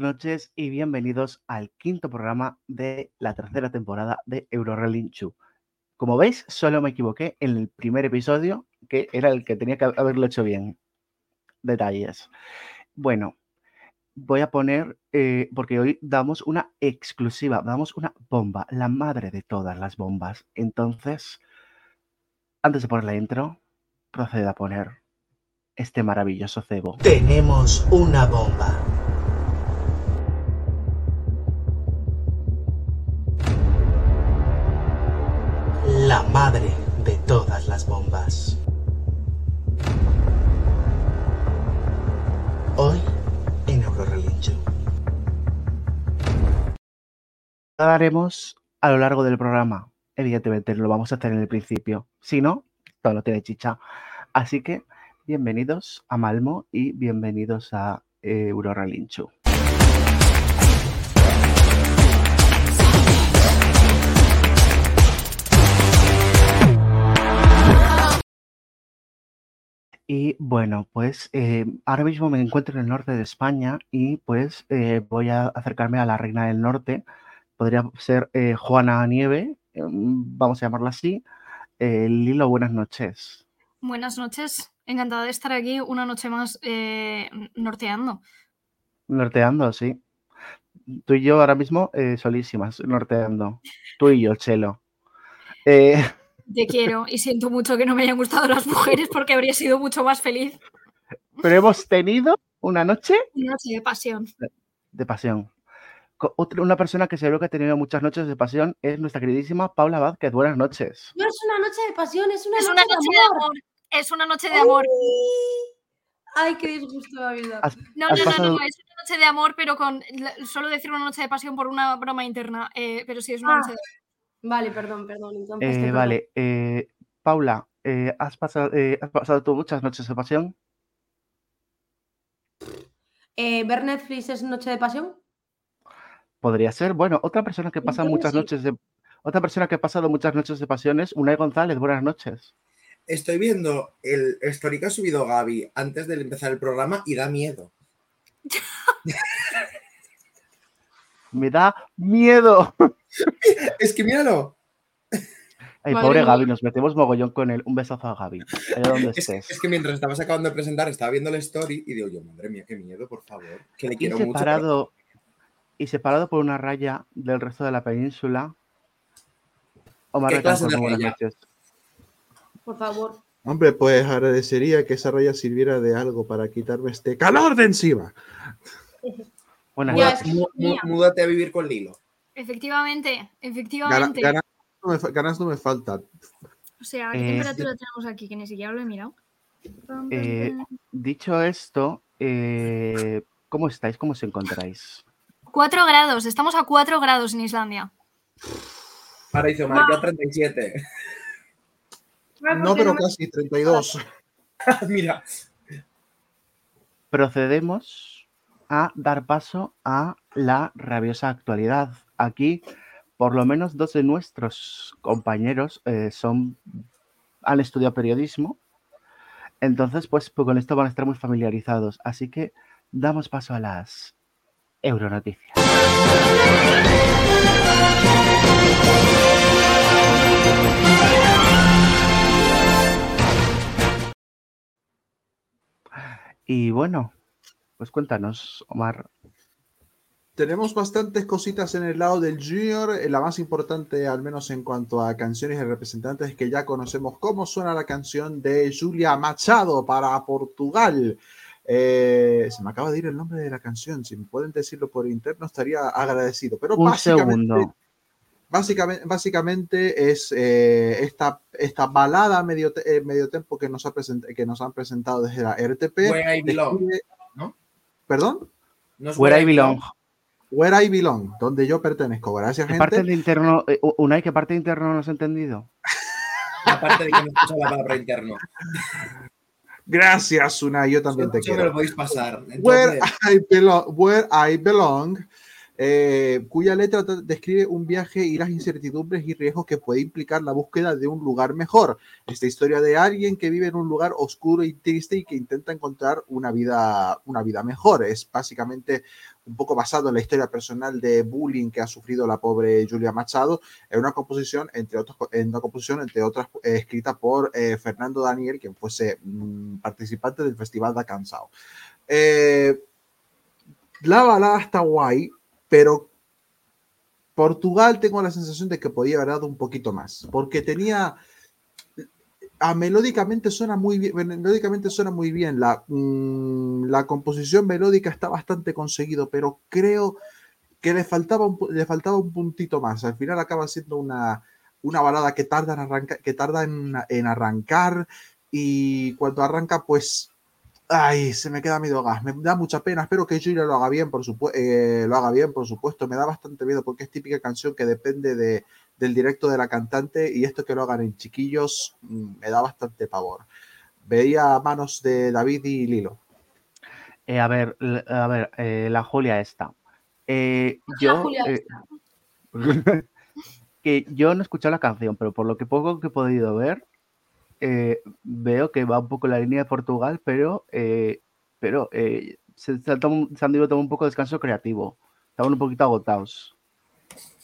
Noches y bienvenidos al quinto programa de la tercera temporada de Eurorally 2. Como veis, solo me equivoqué en el primer episodio, que era el que tenía que haberlo hecho bien. Detalles. Bueno, voy a poner, eh, porque hoy damos una exclusiva, damos una bomba, la madre de todas las bombas. Entonces, antes de poner la intro, procede a poner este maravilloso cebo. Tenemos una bomba. La madre de todas las bombas. Hoy en Eurorelincho. haremos a lo largo del programa. Evidentemente, lo vamos a hacer en el principio. Si no, todo lo tiene chicha. Así que, bienvenidos a Malmo y bienvenidos a eh, Eurorelincho. Y bueno, pues eh, ahora mismo me encuentro en el norte de España y pues eh, voy a acercarme a la reina del norte. Podría ser eh, Juana Nieve, eh, vamos a llamarla así. Eh, Lilo, buenas noches. Buenas noches, encantada de estar aquí una noche más norteando. Norteando, sí. Tú y yo ahora mismo solísimas, norteando. Tú y yo, Chelo. Te quiero y siento mucho que no me hayan gustado las mujeres porque habría sido mucho más feliz. pero hemos tenido una noche Una noche de pasión. de pasión. Otra, una persona que seguro que ha tenido muchas noches de pasión es nuestra queridísima Paula Vázquez. Buenas noches. No es una noche de pasión, es una Es noche, una noche de amor. Es una noche de amor. Ay, qué disgusto la vida. Has- No, has no, no, pasado- no, es una noche de amor, pero con solo decir una noche de pasión por una broma interna. eh, pero sí es una Ah, noche de Vale, perdón, perdón. entonces Eh, vale, eh, Paula, eh, ¿has, pasado, eh, ¿has pasado tú muchas noches de pasión? Eh, ¿Ver Netflix es noche de pasión? Podría ser. Bueno, otra persona que pasa muchas sí. noches de. Otra persona que ha pasado muchas noches de pasión es Unai González. Buenas noches. Estoy viendo el story que ha subido Gaby antes de empezar el programa y da miedo. Me da miedo. Es que míralo. Ay, Madre pobre mía. Gaby, nos metemos mogollón con él. Un besazo a Gaby. Allá donde Es, que- estés. es que mientras estabas acabando de presentar, estaba viendo el story y digo yo, madre mía, qué miedo, por favor. Que le Y quiero mucho. pero- separado, y separado por una raya del resto de la península. Omar ¿Qué clase de buenas raya? noches. Por favor. Hombre, pues agradecería que esa raya sirviera de algo para quitarme este calor de encima. Buenas noches. múdate a vivir con Lilo. Efectivamente, Gana- efectivamente. ganas, no me, ganas no me faltan. O sea, ¿qué Eh, temperatura tenemos aquí? Que ni siquiera lo he mirado. Eh. Dicho esto, eh, ¿cómo estáis? ¿Cómo os encontráis? 4 grados, estamos a 4 grados en Islandia. Ahora dice Omar, yo a 37. No, pero casi 32. Mira, procedemos a dar paso a la rabiosa actualidad. Aquí, por lo menos dos de nuestros compañeros eh, son, han estudiado periodismo, entonces pues, pues con esto van a estar muy familiarizados. Así que damos paso a las Euronoticias. Y bueno, pues cuéntanos, Omar. Tenemos bastantes cositas en el lado del Junior. Eh, La más importante, al menos en cuanto a canciones y representantes, es que ya conocemos cómo suena la canción de Julia Machado para Portugal. Eh, se me acaba de ir el nombre de la canción. Si me pueden decirlo por interno, estaría agradecido. Pero Un básicamente, segundo. básicamente, básicamente es eh, esta, esta balada medio, te- eh, medio tempo que nos, ha present- que nos han presentado desde la RTP. Where I Belong. Describe-. ¿Perdón? No es Where I belong. Where I belong, donde yo pertenezco. Gracias, ¿Qué gente. parte de interno, eh, Unai, qué parte de interno no has entendido? Aparte de que no escucha la palabra interno. Gracias, Una. Yo también te Eso me lo quiero. podéis pasar. Where I belong, where I belong eh, cuya letra tra- describe un viaje y las incertidumbres y riesgos que puede implicar la búsqueda de un lugar mejor. Esta historia de alguien que vive en un lugar oscuro y triste y que intenta encontrar una vida, una vida mejor. Es básicamente un poco basado en la historia personal de bullying que ha sufrido la pobre Julia Machado, en una composición, entre otras, en una composición, entre otras, eh, escrita por eh, Fernando Daniel, quien fuese mm, participante del Festival da Cansao. Eh, la balada está guay, pero Portugal tengo la sensación de que podía haber dado un poquito más, porque tenía a melódicamente suena muy bien, melódicamente suena muy bien. La, mm, la composición melódica está bastante conseguido, pero creo que le faltaba un, le faltaba un puntito más. Al final acaba siendo una, una balada que tarda en arrancar, que tarda en, en arrancar y cuando arranca, pues Ay, se me queda medio gas. Me da mucha pena. Espero que Julia lo haga bien, por supuesto. lo haga bien, por supuesto. Me da bastante miedo porque es típica canción que depende de, del directo de la cantante y esto que lo hagan en chiquillos mm, me da bastante pavor. Veía a manos de David y Lilo. Eh, a ver, a ver, eh, la Julia esta. Eh, La yo, Julia eh, que yo no he escuchado la canción, pero por lo que poco que he podido ver, eh, veo que va un poco en la línea de Portugal, pero, eh, pero eh, se, se han se han tomar un poco de descanso creativo. Estaban un poquito agotados.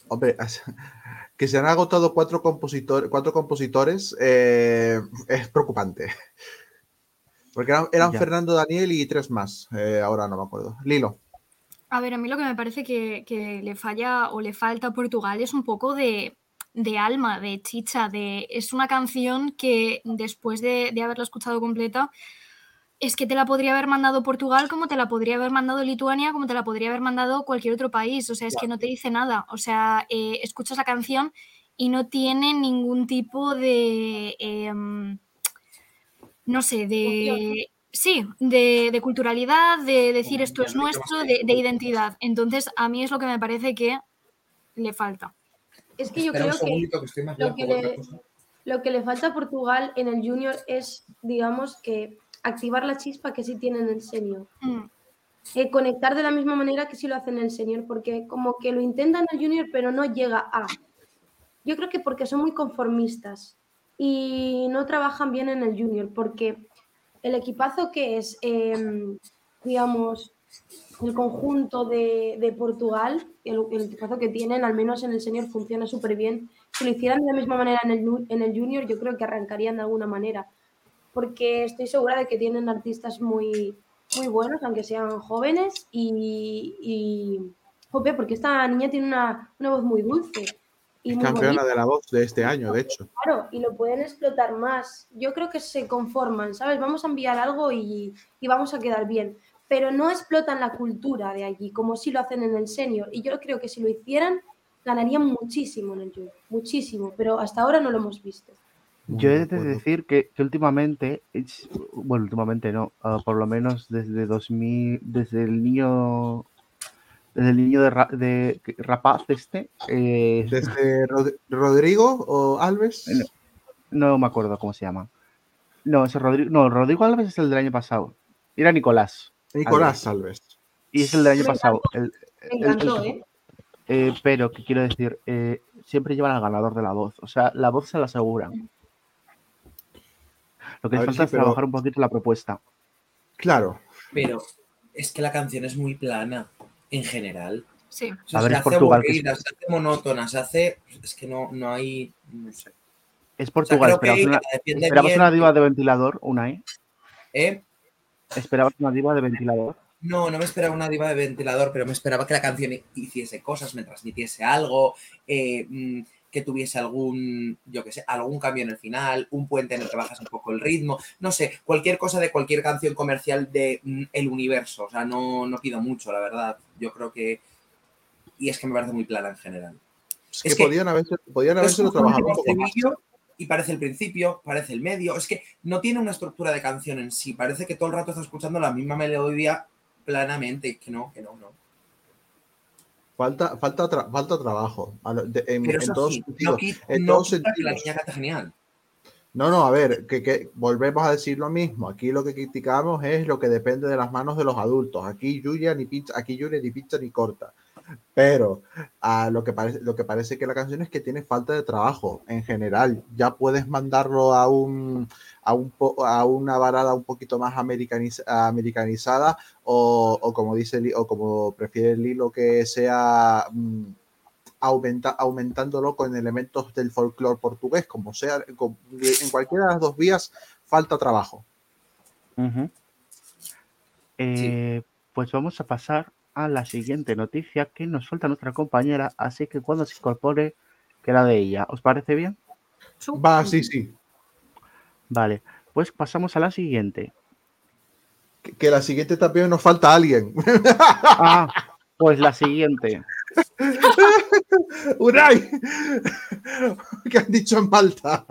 Hombre, que se han agotado cuatro, compositor, cuatro compositores eh, es preocupante. Porque eran. Fernando Daniel y tres más. eh, ahora no me acuerdo. Lilo. A ver, a mí lo que me parece que, que le falla o le falta a Portugal es un poco de, de alma, de chicha, de es una canción que después de, de haberla escuchado completa, es que te la podría haber mandado Portugal como te la podría haber mandado Lituania, como te la podría haber mandado cualquier otro país. O sea, es que no te dice nada. O sea, eh, escuchas la canción y no tiene ningún tipo de... em, no sé, de... Sí, de, de culturalidad, de decir esto es nuestro, de, de identidad. Entonces, a mí es lo que me parece que le falta. Es que yo Espera creo que segundito que estoy más lo que le- cosa. lo que le falta a Portugal en el junior es, digamos, que activar la chispa que sí tiene en el senior. Mm. Eh, conectar de la misma manera que sí lo hace en el senior, porque como que lo intentan en el junior, pero no llega a. Yo creo que porque son muy conformistas y no trabajan bien en el junior, porque el equipazo que es, em, digamos, el conjunto de, de Portugal, el, el equipazo que tienen, al menos en el senior, funciona súper bien. Si lo hicieran de la misma manera en el, en el junior, yo creo que arrancarían de alguna manera, porque estoy segura de que tienen artistas muy, muy buenos, aunque sean jóvenes, y, y jope, porque esta niña tiene una, una voz muy dulce. Y Es muy campeona bonita. de la voz de este año, de hecho. Claro, y lo pueden explotar más. Yo creo que se conforman, ¿sabes? Vamos a enviar algo y, y vamos a quedar bien. Pero no explotan la cultura de allí, como si lo hacen en el senior. Y yo creo que si lo hicieran, ganarían muchísimo en el junior. Muchísimo. Pero hasta ahora no lo hemos visto. Yo he de decir que, que últimamente, es- bueno, últimamente no, ah, por lo menos desde 2000, desde el niño, desde el niño de, Ra- de rapaz este, eh, Desde Rod- Rodrigo o Alves. No. no me acuerdo cómo se llama. No, ese Rodrigo, no, Rodrigo Alves es el del año pasado. Era Nicolás. Nicolás Alves. Y es el del año Me pasado. el- Me el- el- encantó, ¿eh? eh, pero, ¿qué quiero decir? Eh, siempre llevan al ganador de la voz. O sea, la voz se la aseguran. Lo que les falta sí, es pero- trabajar un poquito la propuesta. Claro. Pero es que la canción es muy plana en general. Sí. O sea, A ver, se es hace Portugal, que se hace monótona, se hace. Es que no, no hay. No sé. Es O sea, Portugal. que esperabas ella una, bien, una diva de ventilador, Unai. ¿eh? Esperabas una diva de ventilador. No, no me esperaba una diva de ventilador, pero me esperaba que la canción hiciese cosas, me transmitiese algo, eh, mm, que tuviese algún, yo qué sé, algún cambio en el final, un puente en el que bajas un poco el ritmo, no sé, cualquier cosa de cualquier canción comercial de mm, el universo. O sea, no, no pido mucho, la verdad. Yo creo que. Y es que me parece muy plana en general. Es que, Es que- podían haberse, podían un trabajado un poco más. Y parece el principio, parece el medio. Es que no tiene una estructura de canción en sí. Parece que todo el rato está escuchando la misma melodía planamente. Que no, que no, no. Falta, falta, tra- falta trabajo. en, en todos sí, no, sentidos. qui- en no todos que la niña canta genial. No, no, a ver, que, que volvemos a decir lo mismo. Aquí lo que criticamos es lo que depende de las manos de los adultos. Aquí Julia ni pincha, aquí Julia ni pincha ni corta. Pero a lo, que parece, lo que parece que la canción es que tiene falta de trabajo en general. Ya puedes mandarlo a, un, a, un po- a una balada un poquito más americaniz- americanizada o, o como dice Li- o como prefiere Lilo que sea mm, aumenta, aumentándolo con elementos del folclore portugués, como sea, con- en cualquiera de las dos vías falta trabajo. Eh, Pues vamos a pasar a la siguiente noticia que nos suelta nuestra compañera, así que cuando se incorpore, que la de ella. ¿Os parece bien? Va, sí, sí. Vale, pues pasamos a la siguiente. Que, que la siguiente también nos falta alguien. Ah, pues la siguiente. Unai, ¿qué han dicho en Malta?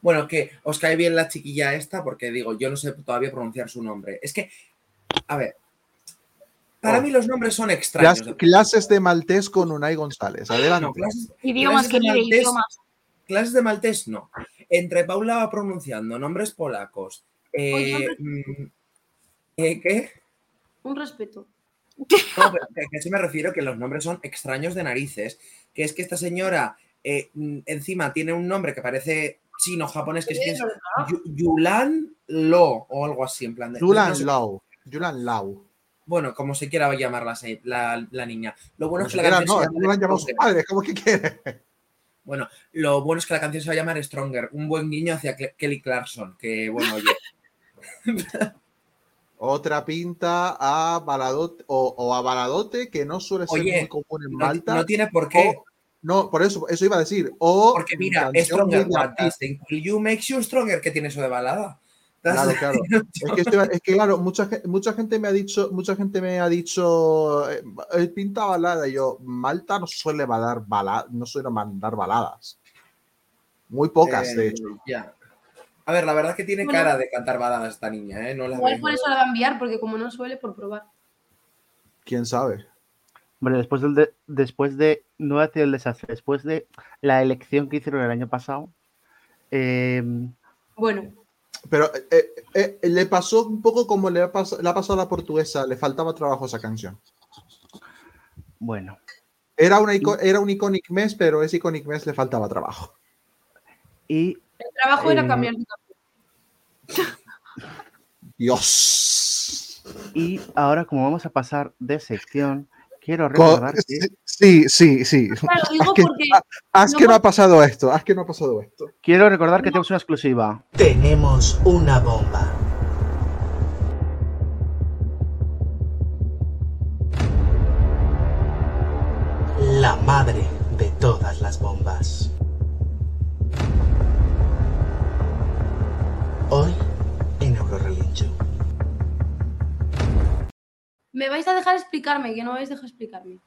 Bueno, que os cae bien la chiquilla esta, porque digo, yo no sé todavía pronunciar su nombre. Es que, a ver, para Oh. mí los nombres son extraños. Clas- clases de maltés con Unai González. Adelante. No, clases, Idiomas, clases querida, maltés- idiomas. clases de maltés no. Entre Paula va pronunciando nombres polacos. eh, Oye, mm, eh, ¿Qué? Un respeto. No, pero que, que sí me refiero que los nombres son extraños de narices. Que es que esta señora eh, mm, encima tiene un nombre que parece chino, japonés, que es, que es Yu- Yulan Lo o algo así, en plan de. Julan no sé- Lau. Bueno, como se quiera llamar la, la, la niña. Lo bueno es que la canción no, se han llamado sus padres, ¿cómo que quiere? Bueno, lo bueno es que la canción se va a llamar Stronger, un buen guiño hacia Kelly Clarkson, que bueno, oye, Otra pinta a Baladote o, o a Baladote, que no suele ser Oye, muy común en no, Malta. no tiene por qué. o- no, por eso, eso iba a decir. O Porque mira, Stronger, what think will you stronger? ¿Qué tiene eso de balada? Claro, claro. Es que, es claro, mucha, mucha gente me ha dicho, mucha gente me ha dicho, eh, eh, pinta balada. Y yo, Malta no suele mandar baladas, no suele mandar baladas. Muy pocas, Eh, de hecho. Ya. A ver, la verdad es que tiene Bueno. cara de cantar baladas esta niña, ¿eh? No la Igual por eso la va a enviar, porque como no suele, por probar. ¿Quién sabe? Hombre, después, del de- después de, no voy a decir el desastre, después de la elección que hicieron el año pasado, eh, Bueno, Pero eh, eh, eh, le pasó un poco como le ha, pas- le ha pasado a la portuguesa, le faltaba trabajo a esa canción. bueno, Era, una era un Iconic Mes, pero ese Iconic Mes le faltaba trabajo. y el trabajo era cambiar. Dios. Y ahora, como vamos a pasar de sección, quiero Co- recordar que, Sí, sí, sí. Claro, digo que- porque Haz no que no ha pasado esto, haz que no ha pasado esto. quiero recordar que tenemos una exclusiva. Tenemos una bomba. La madre de todas las bombas. Hoy me vais a dejar explicarme, que no me vais a dejar explicarme.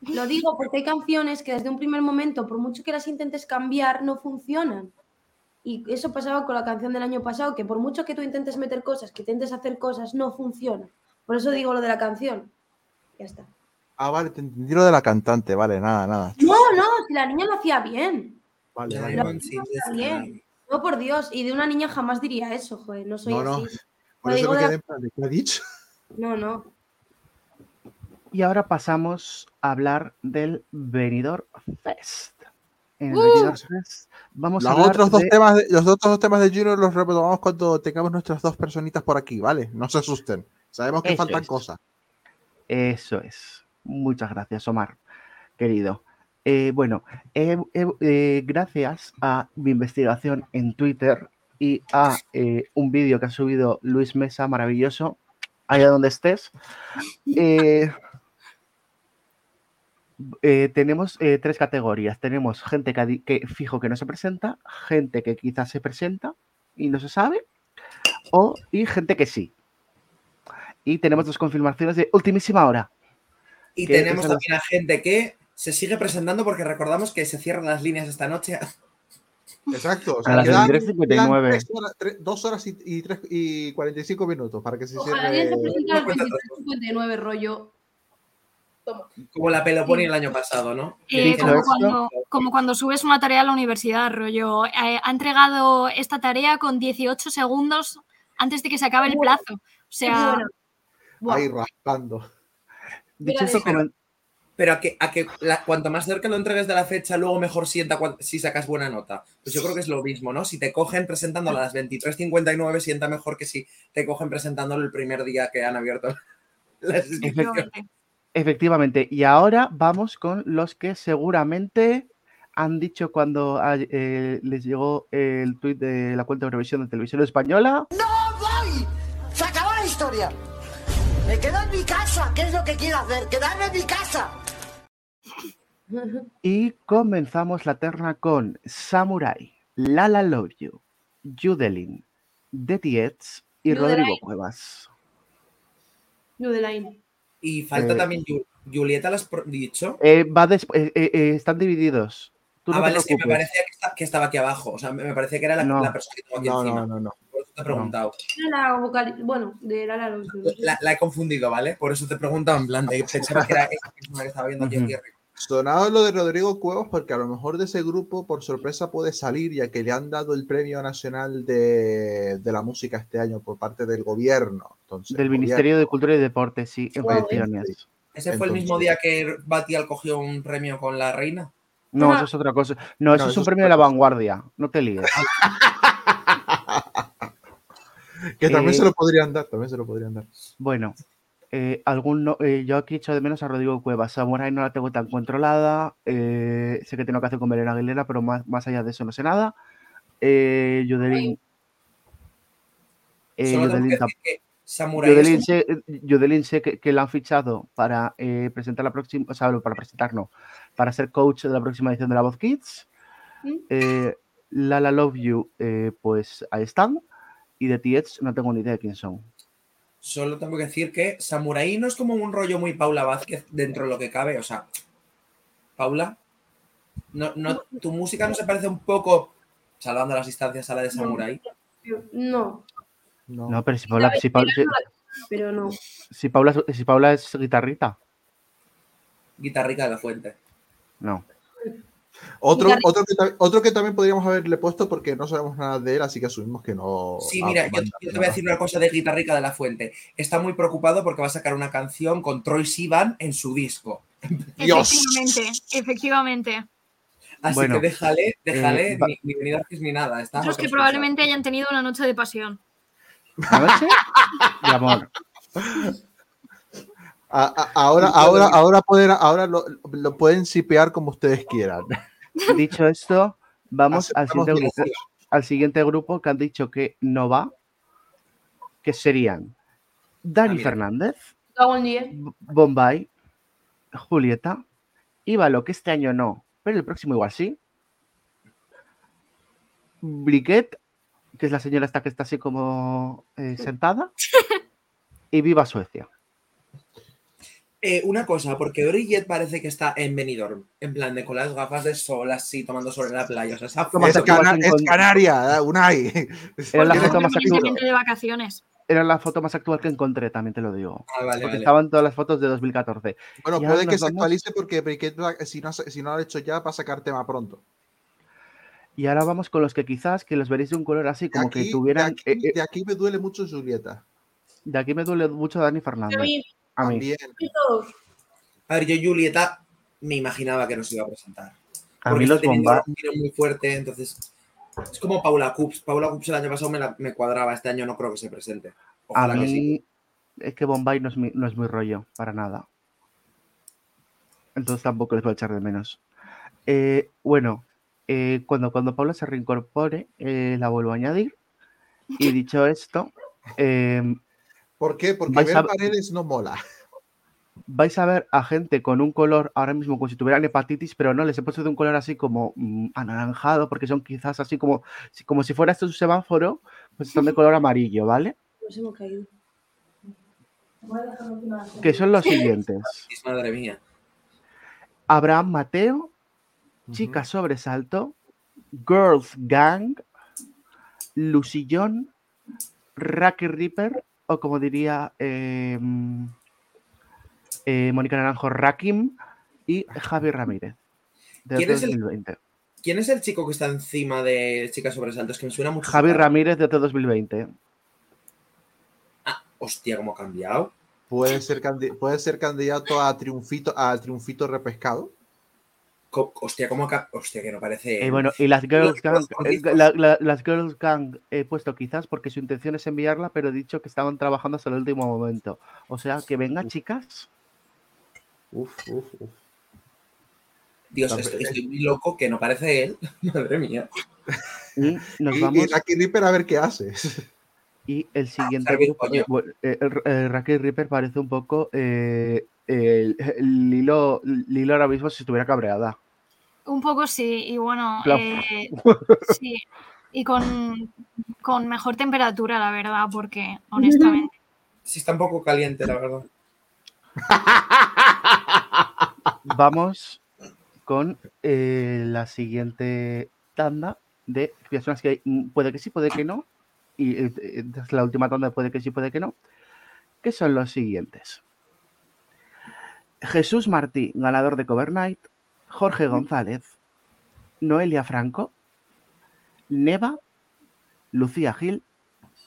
Lo digo porque hay canciones que desde un primer momento, por mucho que las intentes cambiar, no funcionan. Y eso pasaba con la canción del año pasado, que por mucho que tú intentes meter cosas, que intentes hacer cosas, no funciona. Por eso digo lo de la canción. Ya está. Ah, vale, te entendí lo de la cantante, vale, nada, nada. No, no, si la niña lo hacía bien. Vale, sí, sí, Está sí. bien. No, por Dios. Y de una niña jamás diría eso, joder. No soy No, no. así. Por Lo eso digo me de la- quedé en plan de, ¿qué ha dicho? No, no. Y ahora pasamos a hablar del Benidorm Fest. En el ¡Uh! Benidorm Fest vamos a Los otros, dos de- temas de, los otros dos temas de Junior los retomamos cuando tengamos nuestras dos personitas por aquí, ¿vale? No se asusten. Sabemos que Eso faltan es. cosas. Eso es. Muchas gracias, Omar, querido. Eh, bueno, eh, eh, eh, gracias a mi investigación en Twitter y a eh, un vídeo que ha subido Luis Mesa, maravilloso, allá donde estés, eh, tenemos eh, tres categorías. Tenemos gente que, fijo que no se presenta, gente que quizás se presenta y no se sabe, o, y gente que sí. Y tenemos dos confirmaciones de ultimísima hora. Y ¿Qué tenemos también a gente que se sigue presentando porque recordamos que se cierran las líneas esta noche. Exacto. O A las quedan- 23:59. quedan tres horas- tres- dos horas y, y, tres- y 45 minutos para que se Ojalá cierre. se no cuenta 2359 rollo. Como la Peloponi el año pasado, ¿no? Eh, como, cuando, como cuando subes una tarea a la universidad, rollo. eh, ha entregado esta tarea con 18 segundos antes de que se acabe el plazo. O sea. Buah. Ahí raspando. Dicho pero- a que, a que la- cuanto más cerca lo entregues de la fecha, luego mejor sienta cuan- si sacas buena nota. Pues yo creo que es lo mismo, ¿no? Si te cogen presentándolo a las 23.59, sienta mejor que si te cogen presentándolo el primer día que han abierto las inscripciones. Efectivamente. Y ahora vamos con los que seguramente han dicho cuando ah, eh, les llegó el tuit de la cuenta de Eurovisión de Televisión Española. ¡No voy! ¡Se acabó la historia! Me quedo en mi casa. ¿Qué es lo que quiero hacer? ¡Quedarme en mi casa! Y comenzamos la terna con Samurai, Lala Love You, Judelin, The Tietz y. Rodrigo Cuevas. Judeline. Y falta Eh, también Ju- Julieta, ¿lo has dicho? Eh, va eh, eh, eh, están divididos. Tú ah, no te vale, es que me parecía que, que estaba aquí abajo. O sea, me me parecía que era la, No. la persona que tengo aquí No, encima. no, no, no. Por eso te he preguntado. La vocal... Bueno, de la la La, la he confundido, ¿vale? Por eso te he preguntado en plan de pensaba que era esa persona que estaba viendo aquí, Ujú. aquí arriba. Sonado lo de Rodrigo Cuevas porque a lo mejor de ese grupo por sorpresa puede salir ya que le han dado el Premio Nacional de, de la Música este año por parte del gobierno. Entonces, Del el Ministerio de Cultura y Deporte, sí, en Wow, pensiones. ¿Ese fue el mismo día que Batial cogió un premio con la reina? No, Ajá. eso es otra cosa. No, eso No, es eso un es premio de la vanguardia. No te líes. Que también Eh, se lo podrían dar, también se lo podrían dar. Bueno, eh, algún no- eh, yo aquí echo de menos a Rodrigo Cuevas. Samurai no la tengo tan controlada. eh, sé que tengo que hacer con Belén Aguilera, pero más, más allá de eso no sé nada. Eh, Yodelin. Yodelin sé, Yodelin sé que, que la han fichado para presentar la próxima, o sea, para presentar, no, para ser coach de la próxima edición de La Voz Kids. ¿Mm? Lala Love You, pues ahí están. Y de Tietz no tengo ni idea de quién son. Solo tengo que decir que Samurai no es como un rollo muy Paula Vázquez dentro de lo que cabe. O sea, Paula, no, no, tu música no se parece un poco, salvando las distancias, a la de Samurai. No, No. No, pero si Paula, si Paula, si- pero no. si Paula, si Paula es guitarrita. Guitarrica de la Fuente. No. Otro, otro, que, otro que también podríamos haberle puesto porque no sabemos nada de él, así que asumimos que no. Sí, mira, yo, te voy a decir una cosa de Guitarrica de la Fuente. Está muy preocupado porque va a sacar una canción con Troy Sivan en su disco. Dios. Efectivamente, efectivamente. Así Bueno, que déjale, déjale, eh, ni, ni ni nada. Está Otros que probablemente hayan tenido una noche de pasión. ¿La noche? De amor. A- a- ahora, ahora, ahora, pueden, ahora lo, lo pueden sipear como ustedes quieran. Dicho esto, vamos al siguiente, grupo, dirección. al siguiente grupo que han dicho que no va, que serían Dani Ah. Fernández, Bombay, Julieta, Ívalo, que este año no, pero el próximo igual sí. Briquet, que es la señora esta que está así como eh, sentada. Y Viva Suecia. Eh, una cosa, porque Bridget parece que está en Benidorm, en plan de con las gafas de sol, así, tomando sol en la playa. O sea, Es, cana- es Canaria, Unai. Era la foto más actual. de vacaciones. Era la foto más actual que encontré, también te lo digo. Ah, vale, Porque vale. estaban todas las fotos de 2014. Bueno, Y puede que se vamos- actualice porque Briquet, si no, si no lo ha hecho ya, va a sacar tema pronto. Y ahora vamos con los que quizás que los veréis de un color así, como aquí, que tuvieran. de, aquí, eh, eh, de aquí me duele mucho Julieta. de aquí me duele mucho Dani Fernández. A mí, A. También. ver, yo Julieta me imaginaba que no se iba a presentar. A porque mí los un tiro muy fuerte, entonces... Es como Paula Cups. Paula Cups el año pasado me, la- me cuadraba, este año no creo que se presente. A Ojalá que sí. mí es que Bombay no es, mi, no es muy rollo, para nada. Entonces tampoco les voy a echar de menos. Eh, bueno, eh, cuando, cuando Paula se reincorpore, eh, la vuelvo a añadir. Y dicho esto, eh, ¿Por qué? Porque Vais ver a- paredes no mola. vais a ver a gente con un color ahora mismo como si tuvieran hepatitis, pero no, les he puesto de un color así como mm, anaranjado, porque son quizás así como, si- como si fuera esto un semáforo, pues están de color amarillo, ¿vale? Nos hemos caído. Que son los siguientes. Madre mía. Abraham Mateo, Chica Sobresalto, Girls Gang, Lucillón, Rocky Ripper, o como diría eh, eh, Mónica Naranjo, Rakim, y Javi Ramírez. De ¿Quién es el- 2020. ¿Quién es el chico que está encima de Chicas Sobresaltos? Que me suena mucho. Javi. Ramírez de OT 2020. Ah, hostia, cómo ha cambiado. puede ser, puede ser candidato a triunfito, a triunfito repescado. Hostia, ¿cómo acá? Hostia, que no parece. Eh, bueno, y las Girls Gang, eh, gordicos. la- la- las Girls Gang he puesto quizás porque su intención es enviarla, pero he dicho que estaban trabajando hasta el último momento. O sea, que venga, chicas. Uf, uf, uf. Dios, Tampe- estoy, estoy muy loco que no parece él. Madre mía. Y nos vamos. y Lucky Ripper a ver qué haces. Y el siguiente Servir, grupo, eh, eh, eh, Raquel Ripper parece un poco eh, el, el Lilo, Lilo ahora mismo si estuviera cabreada. Un poco sí, y bueno, eh, sí, y con, con mejor temperatura, la verdad, porque honestamente. Sí, está un poco caliente, la verdad. Vamos con eh, la siguiente tanda de personas que mm, puede que sí, puede que no. Y eh, es la última tanda de puede que sí, puede que no. Que son los siguientes. Jesús Martí, ganador de Cover Night. Jorge González. Noelia Franco. Neva. Lucía Gil.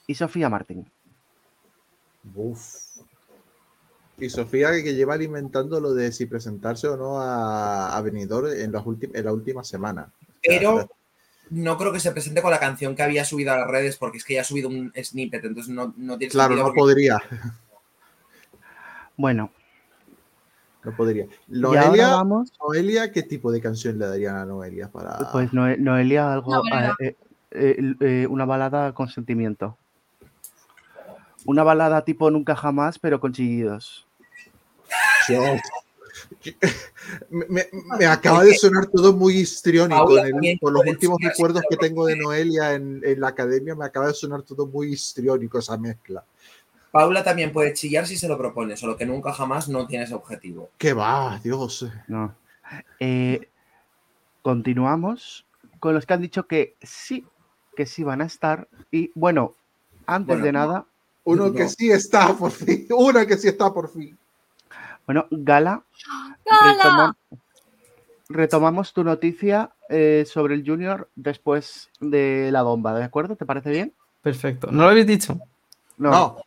Y Sofía Martín. Uf. Y Sofía que lleva alimentando lo de si presentarse o no a, a Benidorm en, las en la última semana. Pero no creo que se presente con la canción que había subido a las redes, porque es que ya ha subido un snippet, entonces no, no tiene Claro, sentido. no porque- podría. Bueno, No podría. Noelia, vamos. Noelia, ¿qué tipo de canción le darían a Noelia para. Pues Noe- Noelia, algo, Una balada. eh, eh, eh, una balada con sentimiento. Una balada tipo Nunca Jamás, pero con chillidos. Dios. Me, me- me acaba de sonar todo muy histriónico. El- por los últimos recuerdos que tengo de Noelia en, en la academia, me acaba de sonar todo muy histriónico esa mezcla. Paula también puede chillar si se lo propone, solo que nunca jamás no tiene ese objetivo. ¿Qué va, Dios? No. Eh, continuamos con los que han dicho que sí, que sí van a estar. Y bueno, antes Bueno, de nada, Uno No. que sí está por fin. Una que sí está por fin. bueno, Gala, ¡Gala! retoma- retomamos tu noticia eh, sobre el Junior después de la bomba, ¿de acuerdo? ¿Te parece bien? Perfecto. ¿No lo habéis dicho? No.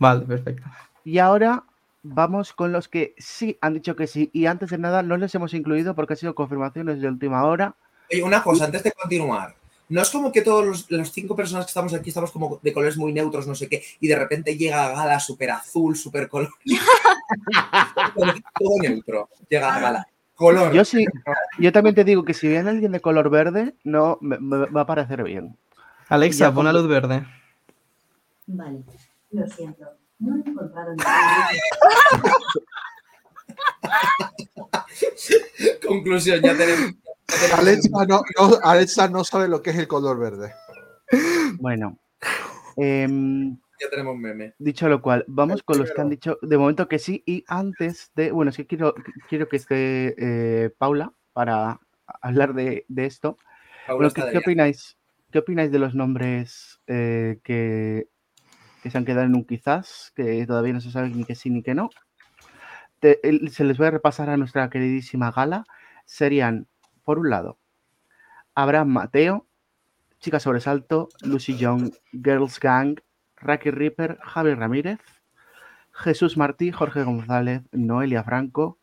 Vale, perfecto. Y ahora vamos con los que sí han dicho que sí. Y antes de nada, no les hemos incluido porque ha sido confirmaciones de última hora. Oye, una cosa, antes de continuar. No es como que todos los, las cinco personas que estamos aquí estamos como de colores muy neutros, no sé qué, y de repente llega Gala súper azul, súper color. Todo neutro. Llega Gala. Color. Yo sí, yo también te digo que si viene alguien de color verde, no me, me va a parecer bien. Alexa, pon la luz verde. Vale, lo siento. No he encontrado Conclusión, ya tenemos. Alexa no, no- Alexa no sabe lo que es el color verde. Bueno, em, Ya tenemos meme. dicho lo cual, vamos El con los que han dicho de momento que sí. Y antes de, bueno, es que quiero, quiero que esté eh, Paula para hablar de, de esto. Paula Bueno, ¿qué, opináis? ¿Qué opináis de los nombres eh, que, que se han quedado en un quizás, que todavía no se sabe ni que sí ni que no? Te- se les voy a repasar a nuestra queridísima gala. Serían, por un lado, Abraham Mateo, Chica Sobresalto, Lucy Young, Girls Gang, Racky Ripper, Javi Ramírez, Jesús Martí, Jorge González, Noelia Franco,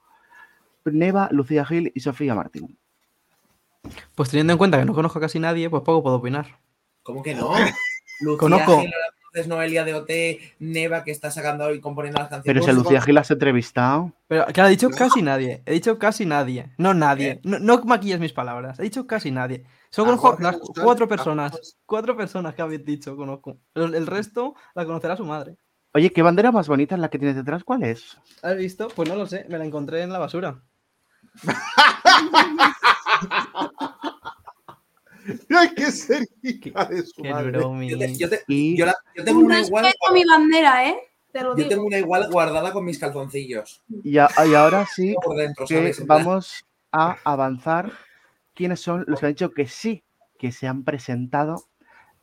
Neva, Lucía Gil y Sofía Martín. Pues teniendo en cuenta que no conozco a casi nadie, pues poco puedo opinar. ¿Cómo que no? Lucía Conozco. Gil, conoces Noelia de OT, Neva que está sacando y componiendo las canciones. Pero si a Lucía. Gil la has entrevistado. Pero claro, he dicho casi nadie. He dicho casi nadie. No nadie. No, no maquilles mis palabras. He dicho casi nadie. Solo A conozco Jorge las cuatro personas. Jorge- Cuatro personas que habéis dicho conozco. El, el resto la conocerá su madre. Oye, ¿qué bandera más bonita es la que tienes detrás? ¿Cuál es? ¿Has visto? Pues no lo sé. Me la encontré en la basura. Hay que ser hija de su Qué madre. Yo, te- yo te- Y yo la- yo tengo Un una igual. respeto a mi bandera, ¿eh? Te lo Yo digo. tengo una igual guardada con mis calzoncillos. Y, a- y ahora sí Por dentro, que vamos a avanzar. ¿Quiénes son los que han dicho que sí, que se han presentado?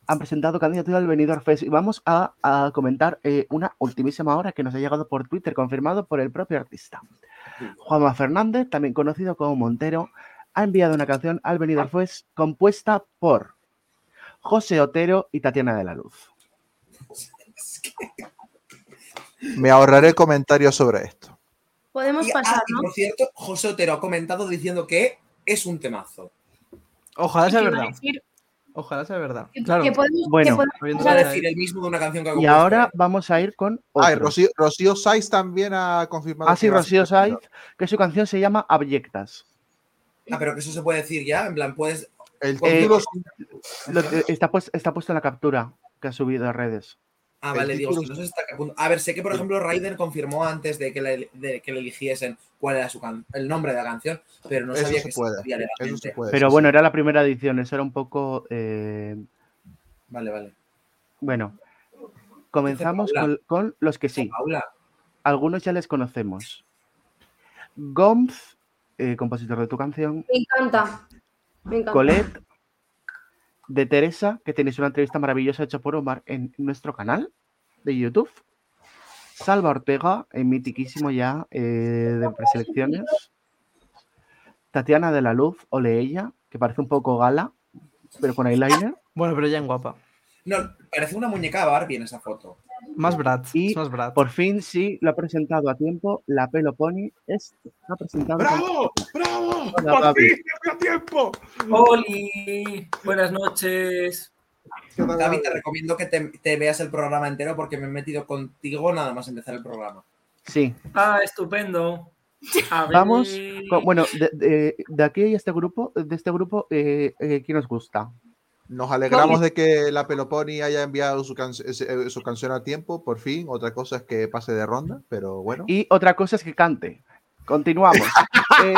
Han presentado candidatura al Benidorm Fest. Y vamos a, a comentar eh, una ultimísima hora que nos ha llegado por Twitter, confirmado por el propio artista. Juanma Fernández, también conocido como Montero, ha enviado una canción al Benidorm Fest compuesta por José Otero y Tatiana de la Luz. Me ahorraré comentarios sobre esto. Podemos Y, ah, pasar, ¿no? por cierto, José Otero ha comentado diciendo que es un temazo. Ojalá sea ¿Qué iba a verdad. decir? Ojalá sea verdad. Que- Claro. que podemos, Bueno. que podemos a decir el mismo de una canción que ha Y ahora vamos a ir con Ah, y otro. Rocío, Rocío Saiz también ha confirmado. Ah, sí, Rocío Saiz, que su canción se llama Abyectas. Ah, pero que eso se puede decir ya, en plan, puedes. El título, eh, está, pues- está puesto en la captura que ha subido a redes. Ah, El vale, digo, título- no sé hasta qué punto. A ver, sé que, por ejemplo, Ryder confirmó antes de que le, de que le eligiesen cuál era su can- el nombre de la canción, pero no Eso sabía se que puede, se podía eso se puede. Pero sí, bueno, sí. era la primera edición, eso era un poco... eh, Vale, vale. bueno, comenzamos con, con los que sí. Paula, Algunos ya les conocemos. Gomz, eh, compositor de tu canción. Me encanta. Me encanta. Colette, de Teresa, que tenéis una entrevista maravillosa hecha por Omar en nuestro canal de YouTube. Salva Ortega, en mitiquísimo ya eh, de preselecciones. Tatiana de la Luz, ole ella, que parece un poco gala, pero con eyeliner. Bueno, pero ya en guapa. no, parece una muñeca Barbie en esa foto. Más Brad. Y es más Brad. Por fin sí lo ha presentado a tiempo. La Pelo Pony es ha presentado. con- ¡Bravo! ¡Bravo! Hola, ¡Por Gaby. fin! ¡Tengo tiempo! ¡Holi! Buenas noches. ¿Qué tal, Gaby, te recomiendo que te, te veas el programa entero porque me he metido contigo nada más empezar el programa. Sí, Ah, estupendo. A Vamos con- bueno, de, de- de aquí y este grupo, de este grupo, eh, eh, ¿quién os gusta? Nos alegramos de que la Peloponi haya enviado su, can- ese- su canción a tiempo, por fin. Otra cosa es que pase de ronda, pero bueno. Y otra cosa es que cante. Continuamos. Eh,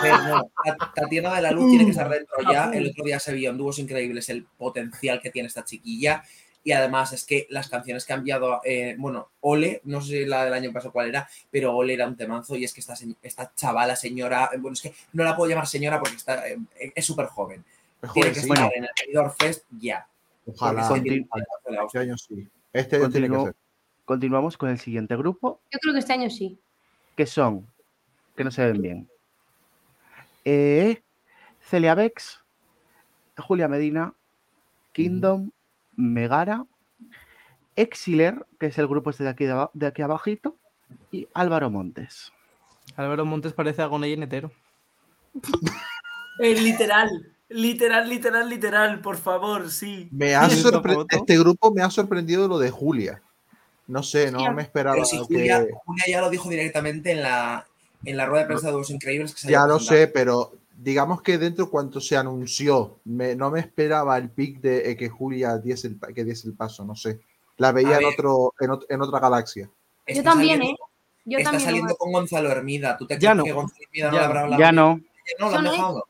Pero no, Ta- Tatiana de la Luz tiene que estar dentro ya. El otro día se vio en dúos increíbles el potencial que tiene esta chiquilla. Y además es que las canciones que ha enviado, eh, bueno, Ole, no sé la del año pasado cuál era, pero Ole era un temazo y es que esta, esta chavala, señora, eh, bueno, es que no la puedo llamar señora porque está, eh, es súper joven. Mejor Tiene que sí. estar Bueno. en el Benidorm Fest ya. Ojalá. Es Este año sí. Este año tiene que Continuo- ser. continuamos con el siguiente grupo, Yo creo que este año sí. que son, que no se ven bien. Eh, Celia Bex, Julia Medina, Kingdom, Megara, Exiler, que es el grupo este de aquí, de, aquí abajito, y Álvaro Montes. Álvaro Montes parece Agoney Netero. Eh, literal. Literal, literal, literal. Por favor, sí. Me ha este grupo me ha sorprendido lo de Julia. No sé, no me esperaba si que... Julia, Julia ya lo dijo directamente en la, en la rueda de prensa de Dúos Increíbles que se Ya lo sé, pero digamos que dentro cuanto se anunció, me- no me esperaba el pick de eh, que Julia diese el, que diese el paso, no sé. La veía en, otro, en, ot- en otra galaxia. Yo también, ¿eh? Yo está también. saliendo con Gonzalo Hermida. ¿Tú te Ya crees no. que Gonzalo Hermida no Ya habrá no. hablado? Ya no. No, lo han dejado.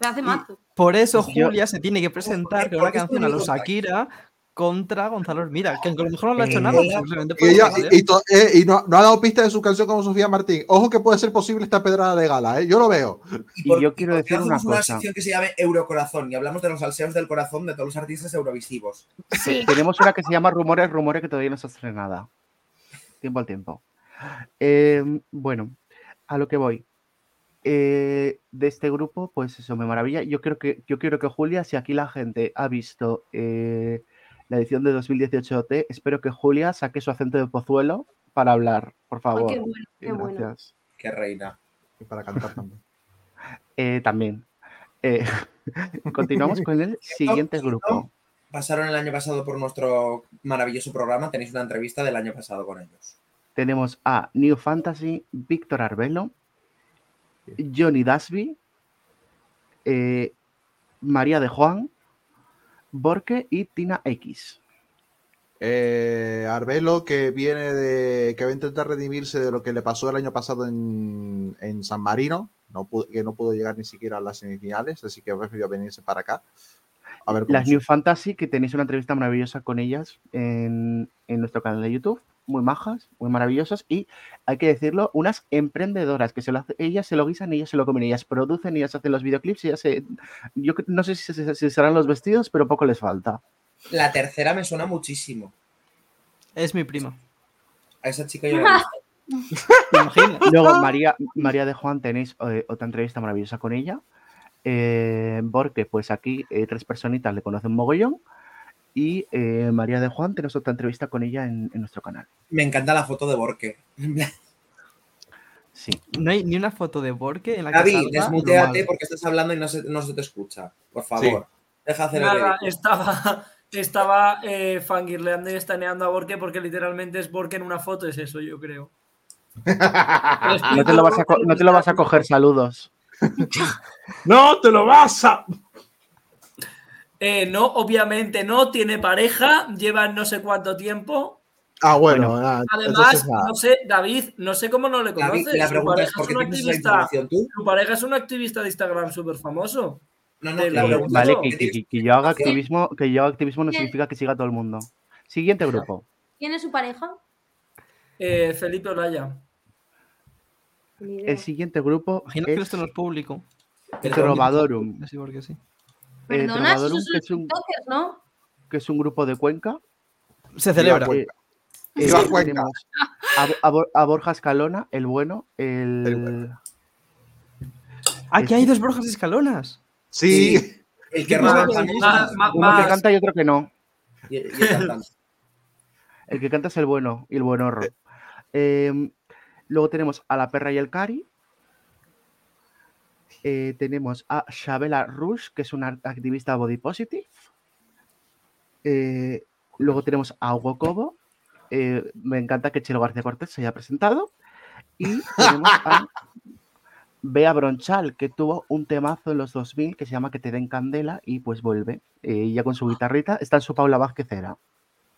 Me hace mazo. Por eso Yo- Julia se tiene que presentar con una canción a los. Shakira contra Gonzalo Hermida, que aunque a lo mejor no le ha hecho Eh, nada, simplemente Y, puede ella, ser. y, y to- eh, y no, no ha dado pista de su canción como Sofía Martín. Ojo que puede ser posible esta pedrada de gala, ¿eh? yo lo veo. Y por- yo quiero decir una hacemos una cosa. sección que se llame Eurocorazón y hablamos de los salseos del corazón de todos los artistas eurovisivos. Sí. Tenemos una que se llama Rumores, Rumores, que todavía no se ha estrenada. Tiempo al tiempo. Eh, bueno, a lo que voy. Eh, de este grupo, pues eso me maravilla. Yo creo que, yo quiero que Julia, si aquí la gente ha visto eh, la edición de 2018 OT, espero que Julia saque su acento de pozuelo para hablar, por favor. qué bueno, qué bueno. Gracias. Qué reina. Y para cantar también. Eh, también. Eh, continuamos con el siguiente grupo. Pasaron el año pasado por nuestro maravilloso programa. Tenéis una entrevista del año pasado con ellos. Tenemos a New Fantasy, Víctor Arbelo, Johnny Dasby, eh, María de Juan, Borque y Tina X. Eh, Arbelo, que viene de. que va a intentar redimirse de lo que le pasó el año pasado en, en San Marino, no pudo- que no pudo llegar ni siquiera a las semifinales, así que prefirió venirse para acá. A ver Las se- New Fantasy, que tenéis una entrevista maravillosa con ellas en, en nuestro canal de YouTube. Muy majas, muy maravillosas y hay que decirlo, unas emprendedoras que se lo hace- ellas se lo guisan, ellas se lo comen, ellas producen, ellas hacen los videoclips, ellas se, yo no sé si, se- si serán los vestidos, pero poco les falta. La tercera me suena muchísimo. Es mi prima. A esa chica yo la he visto. ¿Te imaginas? Luego, María, María de Juan, tenéis eh, otra entrevista maravillosa con ella. Eh, porque, pues aquí, eh, tres personitas le conocen mogollón. Y eh, María de Juan, tenemos otra entrevista con ella en, en nuestro canal. Me encanta la foto de Borque. Sí. No hay ni una foto de Borque en la que David, salga desmuteate porque estás hablando y no se, no se te escucha. Por favor. Deja hacer el Nada, estaba, estaba eh, fangirleando y estaneando a Borque porque literalmente es Borque en una foto, es eso, yo creo. No te lo vas a, no te lo vas a coger, saludos. ¡No te lo vas a! Eh, no, obviamente no, tiene pareja, llevan no sé cuánto tiempo. Ah, bueno, Bueno, nada, Además, nada. no sé, David, no sé cómo no le David, conoces. la Su pregunta es pareja ¿por es qué un tienes esa tú? Su pareja es un activista de Instagram súper famoso. No, no, la pregunta vale, que, ¿por qué que- que- que yo haga activismo, que yo haga activismo no significa que siga todo el mundo. Siguiente grupo. ¿Quién es su pareja? Eh, Felipe Olaya. El siguiente grupo Imagina que es esto no es público. Trovadorum. Sí, porque sí. Eh, que es, un, ¿no? que es un grupo de Cuenca. Se celebra. Eh, eh, Cuenca. a, a Bor- a Borja Escalona, el bueno, el, El bueno. Ah, que hay dos Borjas Escalonas. Sí, El que más- más- uno canta y otro que no. y, y el. El que canta es el bueno y el buenorro. Eh, luego tenemos a la perra y el cari. Eh, tenemos a Shabela Rush, que es una activista body positive. Eh, luego tenemos a Hugo Cobo. Eh, me encanta que Chelo García Cortés se haya presentado. Y tenemos a Bea Bronchal, que tuvo un temazo en los 2000 que se llama Que te den candela y pues vuelve. Eh, ya con su guitarrita. Está en su Paula Vázquez era.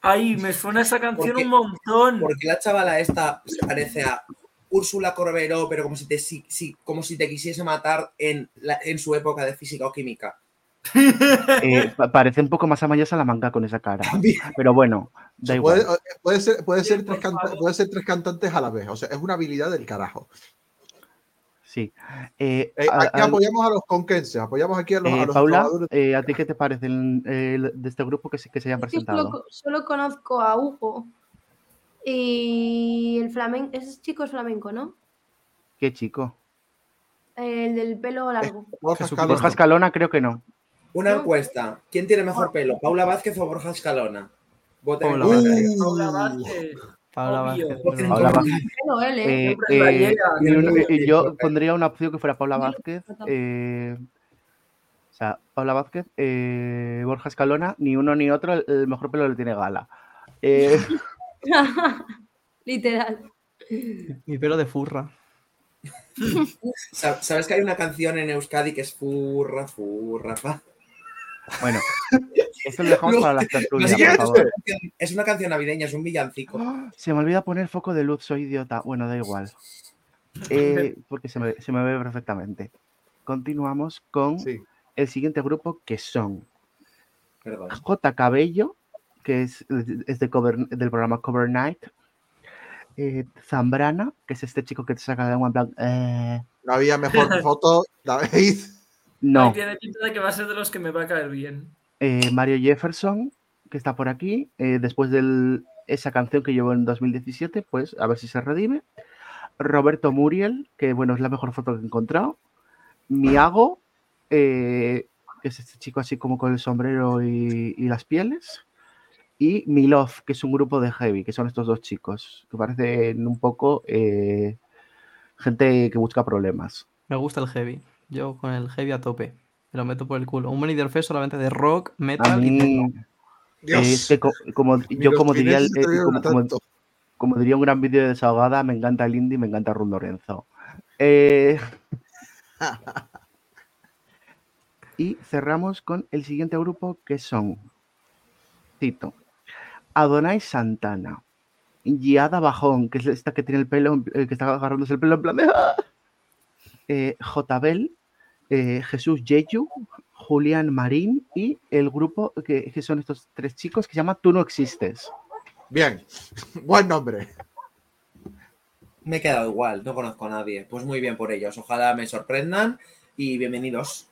Ay, me suena esa canción Porque- un montón. Porque la chavala esta se parece a Úrsula Corberó, pero como si te, si- si- como si te quisiese matar en, la- en su época de física o química. Eh, pa- parece un poco más amañosa la manga con esa cara. También. Pero bueno, da igual. puede, puede ser, puede, ser Sí, tres por canta- favor. puede ser tres cantantes a la vez. O sea, es una habilidad del carajo. Sí. Eh, Eh, a- aquí a- apoyamos a los conquenses, apoyamos aquí a los, eh, a los Paula, eh, ¿a ti qué te parece el- el- de este grupo que se, que se hayan Es que solo, presentado? solo conozco a Hugo. Y el flamenco, ese chico es flamenco, ¿no? ¿Qué chico? El del pelo largo. Borja Escalona. Borja Escalona creo que no. Una No. encuesta. ¿Quién tiene mejor pelo? ¿Paula Vázquez o Borja Escalona? Voten en Paula comentarios. Paula Uh, Vázquez. Paula. Vázquez. Paula Vázquez. ¿eh? Eh, eh, yo eh, pondría una opción que fuera Paula lo Vázquez. eh, o sea, Paula Vázquez, eh, Borja Escalona, ni uno ni otro, el, el mejor pelo le tiene gala. Literal. Mi pelo de furra. Sa- ¿Sabes que hay una canción en Euskadi que es furra, furra, fa? bueno, esto lo dejamos para las tertulias, por es, favor. una canción- es una canción navideña, es un villancico. Se me olvida poner foco de luz, soy idiota. Bueno, da igual. Eh, porque se me, se me ve perfectamente. Continuamos con Sí. el siguiente grupo que son Perdón. J. Cabello, que es, es de cover- del programa Cover Night. eh, Zambrana, que es este chico que te saca la lengua en plan. eh, No había mejor foto, David. no. Ay, tiene pinta de que va a ser de los que me va a caer bien. Eh, Mario Jefferson, que está por aquí, eh, después de esa canción que llevó en 2017, pues a ver si se redime. Roberto Muriel, que bueno, es la mejor foto que he encontrado. Miago, eh, que es este chico así como con el sombrero y, y las pieles. Y Milov, que es un grupo de heavy, que son estos dos chicos, que parecen un poco eh, gente que busca problemas. Me gusta el heavy. Yo con el heavy a tope. Me lo meto por el culo. Un Monitor Fest solamente de rock, metal y mí, techno. Dios. eh, es que co- como, yo como diría, el- eh, como- diría un gran vídeo de desahogada, me encanta el indie, me encanta Rum Lorenzo. Eh, y cerramos con el siguiente grupo que son, cito, Adonai Santana, Giada Bajón, que es esta que tiene el pelo, eh, que está agarrándose el pelo en plan de... ¡ah! Eh, eh, Jesús Yeyu, Julián Marín y el grupo que, que son estos tres chicos que se llama Tú no existes. Bien, buen nombre. Me he quedado igual, no conozco a nadie. Pues muy bien por ellos. Ojalá me sorprendan y bienvenidos.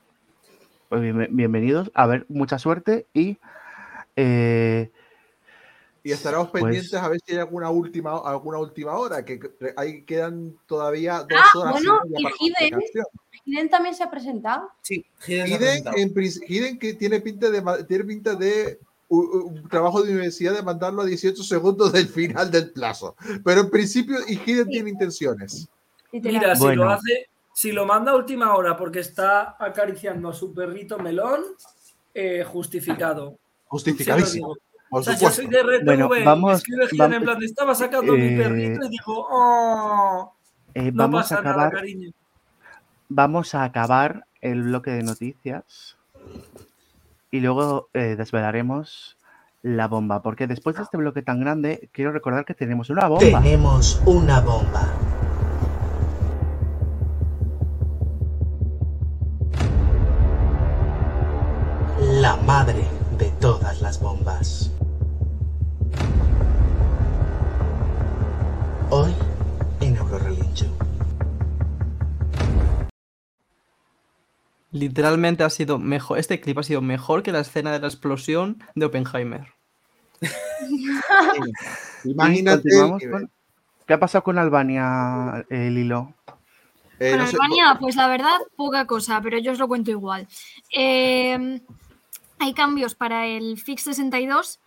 Pues bien- bienvenidos, a ver, mucha suerte y eh, Y estaremos Pues- pendientes a ver si hay alguna última, alguna última hora, que ahí quedan todavía dos Ah, horas. bueno, y Hiden. Hiden también se ha presentado. Sí, Hiden Hiden, presentado. en prin- Hiden que tiene pinta de tiene pinta de un, un trabajo de universidad de mandarlo a 18 segundos del final del plazo. Pero en principio, Hidden tiene intenciones. Mira, si Bueno. lo hace, si lo manda a última hora porque está acariciando a su perrito melón, eh, justificado. Justificadísimo. Por O sea, yo soy de RTV, Bueno, vamos- vamos- en plan, estaba sacando mi eh, perrito y dijo, oh, Eh, no vamos, a pasa nada, acabar, cariño. vamos a acabar el bloque de noticias y luego eh, desvelaremos la bomba, porque después de este bloque tan grande, quiero recordar que tenemos una bomba. Tenemos una bomba. La madre de todas las bombas. Hoy en Eurorelincho. Literalmente ha sido mejor. Este clip ha sido mejor que la escena de la explosión de Oppenheimer. Imagínate. con- ¿Qué ha pasado con Albania, eh, Lilo? eh, Con no sé- Albania, pues la verdad, poca cosa, pero yo os lo cuento igual. Eh, hay cambios para el Fix 62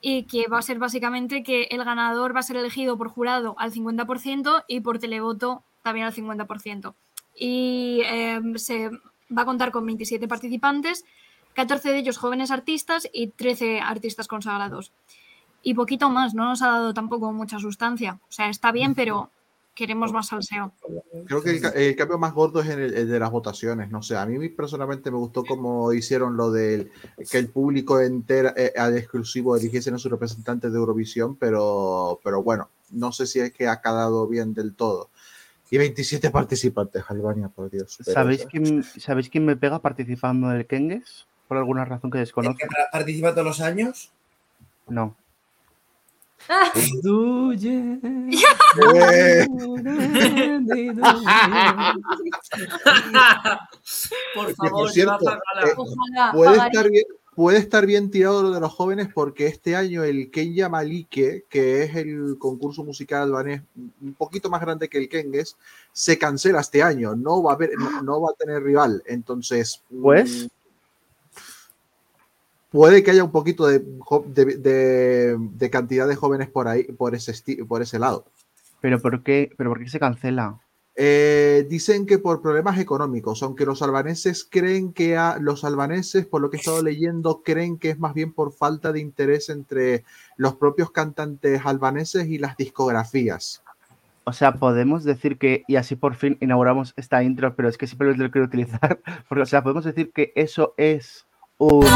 y que va a ser básicamente que el ganador va a ser elegido por jurado al 50% y por televoto también al 50%. Y eh, se va a contar con 27 participantes, 14 de ellos jóvenes artistas y 13 artistas consagrados. Y poquito más, no nos ha dado tampoco mucha sustancia. O sea, está bien, pero queremos más salseo. Creo que el, ca- el cambio más gordo es en el, el de las votaciones. No sé, a mí personalmente me gustó cómo hicieron lo del que el público entero eh, al exclusivo eligiesen a su representante de Eurovisión, pero, pero bueno, no sé si es que ha quedado bien del todo. Y 27 participantes, Albania, por Dios. ¿Sabéis quién, ¿Sabéis quién me pega participando del Kenges? Por alguna razón que ¿El desconozco. que participa todos los años? No. Por favor, por cierto, llevad a gala. eh, Ojalá. puede estar bien. Puede estar bien tirado lo de los jóvenes porque este año el Kenya Malike, que es el concurso musical albanés un poquito más grande que el Kenges, se cancela este año. No va a haber, no, no va a tener rival. Entonces, Pues- mm, puede que haya un poquito de, de, de- de cantidad de jóvenes por ahí, por ese por ese lado. ¿Pero por qué, pero por qué se cancela? Eh, dicen que por problemas económicos, aunque los albaneses creen que a, los albaneses, por lo que he estado leyendo, creen que es más bien por falta de interés entre los propios cantantes albaneses y las discografías. O sea, podemos decir que, y así por fin inauguramos esta intro, pero es que siempre lo quiero utilizar, porque, o sea, podemos decir que eso es un...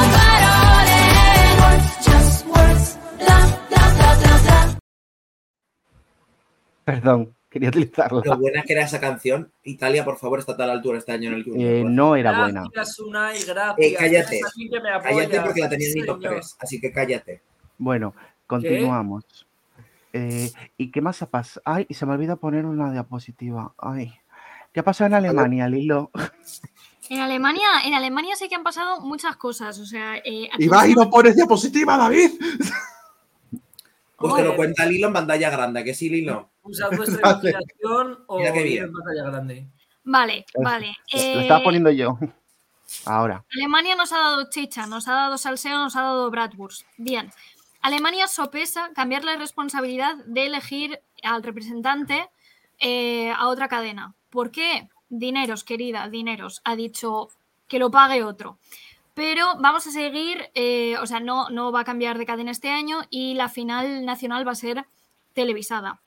Perdón, quería Lo utilizarla. buena que era esa canción. Italia, por favor, está a tal altura este año en el Eh, no era buena. Gracias, Unai, gracias. Eh, cállate. Que Cállate porque la tenía en mi top Señor. 3, así que cállate. Bueno, continuamos. Eh, ¿Y qué más ha pasado? Ay, se me olvida poner una diapositiva. Ay. ¿Qué ha pasado en Alemania, Lilo? En Alemania, en Alemania sí que han pasado muchas cosas. O sea, eh, Y vas y no pones diapositiva, David. Pues te lo cuenta Lilo en pantalla grande, que sí, Lilo. Usad vuestra imaginación o en pantalla grande. Vale, vale. Lo Eh, estaba poniendo yo. Ahora. Alemania nos ha dado chicha, nos ha dado salseo, nos ha dado bratwurst. Bien. Alemania sopesa cambiar la responsabilidad de elegir al representante eh, a otra cadena. ¿Por qué? Dineros, querida, dineros. Ha dicho que lo pague otro. Pero vamos a seguir, eh, o sea, no, no va a cambiar de cadena este año y la final nacional va a ser televisada.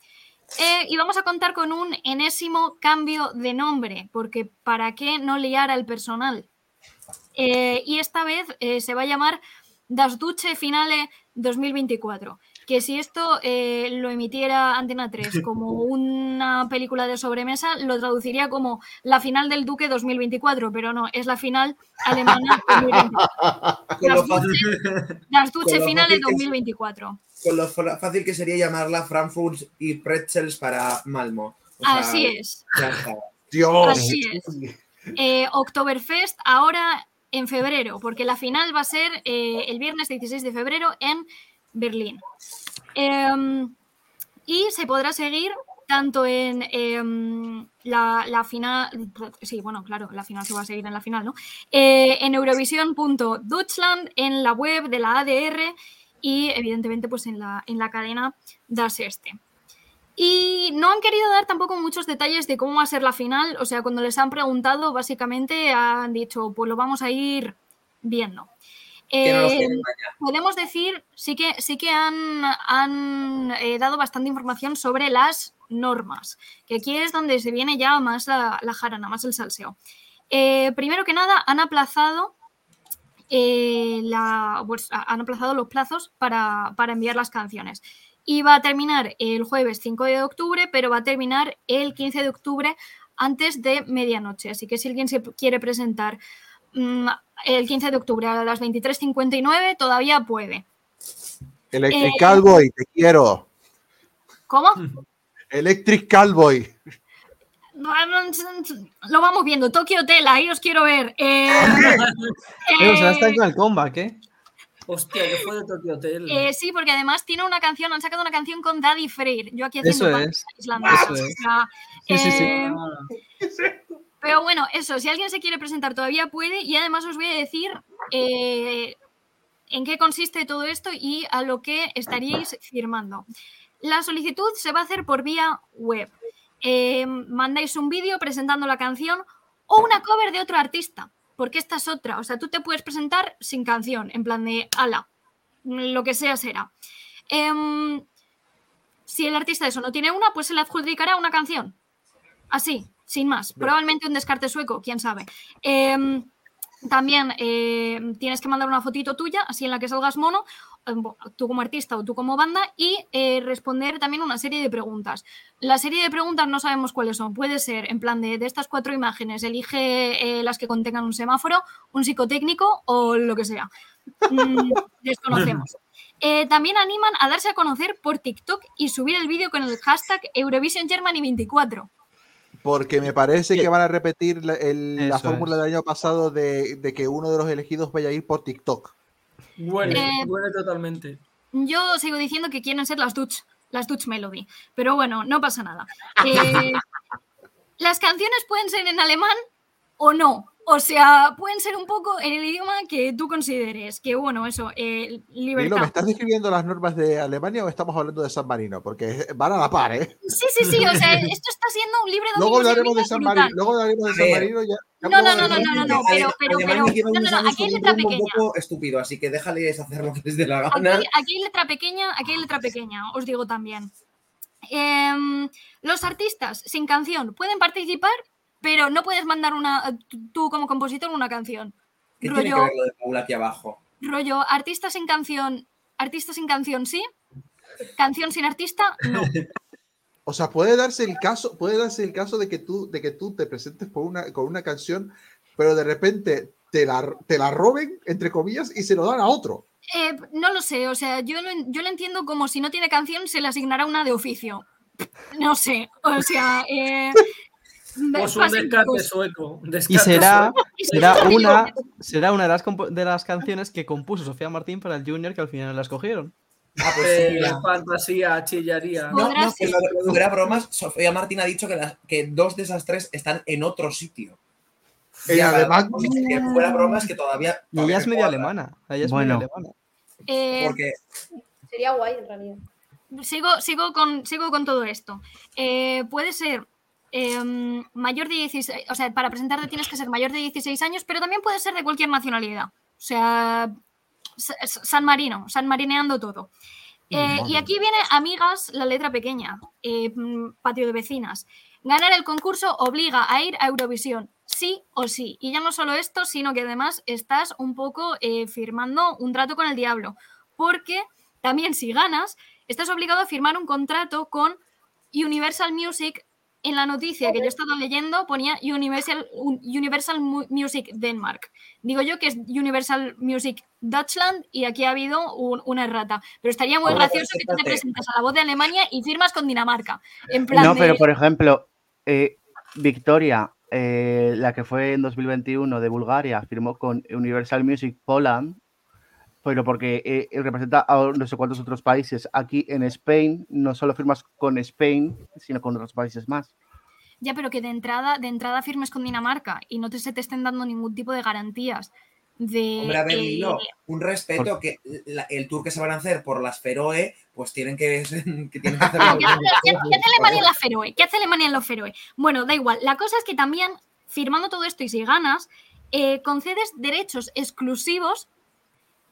Eh, y vamos a contar con un enésimo cambio de nombre, porque ¿para qué no liar al personal? Eh, y esta vez se va a llamar Das Duce Finale 2024. Que si esto eh, lo emitiera Antena 3 como una película de sobremesa, lo traduciría como la final del Duque 2024, pero no, es la final alemana 2024. Con lo Das fácil, Duce, Das Duce Con lo Finale fácil que es- 2024. con lo fácil que sería llamarla Frankfurt y Pretzels para Malmo. O sea, Así es. Dios. Así es. Eh, Oktoberfest ahora en febrero, porque la final va a ser eh, el viernes 16 de febrero en Berlín. Em, y se podrá seguir tanto en em, la, final, sí, bueno, claro, la final se va a seguir en la final, ¿no? Eh, en Eurovision.Deutschland, en la web de la ADR y evidentemente pues en la, en la cadena Das Este. Y no han querido dar tampoco muchos detalles de cómo va a ser la final, o sea, cuando les han preguntado, básicamente han dicho, pues lo vamos a ir viendo. Que no nos Eh, podemos decir, sí que, sí que han, han, eh, dado bastante información sobre las normas, que aquí es donde se viene ya más la, la jarana, más el salseo. Eh, primero que nada, han aplazado, eh, la, pues, han aplazado los plazos para, para enviar las canciones. Y va a terminar el jueves 5 de octubre, pero va a terminar el 15 de octubre antes de medianoche. Así que si alguien se quiere presentar el 15 de octubre a las 23.59, todavía puede. Electric Eh, Cowboy, te quiero. ¿Cómo? Electric Cowboy. Lo vamos viendo. Tokyo Hotel, ahí os quiero ver. Eh, Eh, o sea, eh, están con el comeback, ¿eh? Hostia, que fue de Tokyo Hotel. eh, sí, porque además tiene una canción, han sacado una canción con Daddy Freire. Yo aquí haciendo Eso es. islandesa, Eso o es. sea, Sí, sí, sí. eh, Ah, Pero bueno, eso, si alguien se quiere presentar todavía puede y además os voy a decir eh, en qué consiste todo esto y a lo que estaríais firmando. La solicitud se va a hacer por vía web. Eh, mandáis un vídeo presentando la canción o una cover de otro artista, porque esta es otra. O sea, tú te puedes presentar sin canción, en plan de ala, lo que sea será. Em, si el artista eso no tiene una, pues se le adjudicará una canción. Así, sin más. Probablemente un descarte sueco, quién sabe. Em, también em, tienes que mandar una fotito tuya, así en la que salgas mono, em, tú como artista o tú como banda, y eh, responder también una serie de preguntas. La serie de preguntas no sabemos cuáles son. Puede ser, en plan de, de estas cuatro imágenes, elige eh, las que contengan un semáforo, un psicotécnico o lo que sea. Mm, desconocemos. Eh, también animan a darse a conocer por TikTok y subir el vídeo con el hashtag Eurovision Germany 24. Porque me parece que van a repetir la, el- la Eso fórmula es. del año pasado de, de que uno de los elegidos vaya a ir por TikTok. Huele, Eh, huele totalmente. Yo sigo diciendo que quieren ser las Dutch, las Dutch Melody, pero bueno, no pasa nada. Eh, las canciones pueden ser en alemán o no. O sea, pueden ser un poco en el idioma que tú consideres. Que bueno, eso, eh, Lilo, ¿me libertad. estás describiendo las normas de Alemania o estamos hablando de San Marino? Porque van a la par, ¿eh? Sí, sí, sí, o sea, esto está siendo un libre Luego dominio hablaremos de San. Marino. Luego hablaremos de San. Marino. Ya, No, no, luego no, no, no, no, no, pero, pero, pero, no, no, no, aquí hay letra rumbo un pequeña. poco estúpido, así que déjales hacer lo que les dé la Aquí, gana. aquí hay letra pequeña, aquí hay letra pequeña, os digo también. Em, los artistas sin canción pueden participar, pero no puedes mandar una tú como compositor una canción. ¿Qué tiene que Rollo, ver lo de Paula aquí abajo? rollo, artista sin canción, artista sin canción sí, canción sin artista no. O sea, puede darse el caso, puede darse el caso de que tú, de que tú te presentes por una, con una canción, pero de repente te la, te la roben, entre comillas, y se lo dan a otro. Eh, no lo sé, o sea, yo lo, yo lo entiendo como si no tiene canción se le asignará una de oficio. No sé, o sea, eh, Pues un descarte sueco. un Y será, sueco. será una, será una de las, de las canciones que compuso Sofía Martín para el Junior que al final la escogieron. Ah, pues sí, fantasía, chillaría. No, no, que ser. lo, lo de fuera bromas, Sofía Martín ha dicho que, que dos de esas tres están en otro sitio. En Ya, alemán. que fuera bromas que todavía. Y ella es me media cuadra. alemana. Ella es Bueno. media alemana. eh, Porque Sería guay en realidad. sigo, sigo, con, sigo con todo esto. Eh, puede ser em, mayor de 16, o sea, para presentarte tienes que ser mayor de 16 años, pero también puede ser de cualquier nacionalidad. O sea, Sa- Sa- San Marino, San Marineando todo. Eh, y aquí viene, amigas, la letra pequeña, eh, mm, patio de vecinas. Ganar el concurso obliga a ir a Eurovisión, sí o sí. Y ya no solo esto, sino que además estás un poco eh, firmando un trato con el diablo. Porque también si ganas, estás obligado a firmar un contrato con Universal Music. En la noticia que yo he estado leyendo ponía Universal, un- Universal Mu- Music Denmark. Digo yo que es Universal Music Deutschland y aquí ha habido un- una errata. Pero estaría muy Ahora, gracioso que tú te presentas a la voz de Alemania y firmas con Dinamarca. En plan No, de- pero por ejemplo, eh, Victoria, eh, la que fue en 2021 de Bulgaria, firmó con Universal Music Poland pero porque eh, eh, representa a no sé cuántos otros países. Aquí en Spain no solo firmas con Spain, sino con otros países más. Ya, pero que de entrada, de entrada firmes con Dinamarca y no te, se te estén dando ningún tipo de garantías. De, Hombre, a ver, eh, Lilo, un respeto que la- el tour que se van a hacer por las Feroe, pues tienen que, que, tienen que hacerlo. Ah, ¿Qué hace, Alemania en la Feroe? ¿Qué hace Alemania en la Feroe? Bueno, da igual. La cosa es que también, firmando todo esto y si ganas, eh, concedes derechos exclusivos,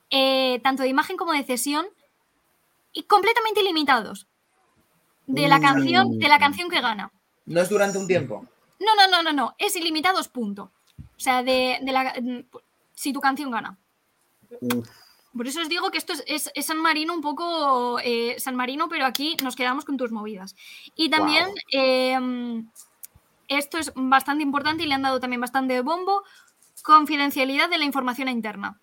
eh, tanto de imagen como de cesión, y completamente ilimitados. De la canción, de la canción que gana. No es durante un tiempo. No, no, no, no, no. Es ilimitados, punto. O sea, de, de la. Si tu canción gana. Uf, Por eso os digo que esto es, es- es San Marino un poco eh, San Marino, pero aquí nos quedamos con tus movidas. Y también eh, esto es bastante importante y le han dado también bastante bombo, confidencialidad de la información interna.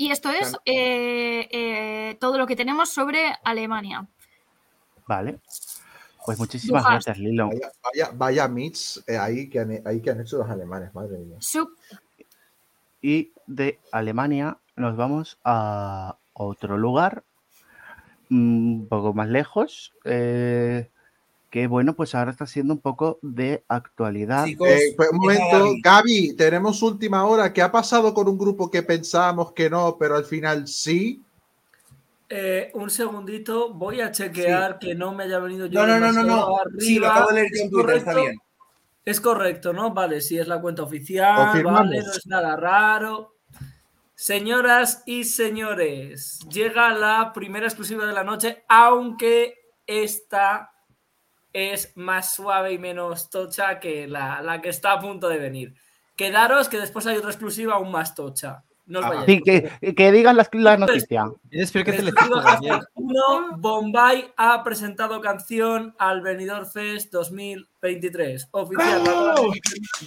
Y esto es eh, eh, todo lo que tenemos sobre Alemania. Vale. Pues muchísimas gracias, Lilo. vaya, vaya, eh, ahí, que han, ahí que han hecho los alemanes, madre mía. Sup- Y de Alemania nos vamos a otro lugar, mm, un poco más lejos, eh, que bueno, pues ahora está siendo un poco de actualidad. Chicos, Eh, pues, un momento, Gaby. Gaby, tenemos última hora. ¿Qué ha pasado con un grupo que pensábamos que no, pero al final sí? Eh, un segundito, voy a chequear que no me haya venido yo. No, no, no, no, no. Sí, lo acabo de leer yo ¿Es en Twitter, está correcto? bien. Es correcto, ¿no? Vale, sí, es la cuenta oficial, vale, no es nada raro. Señoras y señores, llega la primera exclusiva de la noche, aunque esta es más suave y menos tocha que la, la que está a punto de venir. Quedaros que después hay otra exclusiva aún más tocha. No os Ah. vayáis. Sí, que, que digan las, las noticias. Y espero que te uno, Bombay ha presentado canción al Benidorm Fest 2023. Oficial. la-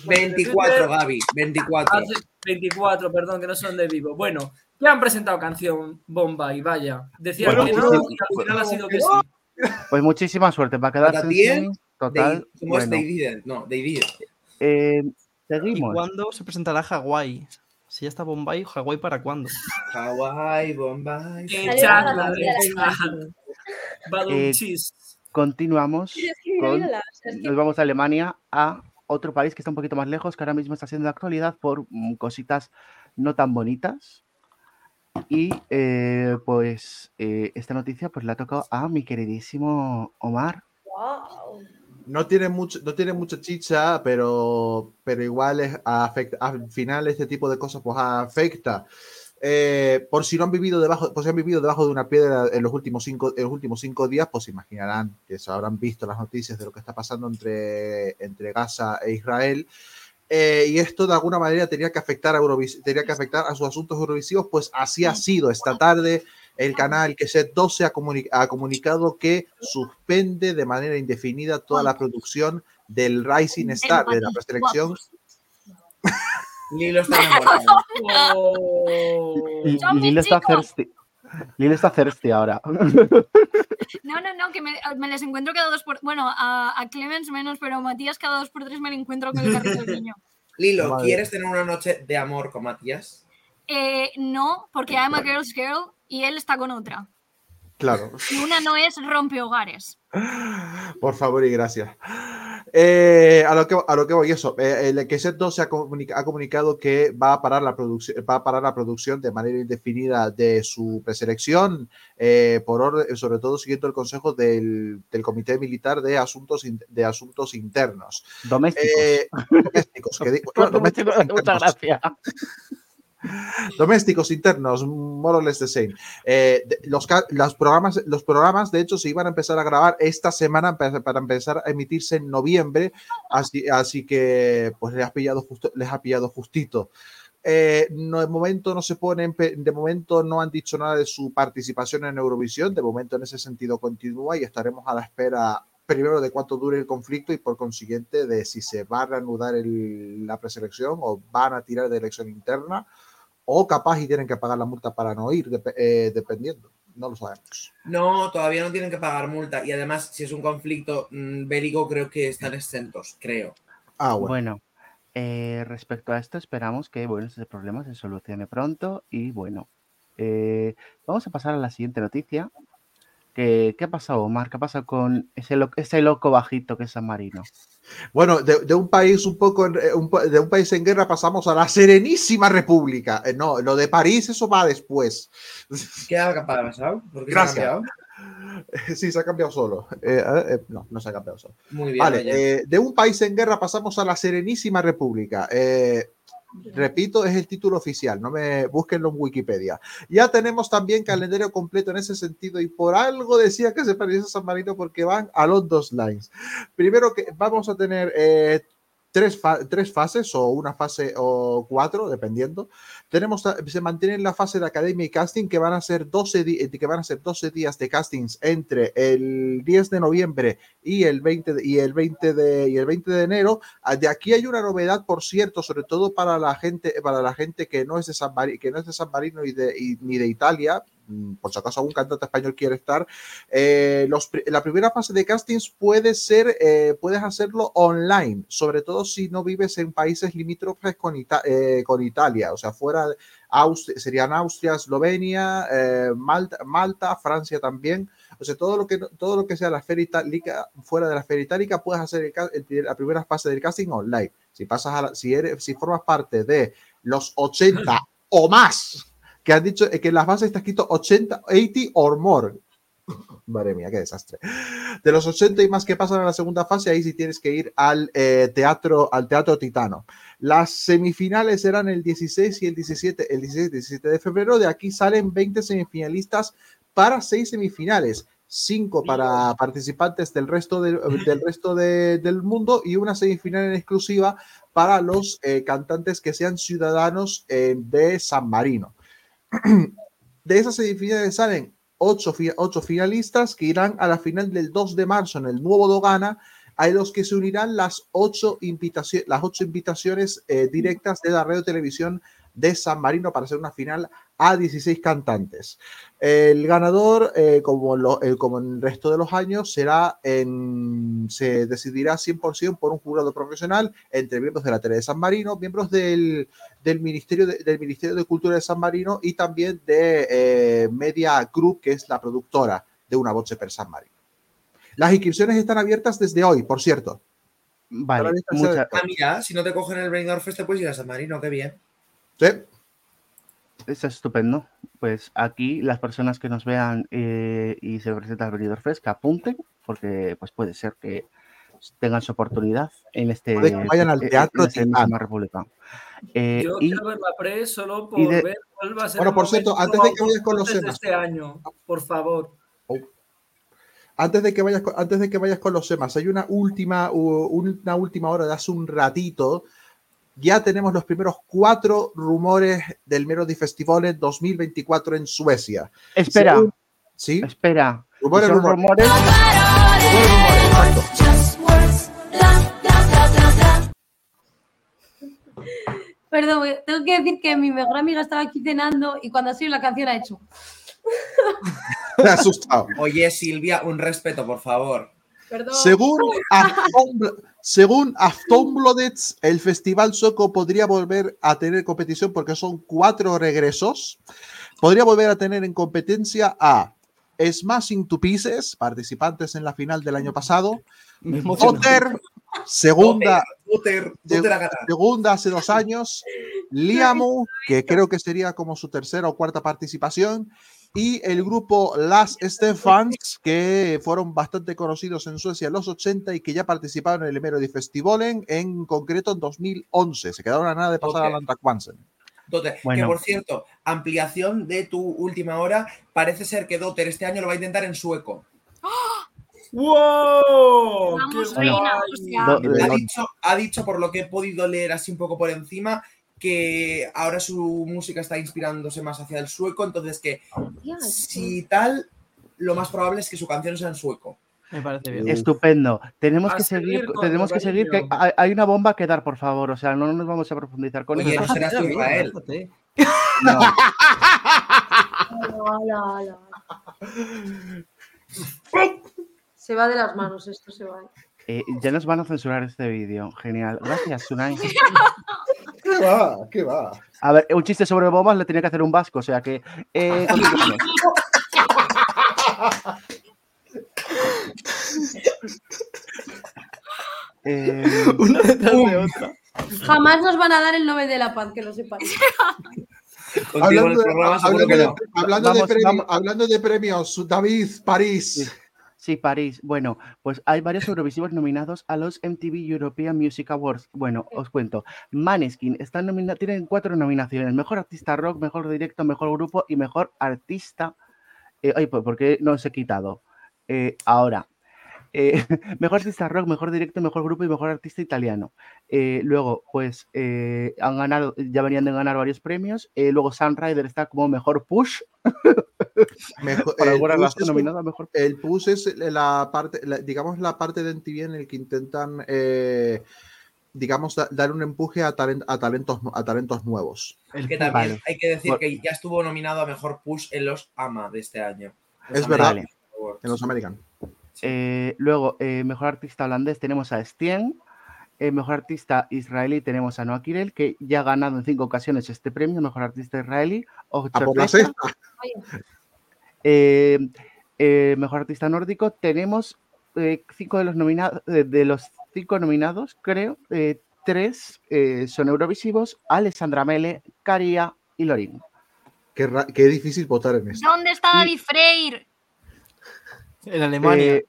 24, Gaby, 24. Hace 24, perdón, que no son de vivo. Bueno, ya han presentado canción Bombay, vaya. Decían Bueno, que no, sí. y al final ha sido que sí. Pues muchísima suerte en bien, semis, Total. ¿Cómo es? bueno. Didn't. No, did. Eh, ¿Y seguimos. cuándo se presentará Hawái? Si ya está Bombay, ¿Hawái para cuándo? Hawaii, Bombay. Salió charla, Eh. Continuamos. Es con- es nos vamos a Alemania, a otro país que está un poquito más lejos, que ahora mismo está siendo de actualidad por mm, cositas no tan bonitas. Y eh, pues eh, esta noticia pues la ha tocado a mi queridísimo Omar. Guau. No tiene, mucho, no tiene mucha chicha, pero, pero igual es, afecta, al final este tipo de cosas pues afecta. Eh, por si no han vivido debajo, por si han vivido debajo de una piedra en los últimos cinco, en los últimos cinco días, pues imaginarán que se habrán visto las noticias de lo que está pasando entre, entre Gaza e Israel. Eh, y esto de alguna manera tenía que afectar a Eurovis- tenía que afectar a sus asuntos eurovisivos, pues así ha sido. Esta tarde el canal que set 12 ha, comuni- ha comunicado que suspende de manera indefinida toda la producción del Rising Star, de la preselección. Lilo está. Oh. Lilo está thirsty. Lilo está thirsty ahora. No, no, no, que me, me les encuentro cada dos por. Bueno, a, a Clemens menos, pero a Matías cada dos por tres me lo encuentro con el carrito del niño. Lilo, Madre. ¿quieres tener una noche de amor con Matías? Eh, no, porque I'm a girl's girl y él está con otra. Claro, Y una no es rompehogares. por favor y gracias. Eh, a, lo que, a lo que voy, eso. eh, el que set 12 ha, comunica- ha comunicado que va a, parar la producción, va a parar la producción de manera indefinida de su preselección, eh, por orden, sobre todo siguiendo el consejo del, del Comité Militar de Asuntos, in- de Asuntos Internos. Domésticos. Eh, domésticos, que digo- bueno, domésticos Muchas gracias. domésticos internos, more or less the same. Eh, los, programas, los programas, de hecho, se iban a empezar a grabar esta semana para empezar a emitirse en noviembre, así, que pues les ha pillado, justo, les ha pillado justito. Eh, de momento no se ponen, de momento no han dicho nada de su participación en Eurovisión, de momento en ese sentido continúa y estaremos a la espera primero de cuánto dure el conflicto y por consiguiente de si se va a reanudar la preselección o van a tirar de elección interna o capaz y tienen que pagar la multa para no ir, dep- eh, dependiendo. No lo sabemos. No, todavía no tienen que pagar multa. Y además, si es un conflicto mm, bélico, creo que están exentos, creo. Ah, bueno. Bueno, Eh, respecto a esto, esperamos que bueno, ese problema se solucione pronto y bueno, eh, vamos a pasar a la siguiente noticia. ¿Qué, qué ha pasado, Omar? ¿Qué ha pasado con ese, lo- ese loco bajito que es San Marino? Bueno, de, de un país un poco en- eh, un de un país en guerra pasamos a la Serenísima República. Eh, no, lo de París eso va después. ¿Qué ha pasado? ¿Por qué Gracias. se ha cambiado? Sí, se ha cambiado solo. Eh, eh, eh, no, no se ha cambiado solo. Muy bien. Vale, de un país en guerra pasamos a la Serenísima República. Eh, repito, es el título oficial, no me búsquenlo en Wikipedia. Ya tenemos también calendario completo en ese sentido y por algo decía que se parece a San Marino porque van a los dos lines. Primero que vamos a tener eh, tres, fa- tres fases o una fase o cuatro, dependiendo. Tenemos, se mantiene en la fase de academia y casting que van a ser 12, di- que van a ser 12 días de castings entre el 10 de noviembre y el 20 de, y el 20 de, y el 20 de enero. Ah, De aquí hay una novedad, por cierto, sobre todo para la gente, para la gente que no es de San Marino, que no es de San Marino y de, y- ni de Italia. Mm, Por si acaso algún cantante español quiere estar, eh, los la primera fase de castings puede ser, eh, puedes hacerlo online, sobre todo si no vives en países limítrofes con, eh, Italia, o sea, fuera Austria, serían Austria, Eslovenia, eh, Malta, Francia también. O sea, todo lo que, sea la esfera itálica, fuera de la esfera itálica, puedes hacer la primera fase del casting online. Si pasas a la- si si formas parte de los 80 o más, que han dicho eh, que en la fase está escrito 80, 80 or more. Madre mía, qué desastre. De los 80 y más que pasan a la segunda fase, ahí sí tienes que ir al eh, teatro, al teatro Titano. Las semifinales serán el 16 y el 17, el 16 y 17 de febrero. De aquí salen 20 semifinalistas para seis semifinales, cinco para participantes del resto, del- del, resto de- del mundo y una semifinal en exclusiva para los eh, cantantes que sean ciudadanos eh, de San Marino. De esas semifinales salen ocho, ocho finalistas que irán a la final del 2 de marzo en el nuevo Dogana, a los que se unirán las ocho, invitaciones las ocho invitaciones eh, directas de la radio televisión de San Marino para hacer una final a 16 cantantes. El ganador, eh, como, lo- eh, como en el resto de los años, será en, se decidirá 100% por un jurado profesional entre miembros de la Tele de San Marino, miembros del, del, Ministerio de, del Ministerio de Cultura de San Marino y también de eh, Media Group, que es la productora de Una Voce per San Marino. Las inscripciones están abiertas desde hoy, por cierto. Vale, Ahora mismo mucha- Ah, mira, si no te cogen el Brain Fest, te puedes ir a San Marino, qué bien. Sí. Es estupendo. Pues aquí las personas que nos vean eh, y se presentan al Benidorm Fest, que apunten, porque pues puede ser que tengan su oportunidad en este Puede que vayan al en Teatro la Serenísima Titán. República. Eh, Yo y quiero ver la pre solo por de- ver cuál va a ser Bueno, por cierto, antes de que vayas con los de temas. este año, por favor. Antes de que vayas con, antes de que vayas con los temas, hay una última, una última hora de hace un ratito. Ya tenemos los primeros cuatro rumores del Melody Festival en 2024 en Suecia. espera, Según- sí, espera. rumores, Son rumores. rumores. Perdón, tengo que decir que mi mejor amiga estaba aquí cenando y cuando ha sido la canción ha hecho. Me ha asustado. Oye, Silvia, un respeto, por favor. Perdón. Según, según Aftonbladet, el festival sueco podría volver a tener competición porque son cuatro regresos. Podría volver a tener en competencia a Smashing to Pieces, participantes en la final del año pasado. Me emociona. Otter, segunda, segunda hace dos años. Liamu, que creo que sería como su tercera o cuarta participación. Y el grupo Las Stefans, que fueron bastante conocidos en Suecia en los 80 y que ya participaron en el Melody Festivalen, en concreto en 2011. Se quedaron a nada de pasar a Landtag Quansen. Dotter, Bueno. que por cierto, ampliación de tu última hora. Parece ser que Dotter este año lo va a intentar en sueco. ¡Wow! Eh, Ha do- dicho, ha dicho, por lo que he podido leer así un poco por encima, que ahora su música está inspirándose más hacia el sueco, entonces que si tal, lo más probable es que su canción sea en sueco. Me parece bien. Estupendo. Tenemos A que seguir, tenemos que seguir, que hay, hay una bomba que dar, por favor. O sea, no nos vamos a profundizar con Oye, eso. no tú, Israel. No. Se va de las manos, esto se va. Eh, ya nos van a censurar este vídeo. Genial. Gracias, Sunai. ¿Qué va? ¿Qué va? A ver, un chiste sobre bombas le tenía que hacer un vasco, o sea que. eh. Eh, Una detrás de otra. Jamás nos van a dar el Nobel de la Paz, que lo en Hablando, de, hablando que de- no. hablando de Vamos, premi- vamos. hablando de premios, David, París. Sí, París. Bueno, pues hay varios Eurovisivos nominados a los MTV European Music Awards. Bueno, os cuento. Maneskin están nomina- tienen cuatro nominaciones: Mejor Artista Rock, Mejor Directo, Mejor Grupo y Mejor Artista. Eh, ay, pues, ¿por qué no os he quitado? Eh, ahora. eh, mejor artista rock, mejor directo, mejor grupo y mejor artista italiano. Eh, luego, pues eh, han ganado, ya venían de ganar varios premios. Luego, Sunrider está como mejor push. Mejor- el alguna push razón es- nominado a mejor El PUS es la parte, la- digamos, la parte de MTV en el que intentan, eh, digamos, da- dar un empuje a, talen- a talentos, a talentos nuevos. El Que también Vale. hay que decir Bueno. que ya estuvo nominado a mejor push en los AMA de este año. Los Es verdad. Awards. En los American. Eh, luego, eh, mejor artista holandés tenemos a Stien. Eh, mejor artista israelí tenemos a Noah Kirel, que ya ha ganado en cinco ocasiones este premio, mejor artista israelí. O A por la sexta. Eh, eh, mejor artista nórdico tenemos eh, cinco de los nominados, de los cinco nominados, creo, eh, tres eh, son eurovisivos: Alessandra Mele, Caria y Lorin. Qué, difícil votar en esto. ¿Dónde está David Freire? En Alemania. Eh,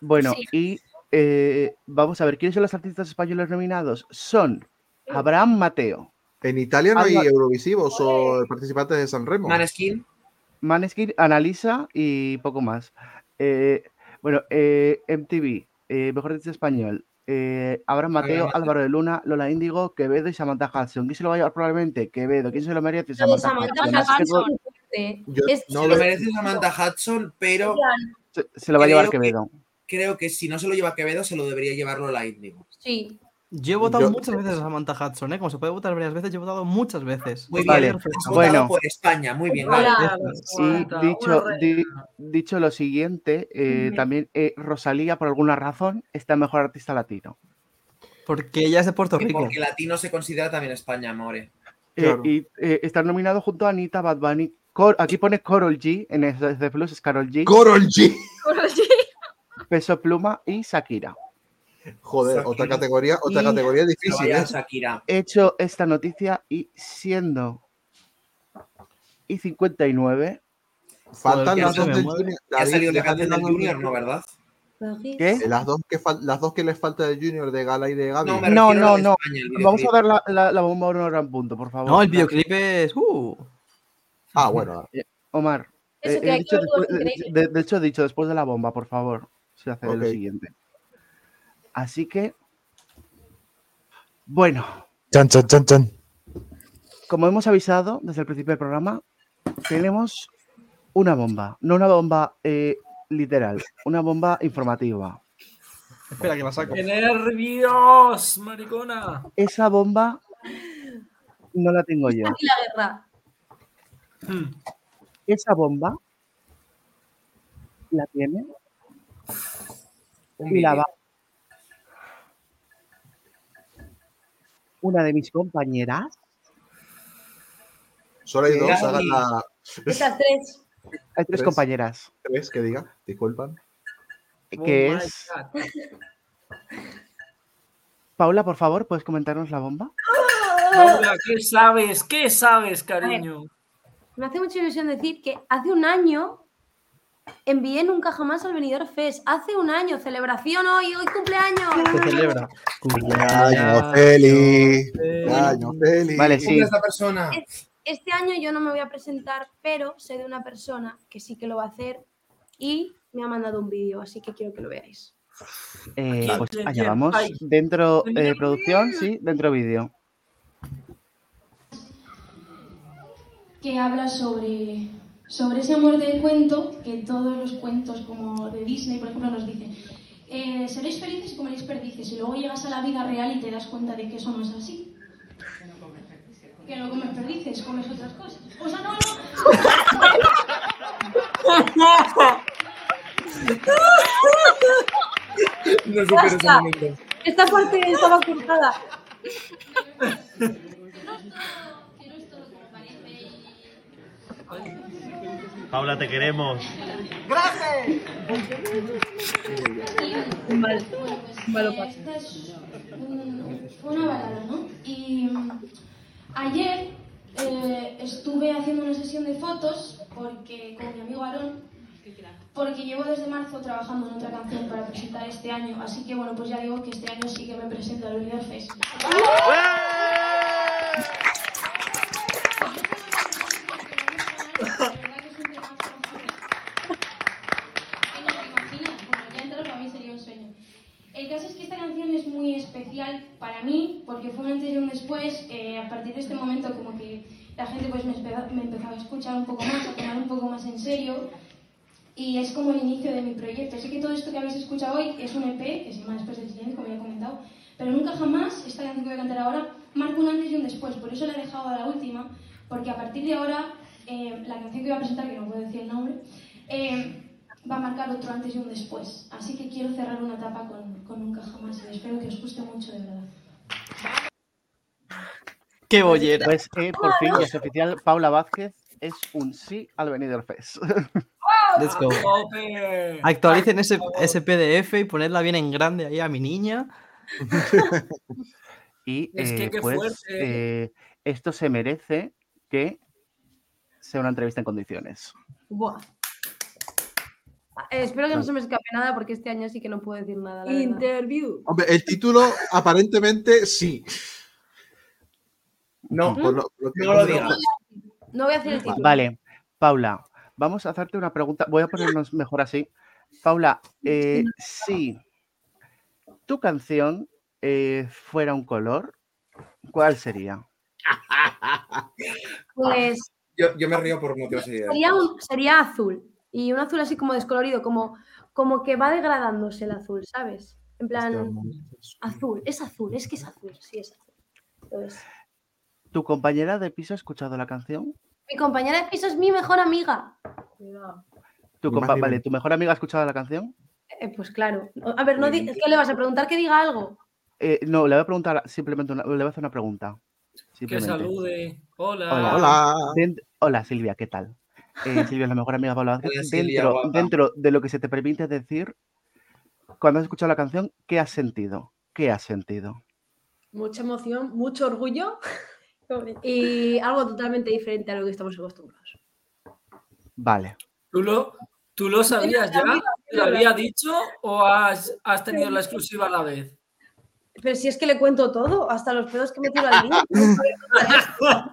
bueno, Sí. y eh, vamos a ver, ¿quiénes son los artistas españoles nominados? Son Abraham Mateo, En Italia no hay Alba- Eurovisivos o participantes de San Remo. Maneskin. Maneskin, Analisa y poco más. Eh, bueno, eh, MTV, eh, Mejor Artista Español, eh, Abraham Mateo. Álvaro de Luna, Lola Índigo, Quevedo y Samantha Hudson. ¿Quién se lo va a llevar probablemente? Quevedo. ¿Quién se lo merece? Samantha, Samantha Hudson. Que. Yo Es- no Se lo- merece Samantha Hudson, pero se, se lo va a llevar que- Quevedo. creo que si no se lo lleva Quevedo, se lo debería llevarlo la Índigo. Sí. Yo he votado yo- muchas veces a Samantha Hudson, ¿eh? Como se puede votar varias veces, yo he votado muchas veces. Muy Vale, bien, votado bueno. por España, muy bien. Hola. Dicho, di- dicho lo siguiente, eh, también eh, Rosalía, por alguna razón, está mejor artista latino. Porque ella es de Puerto Rico. Porque latino se considera también España, more. Eh, Claro. y eh, está nominado junto a Anita, Bad Bunny. Cor- aquí pone Corol G, en de Plus es Carol G, Corol G. Peso Pluma y Shakira. Joder, Shakira. otra categoría, otra Y- categoría difícil. vaya ¿eh? He hecho esta noticia y siendo y 59, Faltan las dos del. Junior. Ha salido la déjate canción las del Junior, ¿no, verdad? ¿qué? Las dos, que fal- las dos que les falta del Junior de Gala y de Gaby. No, No, no. España, Vamos a dar la, la, la bomba gran punto, por favor. No, el videoclip es. Uh, Ah, bueno. Omar, Eso eh, que he dicho después- increíble. de, de hecho, he dicho después de la bomba, por favor, se hace lo siguiente. Así que, bueno, Chan, chan, chan, chan. como hemos avisado desde el principio del programa, tenemos una bomba, no una bomba eh, literal, una bomba informativa. espera que la saco. ¡Qué nervios, maricona! Esa bomba no la tengo yo. Aquí la guerra. Hmm. Esa bomba la tiene y la va una de mis compañeras Solo hay Que dos. Gaby. Hagan la. Esas tres. Hay tres Tres. compañeras, Tres, que diga. Disculpan. que Oh my es... Paula, por favor, ¿puedes comentarnos la bomba? Paula, ¿qué sabes? ¿Qué sabes, cariño? Me hace mucha ilusión decir que hace un año envié nunca jamás al venidor Fest. Hace un año, celebración hoy, hoy cumpleaños. Se celebra. Año feliz. Año feliz. Vale, ¿Quién sí. es esta persona? Este año yo no me voy a presentar, pero sé de una persona que sí que lo va a hacer y me ha mandado un vídeo, así que quiero que lo veáis. Eh, ¿Quién, pues allá vamos. Dentro eh, producción, sí, dentro vídeo. que habla sobre, sobre ese amor del cuento, que todos los cuentos como de Disney, por ejemplo, nos dicen, eh, seréis felices y comeréis perdices, y luego llegas a la vida real y te das cuenta de que eso no es así. Que no comes perdices, comes otras cosas. O sea, no, no. No supero ese momento. Esta parte estaba cortada. Paula, te queremos. ¡Gracias! Vale. Vale, esta es un- fue una balada, ¿no? Y mm, ayer eh, estuve haciendo una sesión de fotos porque con mi amigo Aarón, porque llevo desde marzo trabajando en otra canción para presentar este año, así que bueno, pues ya digo que este año sí que me presento al Universe Fest. ya entrar para mí sería un sueño. El caso es que esta canción es muy especial para mí porque fue un antes y un después. eh, a partir de este momento como que la gente pues me, me empezaba a escuchar un poco más, a tomar un poco más en serio y es como el inicio de mi proyecto. Sé que todo esto que habéis escuchado hoy es un EP que se llama Después del Silencio, como ya he comentado, pero nunca jamás esta canción que voy a cantar ahora marca un antes y un después. Por eso la he dejado a la última, porque a partir de ahora eh, la canción que voy a presentar, que no puedo decir el nombre, eh, va a marcar otro antes y un después. Así que quiero cerrar una etapa con, con Nunca Jamás y espero que os guste mucho, de verdad. Qué bollera. Pues eh, por fin ya es oficial, Paula Vázquez es un sí al Benidorm Fest. Let's go. Actualicen ese, ese PDF y ponedla bien en grande ahí a mi niña. Y Es que eh, qué pues fuerte. eh, esto se merece que sea una entrevista en condiciones. Buah. Eh, espero que no se me escape nada porque este año sí que no puedo decir nada. la. Interview. Hombre, el título aparentemente sí. No, Por lo- lo que- no lo digas. No voy a hacer el título. Vale, Paula, vamos a hacerte una pregunta. Voy a ponernos mejor así. Paula, eh, si tu canción eh, fuera un color, ¿cuál sería? Pues Yo, yo me río por motivos evidentes. sería, un- sería azul. Y un azul así como descolorido, como, como que va degradándose el azul, ¿sabes? En plan, azul, es azul, es que es azul, sí es azul. Entonces, ¿Tu compañera de piso ha escuchado la canción? mi compañera de piso es mi mejor amiga. ¿Tu Ni más compa- vale. ¿tu mejor amiga ha escuchado la canción? Eh, pues claro. A ver, no ¿qué le vas a preguntar? Que diga algo. Eh, no, le voy a preguntar simplemente una, le voy a hacer una pregunta. Que salude. Hola. Hola. Hola. Dent- Hola, Silvia, ¿qué tal? Eh, Silvia es la mejor amiga de. Hola, Silvia, Dentro, guapa. dentro de lo que se te permite decir, cuando has escuchado la canción, ¿qué has sentido? ¿Qué has sentido? Mucha emoción, mucho orgullo. Y algo totalmente diferente a lo que estamos acostumbrados. Vale. ¿Tú lo, ¿Tú lo sabías ya? ¿Te lo había dicho o has, has tenido la exclusiva a la vez? Pero si es que le cuento todo, hasta los pedos que me tiro al niño.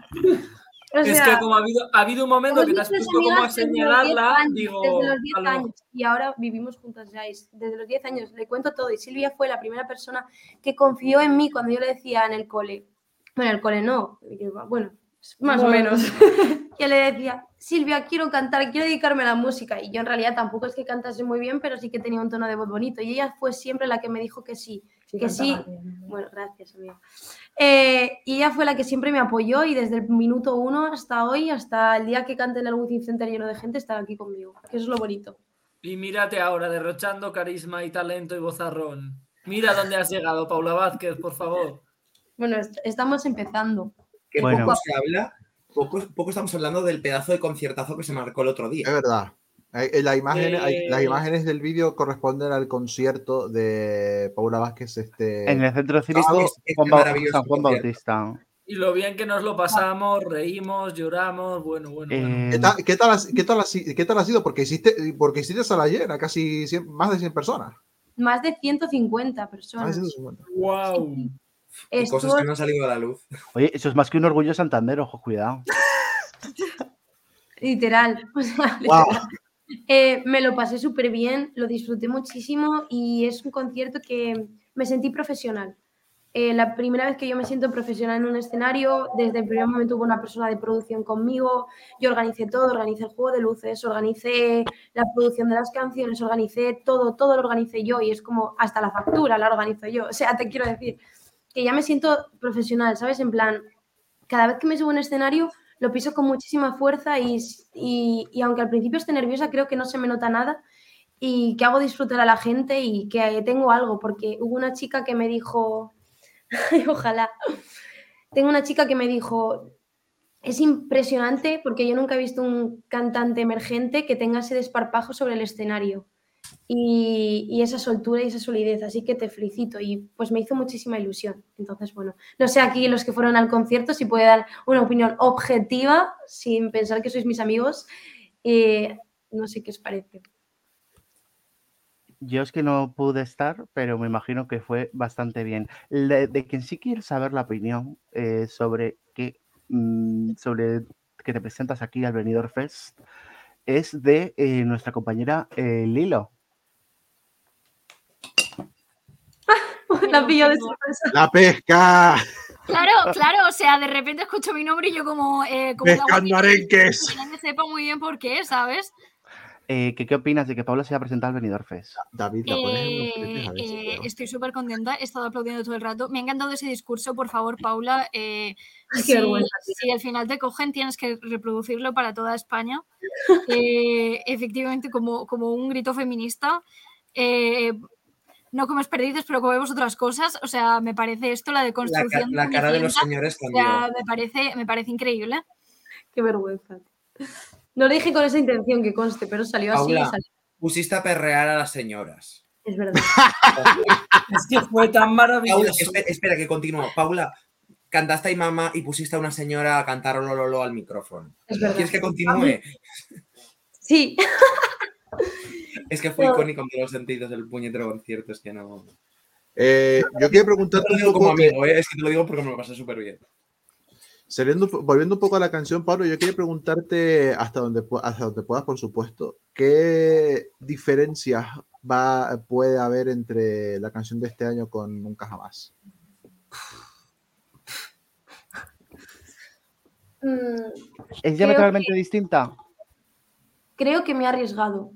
O es que como ha habido, ha habido un momento que te has puesto como a amigas desde los 10 señalarla, años, digo, Desde los 10 a lo- años. Y ahora vivimos juntas ya. Desde los 10 años le cuento todo. Y Silvia fue la primera persona que confió en mí cuando yo le decía en el cole. Bueno, en el cole no. Bueno, más o menos. que le decía, Silvia, quiero cantar, quiero dedicarme a la música. Y yo en realidad tampoco es que cantase muy bien, pero sí que tenía un tono de voz bonito. Y ella fue siempre la que me dijo que sí. que sí. Bueno, gracias, amiga. Eh, y ella fue la que siempre me apoyó y desde el minuto uno hasta hoy, hasta el día que cante en el Wizzing Center lleno de gente, estará aquí conmigo. Que eso es lo bonito. Y mírate ahora, derrochando carisma y talento y vozarrón. Mira dónde has llegado, Paula Vázquez, por favor. Bueno, est- estamos empezando. Que Bueno. poco se habla, poco, poco estamos hablando del pedazo de conciertazo que se marcó el otro día. Es verdad. Eh, eh, la imagen- hay- las Eh. imágenes del vídeo corresponden al concierto de Paula Vázquez. Este... En el centro cívico es- es Juan que Bau- maravilloso San Juan concierto. Bautista. Y lo bien que nos lo pasamos, reímos, lloramos, bueno, bueno. bueno. Eh, ¿Qué tal, qué, tal ha, qué tal ha si- qué tal ha sido? Porque hiciste, porque hiciste sala llena, casi 100 más de 100 personas. Más de 150 Más de personas. 150. ¡Wow! Y cosas Estuvo- que no han salido a la luz. Oye, eso es más que un orgullo Santander, ojo, cuidado. Literal. o sea, Wow. literal. Eh, me lo pasé súper bien, lo disfruté muchísimo y es un concierto que me sentí profesional. Eh, la primera vez que yo me siento profesional en un escenario, desde el primer momento hubo una persona de producción conmigo, yo organicé todo, organicé el juego de luces, organicé la producción de las canciones, organicé todo, todo lo organicé yo y es como hasta la factura la organizo yo. O sea, te quiero decir que ya me siento profesional, ¿sabes? En plan, cada vez que me subo a un escenario lo piso con muchísima fuerza y, y- y aunque al principio esté nerviosa, creo que no se me nota nada. y que hago disfrutar a la gente y que tengo algo, porque hubo una chica que me dijo, ojalá, tengo una chica que me dijo, es impresionante porque yo nunca he visto un cantante emergente que tenga ese desparpajo sobre el escenario y, esa soltura y esa solidez, así que te felicito y pues me hizo muchísima ilusión. Entonces, bueno, no sé aquí los que fueron al concierto si puede dar una opinión objetiva sin pensar que sois mis amigos, eh, no sé qué os parece. Yo es que no pude estar, pero me imagino que fue bastante bien. De, quien sí quiero saber la opinión eh, sobre qué mm, sobre que te presentas aquí al Benidorm Fest es de eh, nuestra compañera eh, Lilo. La pillo de sorpresa. ¡La pesca! Claro, claro, o sea, de repente escucho mi nombre y yo como... Eh, como ¡Pescando arenques! que nadie sepa muy bien por qué, ¿sabes? Eh, ¿qué, ¿Qué opinas de que Paula se haya presentado al Benidorm Fest? David, la pones en los tretes Eh, eh, estoy súper contenta, he estado aplaudiendo todo el rato. Me ha encantado ese discurso, por favor, Paula. eh, Ay, qué si, si al final te cogen, tienes que reproducirlo para toda España. Eh, efectivamente, como, como un grito feminista. Eh, no comes perdices, pero comemos otras cosas. O sea, me parece esto la La, ca- deconstrucción. la cara de los señores O sea, cambió. me parece, me parece increíble. Qué vergüenza. No lo dije con esa intención que conste, pero salió así y Paula, salió. pusiste a perrear a las señoras. Es verdad. Es que fue tan Paula, maravilloso. espera, espera, que continúo. Paula, cantaste a mamá y pusiste a una señora a cantar Olololo al micrófono. Es verdad. ¿Quieres que continúe? Sí. Es que fue No. icónico en todos los sentidos el puñetero concierto, es que no... Eh, yo quiero preguntarte Te lo un digo como que- amigo, ¿eh? es que te lo digo porque me lo pasé súper bien. Saliendo, volviendo un poco a la canción, Pablo, yo quería preguntarte hasta donde, hasta donde puedas, por supuesto, ¿qué diferencias va, puede haber entre la canción de este año con Nunca Jamás? Mm, ¿Es diametralmente distinta? creo que me he arriesgado.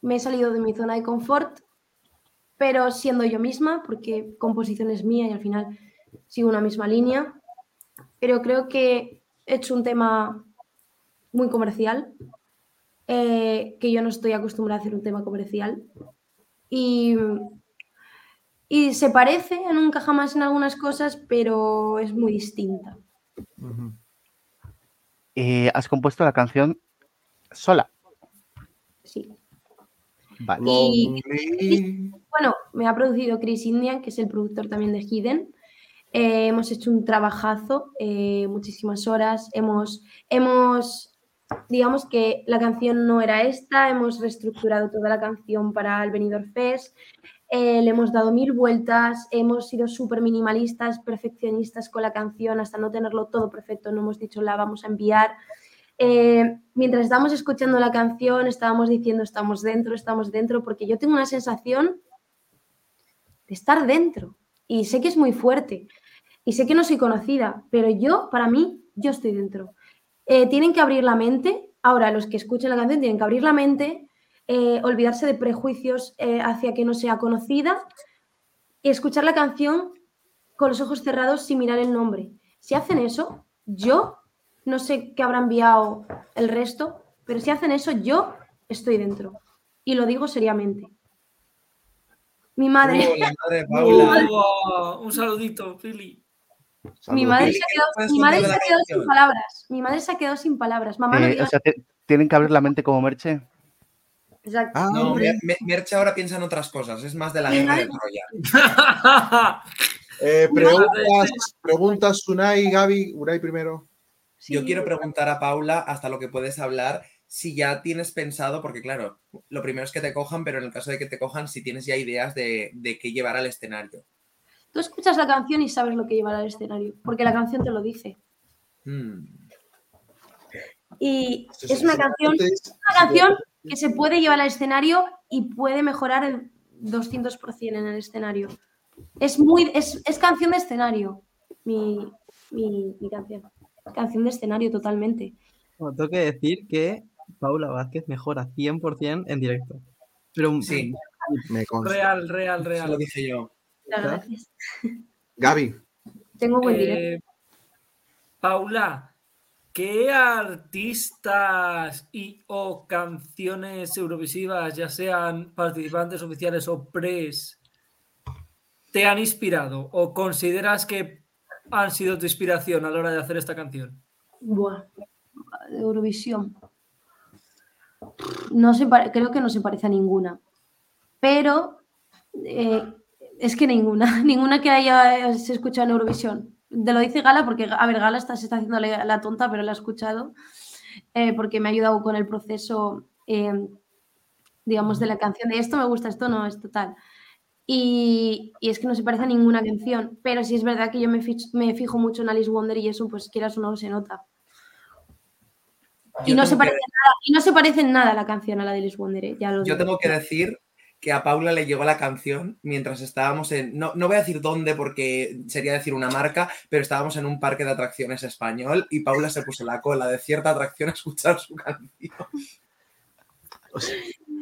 Me he salido de mi zona de confort, pero siendo yo misma, porque composición es mía y al final sigo una misma línea. Pero creo que he hecho un tema muy comercial, eh, que yo no estoy acostumbrada a hacer un tema comercial. Y, y se parece a Nunca Jamás en algunas cosas, pero es muy distinta. Eh, has compuesto la canción sola. Sí. Vale. Y bueno, me ha producido Chris Indian, que es el productor también de Hidden. Eh, hemos hecho un trabajazo, eh, muchísimas horas. Hemos, hemos, digamos que la canción no era esta, hemos reestructurado toda la canción para el Benidorm Fest. eh, le hemos dado mil vueltas, hemos sido súper minimalistas, perfeccionistas con la canción, hasta no tenerlo todo perfecto, no hemos dicho la vamos a enviar. Mientras estábamos escuchando la canción, estábamos diciendo estamos dentro, estamos dentro, porque yo tengo una sensación de estar dentro. Y sé que es muy fuerte. Y sé que no soy conocida, pero yo, para mí, yo estoy dentro. Eh, tienen que abrir la mente. Ahora, los que escuchen la canción tienen que abrir la mente, eh, olvidarse de prejuicios eh, hacia que no sea conocida y escuchar la canción con los ojos cerrados sin mirar el nombre. Si hacen eso, yo no sé qué habrá enviado el resto, pero si hacen eso, yo estoy dentro. Y lo digo seriamente. Mi madre. Oh, Paula. Oh, un saludito, Mi madre, se ha ¿qué quedado, puedes mi madre contar se de ha la quedado sin palabras. Mi madre se ha quedado sin palabras. Mamá no Eh, o digas. sea, te- tienen que abrir la mente como Merche. Exacto. Ah, No, Merche ahora piensa en otras cosas, es más de la guerra de Troya. Eh, preguntas, preguntas, Unai, Gaby, Unai primero. Yo quiero preguntar a Paula, hasta lo que puedes hablar, si ya tienes pensado, porque claro, lo primero es que te cojan, pero en el caso de que te cojan, si tienes ya ideas de, de qué llevar al escenario. Tú escuchas la canción y sabes lo que llevará al escenario, porque la canción te lo dice. Hmm. Y es una canción, es una canción que se puede llevar al escenario y puede mejorar el 200% en el escenario. Es muy es, es canción de escenario, mi, mi, mi canción. Canción de escenario totalmente. Bueno, tengo que decir que Paula Vázquez mejora 100% en directo. Pero Sí, Me consta. Real, real, eso real. lo dije yo. Gracias. Gaby, Tengo buen Eh, directo. Paula, ¿qué artistas y o canciones eurovisivas, ya sean participantes oficiales o pres, te han inspirado o consideras que han sido tu inspiración a la hora de hacer esta canción? Buah, de Eurovisión. No se pare- creo que no se parece a ninguna. Pero eh, es que ninguna, ninguna que haya se escuchado en Eurovisión. Te lo dice Gala porque, a ver, Gala está, se está haciendo la, la tonta, pero la ha escuchado eh, porque me ha ayudado con el proceso, eh, digamos, de la canción de esto me gusta, esto no, es total. Y, y es que no se parece a ninguna canción, pero sí es verdad que yo me, fijo mucho en Alice Wonder y eso, pues quieras o no, se nota. Y no, se parece en nada, y no se parece nada la canción a la de Alice Wonder, eh, ya lo Yo digo. tengo que decir que a Paula le llegó la canción mientras estábamos en. No, no voy a decir dónde porque sería decir una marca, pero estábamos en un parque de atracciones español y Paula se puso la cola de cierta atracción a escuchar su canción.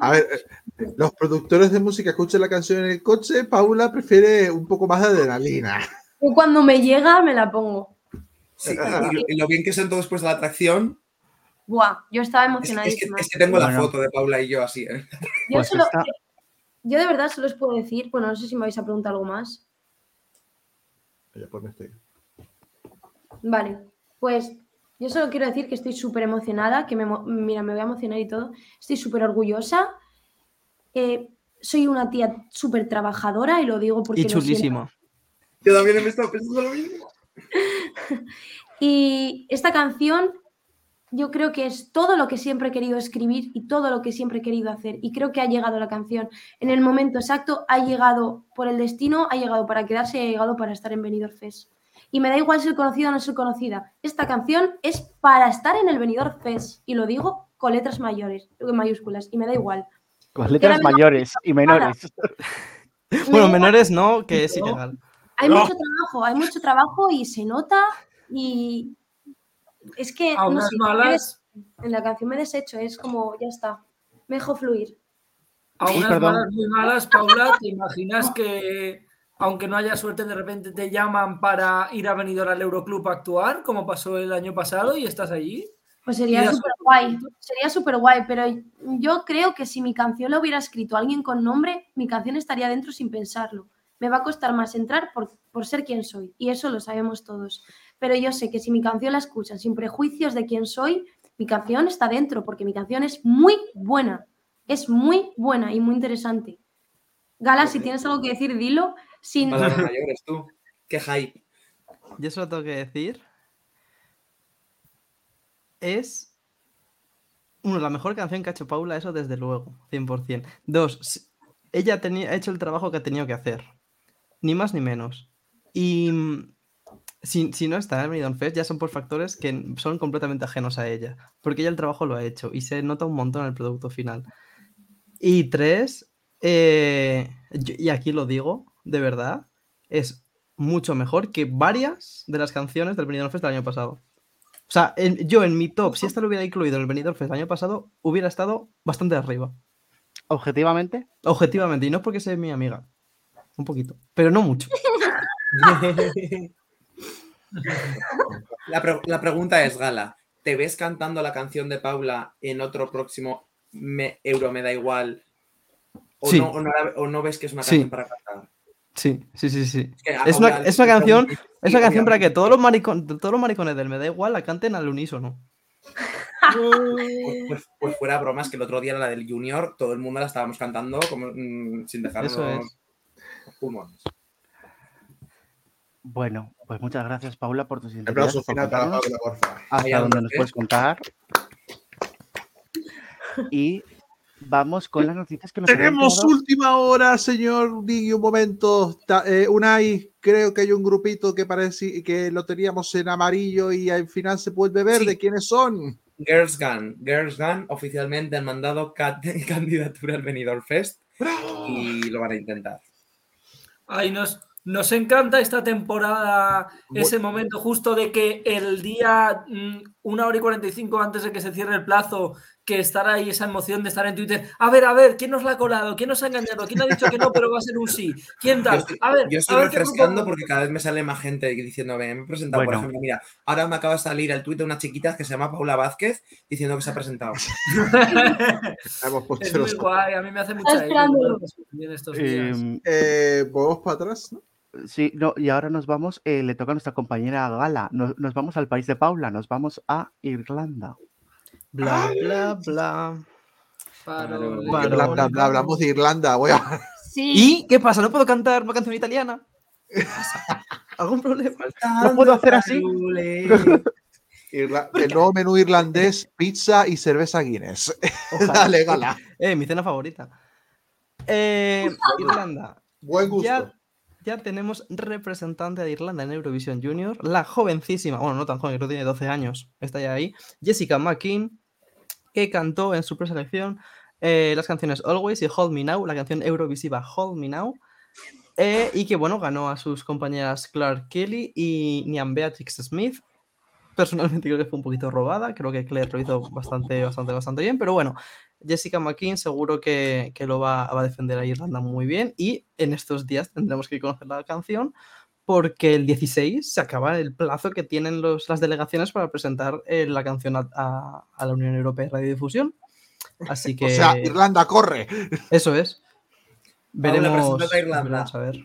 A ver, los productores de música escuchan la canción en el coche, Paula prefiere un poco más de adrenalina. Yo cuando me llega me la pongo. Sí, y, lo, y lo bien que sentó después de la atracción. Buah, yo estaba Es, es que, emocionadísima. es que tengo la foto de Paula y yo así. ¿eh? Yo, Pues solo- está- yo de verdad solo os puedo decir, bueno, no sé si me vais a preguntar algo más. Pues me estoy- Vale, pues yo solo quiero decir que estoy súper emocionada, que me, mira, me voy a emocionar y todo. Estoy súper orgullosa. Eh, soy una tía súper trabajadora y lo digo porque Y chulísima. Yo también me estaba pensando lo mismo. Y esta canción yo creo que es todo lo que siempre he querido escribir y todo lo que siempre he querido hacer. Y creo que ha llegado la canción en el momento exacto, ha llegado por el destino, ha llegado para quedarse y ha llegado para estar en Benidorm Fest. Y me da igual ser conocida o no ser conocida. Esta canción es para estar en el Benidorm Fest. Y lo digo con letras mayores, mayúsculas. Y me da igual. Con letras mayores y menores. Bueno, Me- menores no, que es ilegal. Hay No. mucho trabajo, hay mucho trabajo y se nota. Y es que A no unas sé, malas, en la canción me desecho, es como, ya está, me dejo fluir. a unas perdón. malas muy malas, Paula, ¿te imaginas que aunque no haya suerte, de repente te llaman para ir a Benidorm al Euroclub a actuar, como pasó el año pasado y estás allí? Pues sería súper guay, sería súper guay, pero yo creo que si mi canción la hubiera escrito alguien con nombre, mi canción estaría dentro sin pensarlo. Me va a costar más entrar por, por ser quien soy, y eso lo sabemos todos. Pero yo sé que si mi canción la escuchan sin prejuicios de quién soy, mi canción está dentro, porque mi canción es muy buena, es muy buena y muy interesante. Gala, si tienes algo que decir, dilo. Sin... Palabras mayores, tú. Qué hype. Yo solo tengo que decir. Es. Uno, la mejor canción que ha hecho Paula, eso desde luego, 100%. Dos, ella tenía, ha hecho el trabajo que ha tenido que hacer. Ni más ni menos. Y mm, si, si no está en el Benidorm Fest, ya son por factores que son completamente ajenos a ella. Porque ella el trabajo lo ha hecho y se nota un montón en el producto final. Y tres, eh, yo- y aquí lo digo, de verdad, es mucho mejor que varias de las canciones del Benidorm Fest del año pasado. O sea, en- yo en mi top, si esta lo hubiera incluido en el Benidorm Fest del año pasado, hubiera estado bastante arriba. Objetivamente, Objetivamente, y no es porque sea mi amiga. Un poquito, pero no mucho. La, pre- la pregunta es, Gala, ¿te ves cantando la canción de Paula en otro próximo me- Euro Me Da Igual? ¿O, Sí. no, o, no, la- o no ves que es una Sí. canción para cantar? Sí, sí, sí, sí. que Es una, es canción, es una canción para que todos los, maricon- todos los maricones del Me da igual la canten al unísono. Pues, pues- pues fuera bromas, que el otro día la del Junior, todo el mundo la estábamos cantando como, mm, sin dejarnos es. pulmones. Bueno, pues muchas gracias, Paula, por tu sinceridad. Aplauso por final para Paula, por favor. Ahí hasta donde nos puedes contar. Y vamos con las noticias que nos Tenemos última hora, señor Diggy, un momento. Eh, Unai, creo que hay un grupito que parece que lo teníamos en amarillo y al final se vuelve verde. Sí. ¿Quiénes son? Girls Gun. Girls Gun oficialmente han mandado ca- candidatura al Benidorm Fest y lo van a intentar. Ay, nos, nos encanta esta temporada, ese momento justo de que el día mm, una hora y 45 antes de que se cierre el plazo que estar ahí, esa emoción de estar en Twitter. A ver, a ver, ¿quién nos la ha colado? ¿Quién nos ha engañado? ¿Quién ha dicho que no, pero va a ser un sí? ¿Quién tal? A ver, yo estoy a ver refrescando porque cada vez me sale más gente diciéndome, me he presentado, por ejemplo, mira, ahora me acaba de salir el tuit de una chiquita que se llama Paula Vázquez diciendo que se ha presentado. Es muy guay, a mí me hace mucha Está esperándolo. ilusión en estos días. Em, Eh, ¿Volvemos para atrás? no? Sí, no, y ahora nos vamos, eh, le toca a nuestra compañera Gala. Nos, nos vamos al país de Paula, nos vamos a Irlanda. Bla, bla, bla. Parole. Bla, bla, bla, bla, hablamos de Irlanda, voy a... Sí. ¿Y qué pasa? ¿No puedo cantar una canción italiana? ¿Algún problema? ¿No puedo hacer así? Irla- El nuevo menú irlandés, pizza y cerveza Guinness. Dale, gala. Eh, mi cena favorita. Eh, Irlanda. Buen gusto. Ya, ya tenemos representante de Irlanda en Eurovisión Junior, la jovencísima, bueno, no tan joven, creo que tiene 12 años, está ya ahí, Jessica McKean, que cantó en su preselección eh, las canciones Always y Hold Me Now, la canción eurovisiva Hold Me Now, eh, y que, bueno, ganó a sus compañeras Clark Kelly y Nian Beatrix Smith. Personalmente creo que fue un poquito robada, creo que Claire lo hizo bastante, bastante, bastante bien, pero bueno, Jessica McKean seguro que, que lo va, va a defender a Irlanda muy bien y en estos días tendremos que conocer la canción porque el 16 se acaba el plazo que tienen los, las delegaciones para presentar eh, la canción a, a- a la Unión Europea de Radiodifusión. Así que... O sea, Irlanda, corre. Eso es. Veremos, a Irlanda. veremos a ver.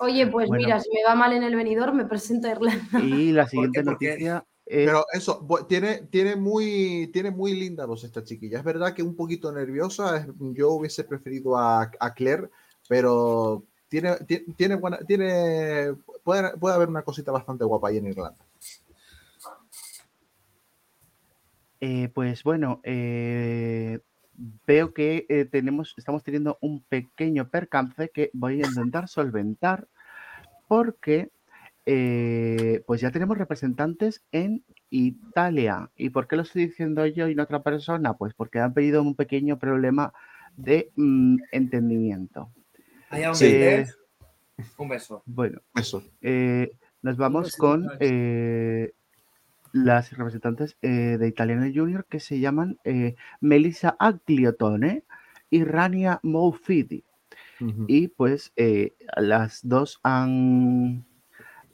Oye, pues Bueno. mira, si me va mal en el venidor, me presento a Irlanda. Y la siguiente qué? Noticia es Pero eso, tiene, tiene, muy, tiene muy linda voz esta chiquilla. Es verdad que un poquito nerviosa. Yo hubiese preferido a, a Claire, pero tiene, ti- tiene buena, tiene, puede, puede haber una cosita bastante guapa ahí en Irlanda. Eh, pues bueno, eh, veo que eh, tenemos, estamos teniendo un pequeño percance que voy a intentar solventar porque eh, pues ya tenemos representantes en Italia. ¿Y por qué lo estoy diciendo yo y no otra persona? Pues porque han pedido un pequeño problema de mm, entendimiento. Sí. estés, un beso. Bueno, Eso. eh, nos vamos con eh, las representantes eh, de Italiano Junior que se llaman eh, Melissa Agliotone y Rania Moufidi. Y pues eh, las dos han,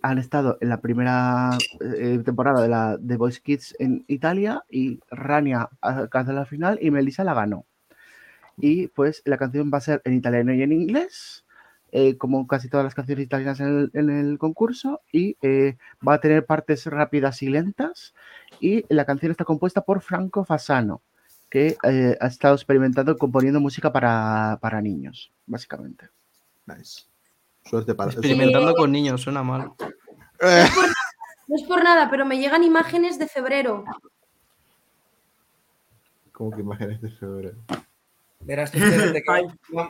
han estado en la primera eh, temporada de la The Voice Kids en Italia y Rania alcanzó la final y Melissa la ganó. Y pues la canción va a ser en italiano y en inglés, eh, como casi todas las canciones italianas en el, en el concurso, y eh, va a tener partes rápidas y lentas. Y la canción está compuesta por Franco Fasano, que eh, ha estado experimentando componiendo música para, para niños, básicamente. Nice. Suerte para Experimentando con niños, suena mal. Eh, No es por nada, pero me llegan imágenes de febrero. ¿Cómo que imágenes de febrero? Verás que espérate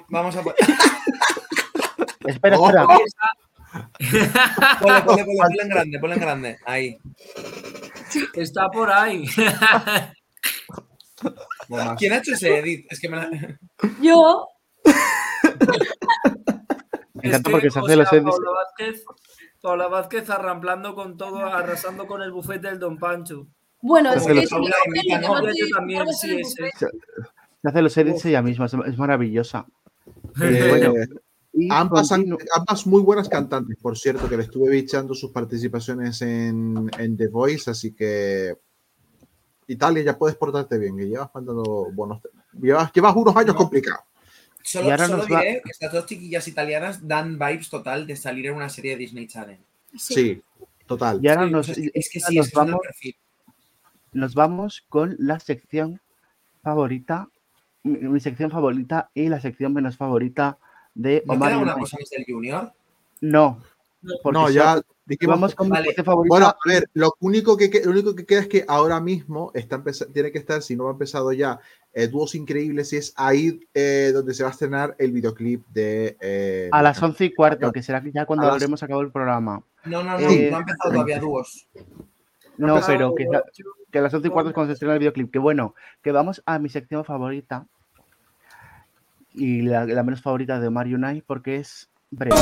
vamos a... Espera, Oh. espera. Ponle, ponle, ponle, ponle en grande, ponle en grande. Ahí. Está por ahí. ¿Quién ha hecho ese edit? Es que me la... Yo, Me encanta porque se hace sea. Paula Vázquez, Paula Vázquez arramplando con todo, arrasando con el bufete del Don Pancho. bueno, es que los también, sí, buffet. Se hace los edits ella misma, es, maravillosa. Eh, bueno, y ambas, han- continu- ambas muy buenas cantantes, por cierto, que le estuve bichando sus participaciones en, en The Voice, así que Italia ya puedes portarte bien, que llevas mandando buenos temas. Llevas, llevas unos años No. complicados. Solo, Y ahora solo nos va- diré que estas dos chiquillas italianas dan vibes total de salir en una serie de Disney Channel. Sí, total. y ahora Sí, nos, Es que, es que ahora sí, nos es vamos, perfil. nos vamos con la sección favorita, mi, mi sección favorita y la sección menos favorita de ¿No Omar queda y una cosa del Junior? No, No, ya dijimos. vamos con mi Vale. sección favorita. Bueno, a ver, lo único que, lo único que queda es que ahora mismo está tiene que estar, si no ha empezado ya, eh, Dúos Increíbles y es ahí eh, donde se va a estrenar el videoclip de... eh, a las la once y cuarto, que será ya cuando las- habremos acabado el programa. No, no, no, Eh, no ha empezado todavía dúos. No, empezado pero que, a las once y cuarto es cuando se estrena el videoclip. Que bueno, que vamos a mi sección favorita y la, la menos favorita de Omar y Unai porque es breve.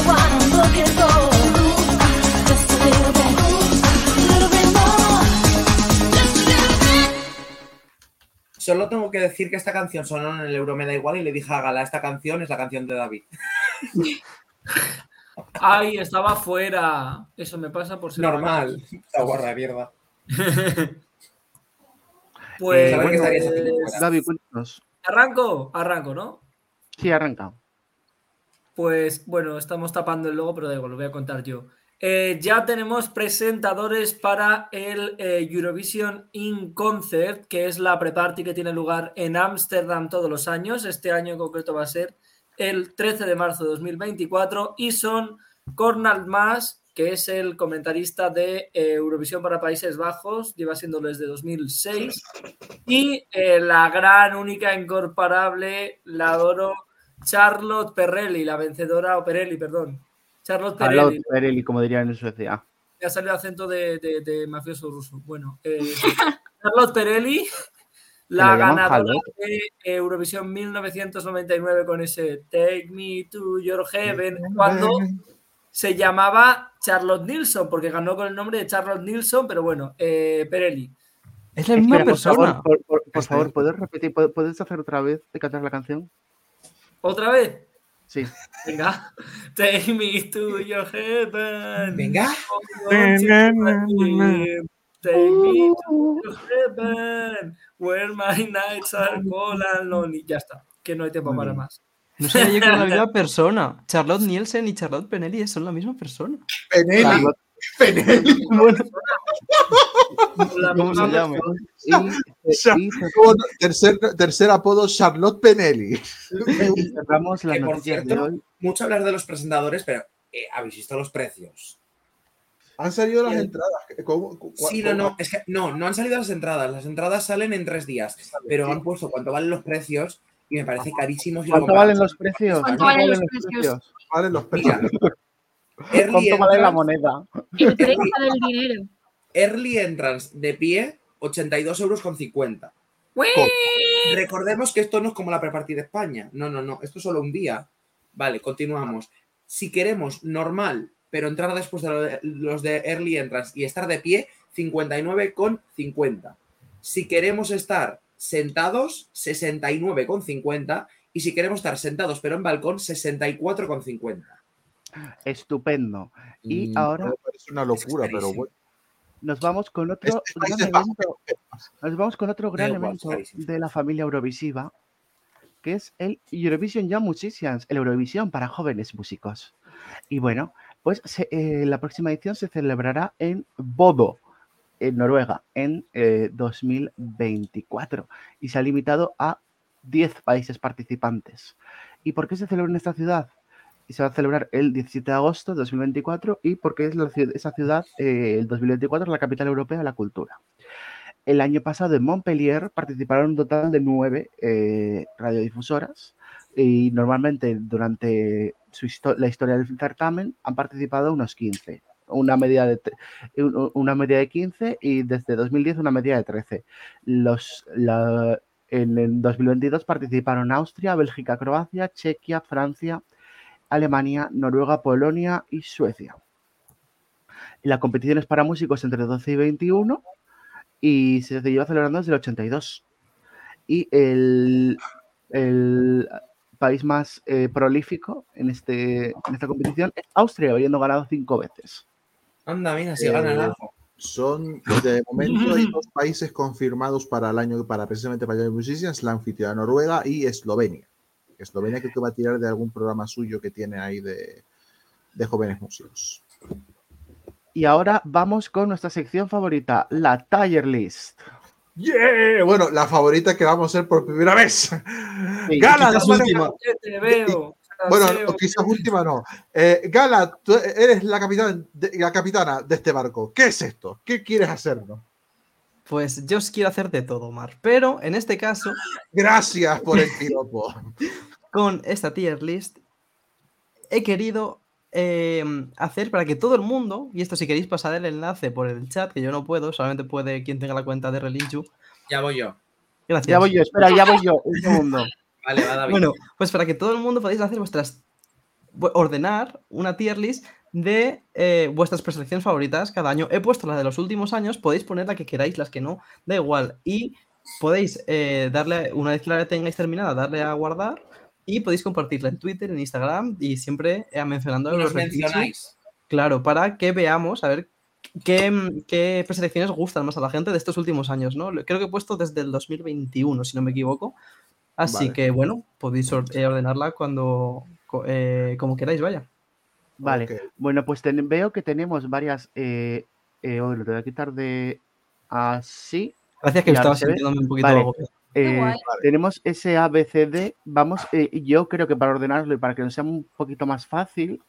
Solo tengo que decir que esta canción sonó en el Euro Me da igual y le dije a Gala, esta canción es la canción de David. Ay, estaba fuera. Eso me pasa por ser Normal. Esta guarra de mierda. Pues bueno, pues. Gaby, cuéntanos. arranco, arranco, ¿no? Sí, arranca. Pues bueno, estamos tapando el logo, pero da igual, lo voy a contar yo. Eh, ya tenemos presentadores para el eh, Eurovision in Concert, que es la pre-party que tiene lugar en Ámsterdam todos los años. Este año en concreto va a ser el 13 de marzo de 2024 y son Cornald Mas, que es el comentarista de eh, Eurovisión para Países Bajos, lleva siéndolo desde 2006, y eh, la gran, única, incomparable, la adoro, Charlotte Perrelli, la vencedora, o Perelli, perdón. Charlotte Perelli. Charlotte Perelli, como dirían en Suecia. Me ha salido acento de, de- de mafioso ruso. Bueno, eh, Charlotte Perelli, la ganadora Charlotte. de Eurovisión 1999 con ese Take Me to Your Heaven, cuando se llamaba Charlotte Nilsson, porque ganó con el nombre de Charlotte Nilsson, pero bueno, eh, Perelli. Es la misma Espera, por persona. favor, por, por- por favor, ¿puedes repetir? ¿Puedes- ¿Puedes hacer otra vez de cantar la canción? ¿Otra vez? Sí. Venga. Take me to your heaven. Venga. Take me to your heaven. Where my nights are cold and lonely. Ya está. Que no hay tiempo para más. No sabía yo que era la misma persona. Charlotte Nielsen y Charlotte Penelli son la misma persona. Penelli. Charlotte- Penelli. Bueno, La ¿Cómo se llama? Tercer, tercer apodo, Charlotte Penelli. y cerramos las Que por de cierto, hoy. mucho hablar de los presentadores, pero eh, ¿habéis visto los precios? Han salido las Sí. entradas. ¿Cómo- cu- Sí, no, cómo- no, es que no, no han salido las entradas. Las entradas salen en tres días, pero han puesto cuánto valen los precios y me parece carísimo. si ¿Cuánto valen los precios? ¿Cuánto valen los precios? Valen los Mira, precios. Early ¿Cuánto vale la entrance- moneda? El precio del dinero. Early entrance de pie, 82 euros con 50. Recordemos que esto no es como la prepartida de España. No, no, no. Esto es solo un día. Vale, continuamos. Si queremos normal, pero entrar después de- los de early entrance y estar de pie, 59,50. Si queremos estar sentados, 69,50. Y si queremos estar sentados pero en balcón, 64,50. Estupendo. Y Mm, ahora parece una locura, Es pero bueno. nos vamos con otro Este gran evento. Nos vamos con otro gran evento de la familia Eurovisiva, que es el Eurovision Young Musicians, el Eurovisión para jóvenes músicos. Y bueno, pues se- eh, la próxima edición se celebrará en Bodo, en Noruega, en eh, 2024 y se ha limitado a 10 países participantes. ¿Y por qué se celebra en esta ciudad? Y se va a celebrar el 17 de agosto de 2024 y porque es la esa ciudad, eh, el 2024, es la capital europea de la cultura. El año pasado en Montpellier participaron un total de nueve eh, radiodifusoras y normalmente durante su histo- la historia del certamen han participado unos 15. Una media, de, una media de 15 y desde 2010 una media de 13. Los, la- en el 2022 participaron Austria, Bélgica, Croacia, Chequia, Francia, Alemania, Noruega, Polonia y Suecia. La competición es para músicos entre 12 y 21 y se lleva celebrando desde el 82. Y el, el país más eh, prolífico en, este, en esta competición es Austria, habiendo ganado cinco veces. Anda, mira, si Eh, ganan algo. Son, de momento, hay dos países confirmados para el año, para precisamente para el Musicians, la anfitriona Noruega y Eslovenia. Eslovenia creo que va a tirar de algún programa suyo que tiene ahí de, de jóvenes músicos. Y ahora vamos con nuestra sección favorita, la Tier List. ¡Yeah! Bueno, la favorita que vamos a hacer por primera vez. Sí, Gala, manera- última. Te veo. Bueno, Salseo. o quizás última no. Eh, Gala, tú eres la, capitán, de- la capitana de este barco. ¿Qué es esto? ¿Qué quieres hacernos? Pues yo os quiero hacer de todo, Mar. Pero en este caso, Gracias por el piropo. con esta tier list, he querido eh, hacer para que todo el mundo, y esto si queréis pasar el enlace por el chat, que yo no puedo, solamente puede quien tenga la cuenta de Relinchu. Ya voy yo. Gracias. Ya voy yo, espera, ya voy yo, un segundo. Vale, va David. Bueno, pues para que todo el mundo podáis hacer vuestras. ordenar una tier list de eh, vuestras preselecciones favoritas cada año. He puesto la de los últimos años, podéis poner la que queráis, las que no, da igual. Y podéis eh, darle, una vez que la tengáis terminada, darle a guardar y podéis compartirla en Twitter, en Instagram y siempre eh, mencionando los mencionáis. Claro, para que veamos, a ver qué, qué preselecciones gustan más a la gente de estos últimos años, ¿no? Creo que he puesto desde el 2021, si no me equivoco. Así Vale. que, bueno, podéis eh, ordenarla cuando, co- eh, como queráis, vaya. Vale, bueno, pues ten- veo que tenemos varias. Eh, eh, oh, lo te voy a quitar de así. Gracias que estaba sintiéndome un poquito Vale, eh, tenemos ese A, B, C, D. Vamos, eh, yo creo que para ordenarlo y para que nos sea un poquito más fácil,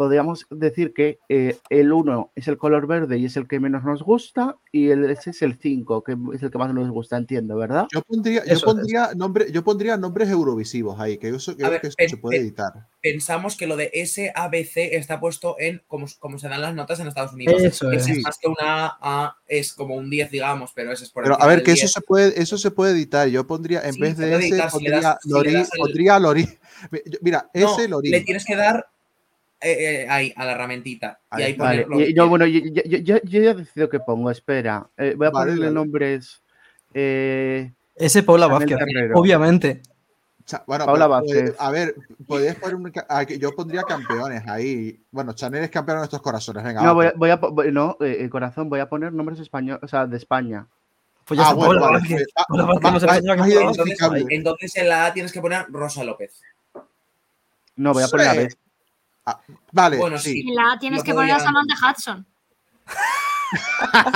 podríamos decir que eh, el 1 es el color verde y es el que menos nos gusta, y el ese es el 5, que es el que más nos gusta, entiendo, ¿verdad? Yo pondría, yo Eso, pondría, nombre, yo pondría nombres eurovisivos ahí, que eso, creo ver, que eso pen- se puede pen- editar. Pensamos que lo de SABC está puesto en como, como se dan las notas en Estados Unidos. Eso Ese es. es más que una A, es como un 10, digamos, pero ese es por Pero a ver, que eso 10. se puede, eso se puede editar. Yo pondría, en Sí, vez de ese, editar pondría si Lori, das el- pondría Lori. Mi- yo- Mira, No, ese Lori. le tienes que dar eh, eh, ahí, a la herramientita. Y Ahí, ahí Vale, poner lo que y- yo, bueno, yo, yo- yo- yo- yo ya decido qué pongo, espera. eh, voy a Vale, ponerle dale. nombres. eh, Ese Paula Vázquez, obviamente. Cha- Bueno, Paula pero, eh, Vázquez. a ver, podrías poner un, ah, que yo pondría campeones ahí. Bueno, Chanel es campeón de nuestros corazones. Venga, No, voy a, pues. voy a po- voy- no, corazón, voy a poner nombres españoles, o sea, de España. Pues ya Ah, bueno, Paula vale, Vázquez. pues, que Entonces, en la A tienes que poner Rosa López. No, voy a poner a Sí. Ah, vale, Bueno, sí. En la A tienes Lo que poner a Samantha Hudson.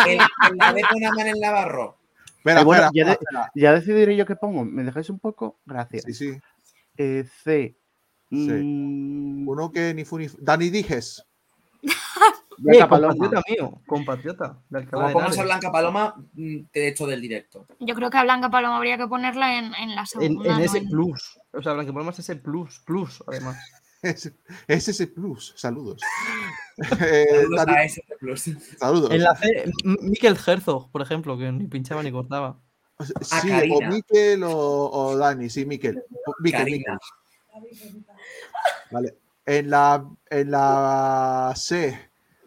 En, en la B pone a Manel Navarro. Espera, Eh, bueno, espera, ya, de- espera, ya decidiré yo qué pongo. ¿Me dejáis un poco? Gracias. Sí, sí. Eh, C. Sí. Mm, Uno que ni fu ni fu- Dani Dijes. Blanca Eh, Paloma. compatriota mío, compatriota. Como pongas a. Blanca Paloma, mm, te echo del directo. Yo creo que a Blanca Paloma habría que ponerla en, en la En, segunda. en no ese en- plus. O sea, Blanca Paloma es ese plus, plus, además. Es, es ese plus. Saludos. Eh, Saludos a ese Plus. saludos. En la C, M- Mikel Herzog, por ejemplo, que ni pinchaba ni cortaba. Sí, o. Miquel o, o Dani, sí, Miquel. Miquel. Miquel. Vale. En la, en la C,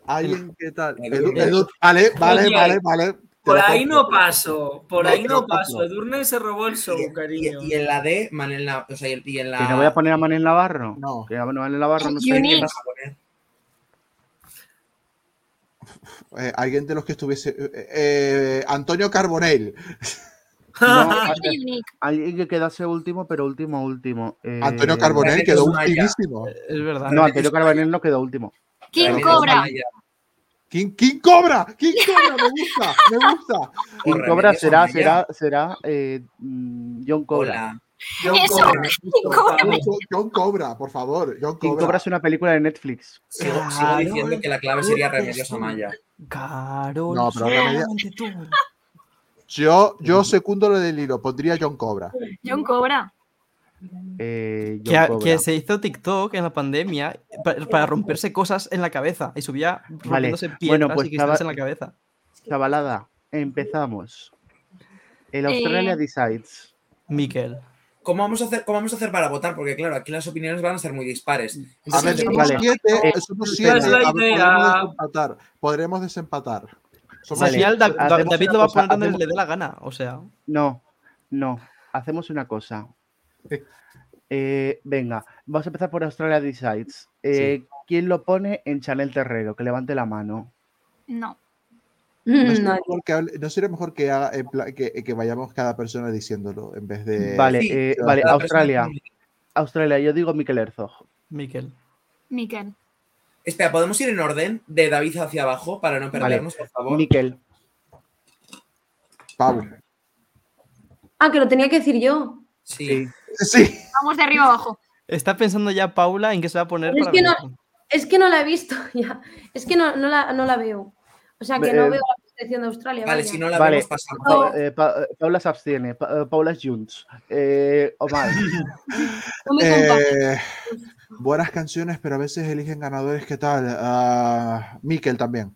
alguien que tal. Edu- Edu- Edu- vale, vale, vale, vale. Por ahí no paso, por No, ahí no paso. Edurne se robó el show, Y, cariño. y en la D, Manel Navarro. O sea, y en- la. ¿Que no voy a poner a Manel Navarro? No. Que a Manel Navarro no sé Juni. ¿Qué qué- vas a poner? Eh, alguien de los que estuviese. eh, eh, Antonio Carbonell. No, alguien que quedase último, pero último, último. Eh, Antonio Carbonell quedó ultimísimo. Es verdad. No, Antonio Carbonell no quedó último. King Remedios Cobra. Amaya. King, King Cobra, King Cobra, me gusta, me gusta. King Remedios Cobra será, será, será eh, mm, John Cobra. Hola. John Eso, Cobra, King Cobra. John, John Cobra, por favor, John King Cobra. Cobra es una película de Netflix. Sigo, sigo Claro. diciendo que la clave sería Remedios Amaya. Carol. No, pero. Yo, yo secundo lo del hilo, pondría John Cobra. John Cobra. Eh, Que, a- Cobra. que se hizo TikTok en la pandemia pa- para, romperse cosas en la cabeza y subía rompiéndose piedras Bueno, pues y cristales en la cabeza. Chavalada, empezamos. El Australia Eh, Decides. Miquel. ¿Cómo vamos, a hacer, ¿Cómo vamos a hacer para votar? Porque, claro, aquí las opiniones van a ser muy dispares. A ver, somos vale. siete, Eh, somos esa siete. es la a ver, idea. podremos desempatar. Podremos. Somos Vale, David lo va a poner donde hacemos- le dé la gana. O sea, No, no. Hacemos una cosa. Eh, venga, vamos a empezar por Australia Decides. Eh, ¿Quién lo pone en Chanel Terrero? Que levante la mano. No. ¿No Mm, sería, no. mejor que, hable- no sería mejor que, haga en plan- que, que vayamos cada persona diciéndolo en vez de. vale, sí, eh, vale, Australia. persona- Australia, yo digo Mikel Herzog. Miquel. Miquel. Espera, ¿podemos ir en orden de David hacia abajo para no perdernos, por favor? Miquel. Pau. Ah, que lo tenía que decir yo. Sí. Sí. Vamos de arriba abajo. Está pensando ya Paula en qué se va a poner Es para que no-. Es que no la he visto ya. Es que no, no, la, no la veo. O sea, que Eh, no veo la selección de Australia. Vale, vaya. si no la Vale. vemos, pasamos. Pa- eh, Pa- eh, Paula se abstiene. Pa- eh, Paula es Junts. Eh, Omar. Eh, buenas canciones, pero a veces eligen ganadores. ¿Qué tal? Ah, Miquel también.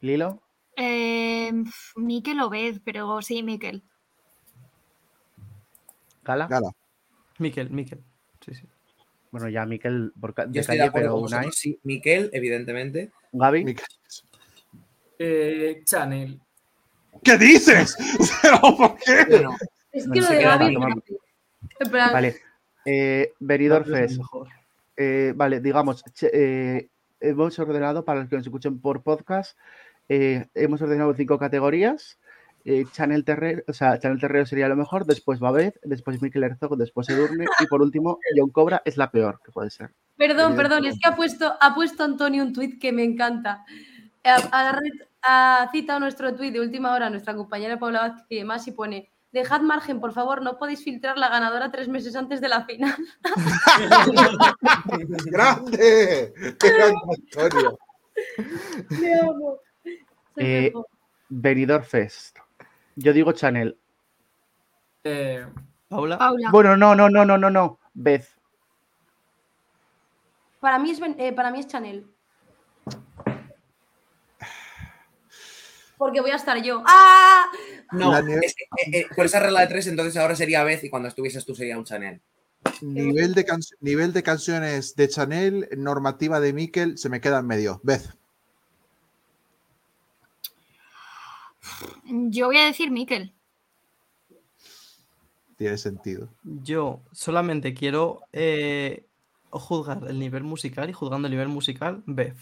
Lilo. Eh, Miquel Obed, pero sí, Miquel. Gala. Gala. Miquel, Miquel. Sí, sí. Bueno, ya Miquel por ca- Yo de estoy de calle, acuerdo pero. Sí, Miquel, evidentemente. Gaby. Miquel. Eh, Chanel. ¿Qué dices? ¿Pero por qué? Bueno, Es No que lo sé de qué era Gaby. Vale. Eh, Benidorm Fest. Eh, vale, digamos, eh, hemos ordenado, para los que nos escuchen por podcast, eh, hemos ordenado cinco categorías. Eh, Chanel Terrero, o sea, Chanel Terrero sería lo mejor, después Babet, después Mikel Herzog, después Edurne y por último John Cobra es la peor que puede ser. Perdón, perdón, es que ha puesto, ha puesto Antonio un tuit que me encanta. Ha, ha citado nuestro tuit de última hora, nuestra compañera Paula Vázquez y demás, y pone: Dejad margen, por favor, no podéis filtrar la ganadora tres meses antes de la final. ¡Grande! ¡Grande, Antonio! Me amo. Soy Eh. Benidorm Fest. Yo digo Chanel. Eh, Paula. Paula. Bueno, no, no, no, no, no, no. Beth. Para mí es, eh, para mí es Chanel. Porque voy a estar yo. ¡Ah! no, es que, eh, eh, por esa regla de tres, entonces ahora sería Beth y cuando estuvieses tú sería un Chanel. Nivel de, can- nivel de canciones de Chanel, normativa de Mikel, se me queda en medio. Beth. Yo voy a decir Mikel. Tiene sentido. Yo solamente quiero eh, juzgar el nivel musical y juzgando el nivel musical, Beth.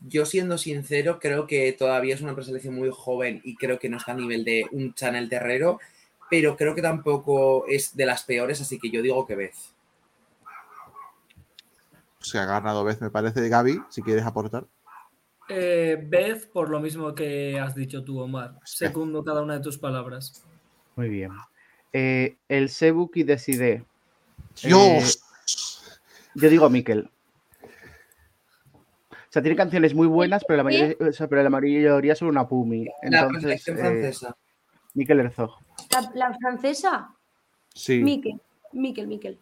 Yo siendo sincero, creo que todavía es una preselección muy joven y creo que no está a nivel de un Chanel Terrero, pero creo que tampoco es de las peores, así que yo digo que Beth. Se ha ganado Beth, me parece. Gaby, si quieres aportar. Eh, Beth, por lo mismo que has dicho tú, Omar. Segundo cada una de tus palabras. Muy bien. Eh, el Sebuki decide. ¡Dios! Yo digo Mikel. O sea, tiene canciones muy buenas, pero la mayoría, o sea, pero la mayoría son una pumi. La Entonces, preselección eh, francesa. Mikel Herzog. La, la francesa. Sí. Mikel. Mikel, Mikel.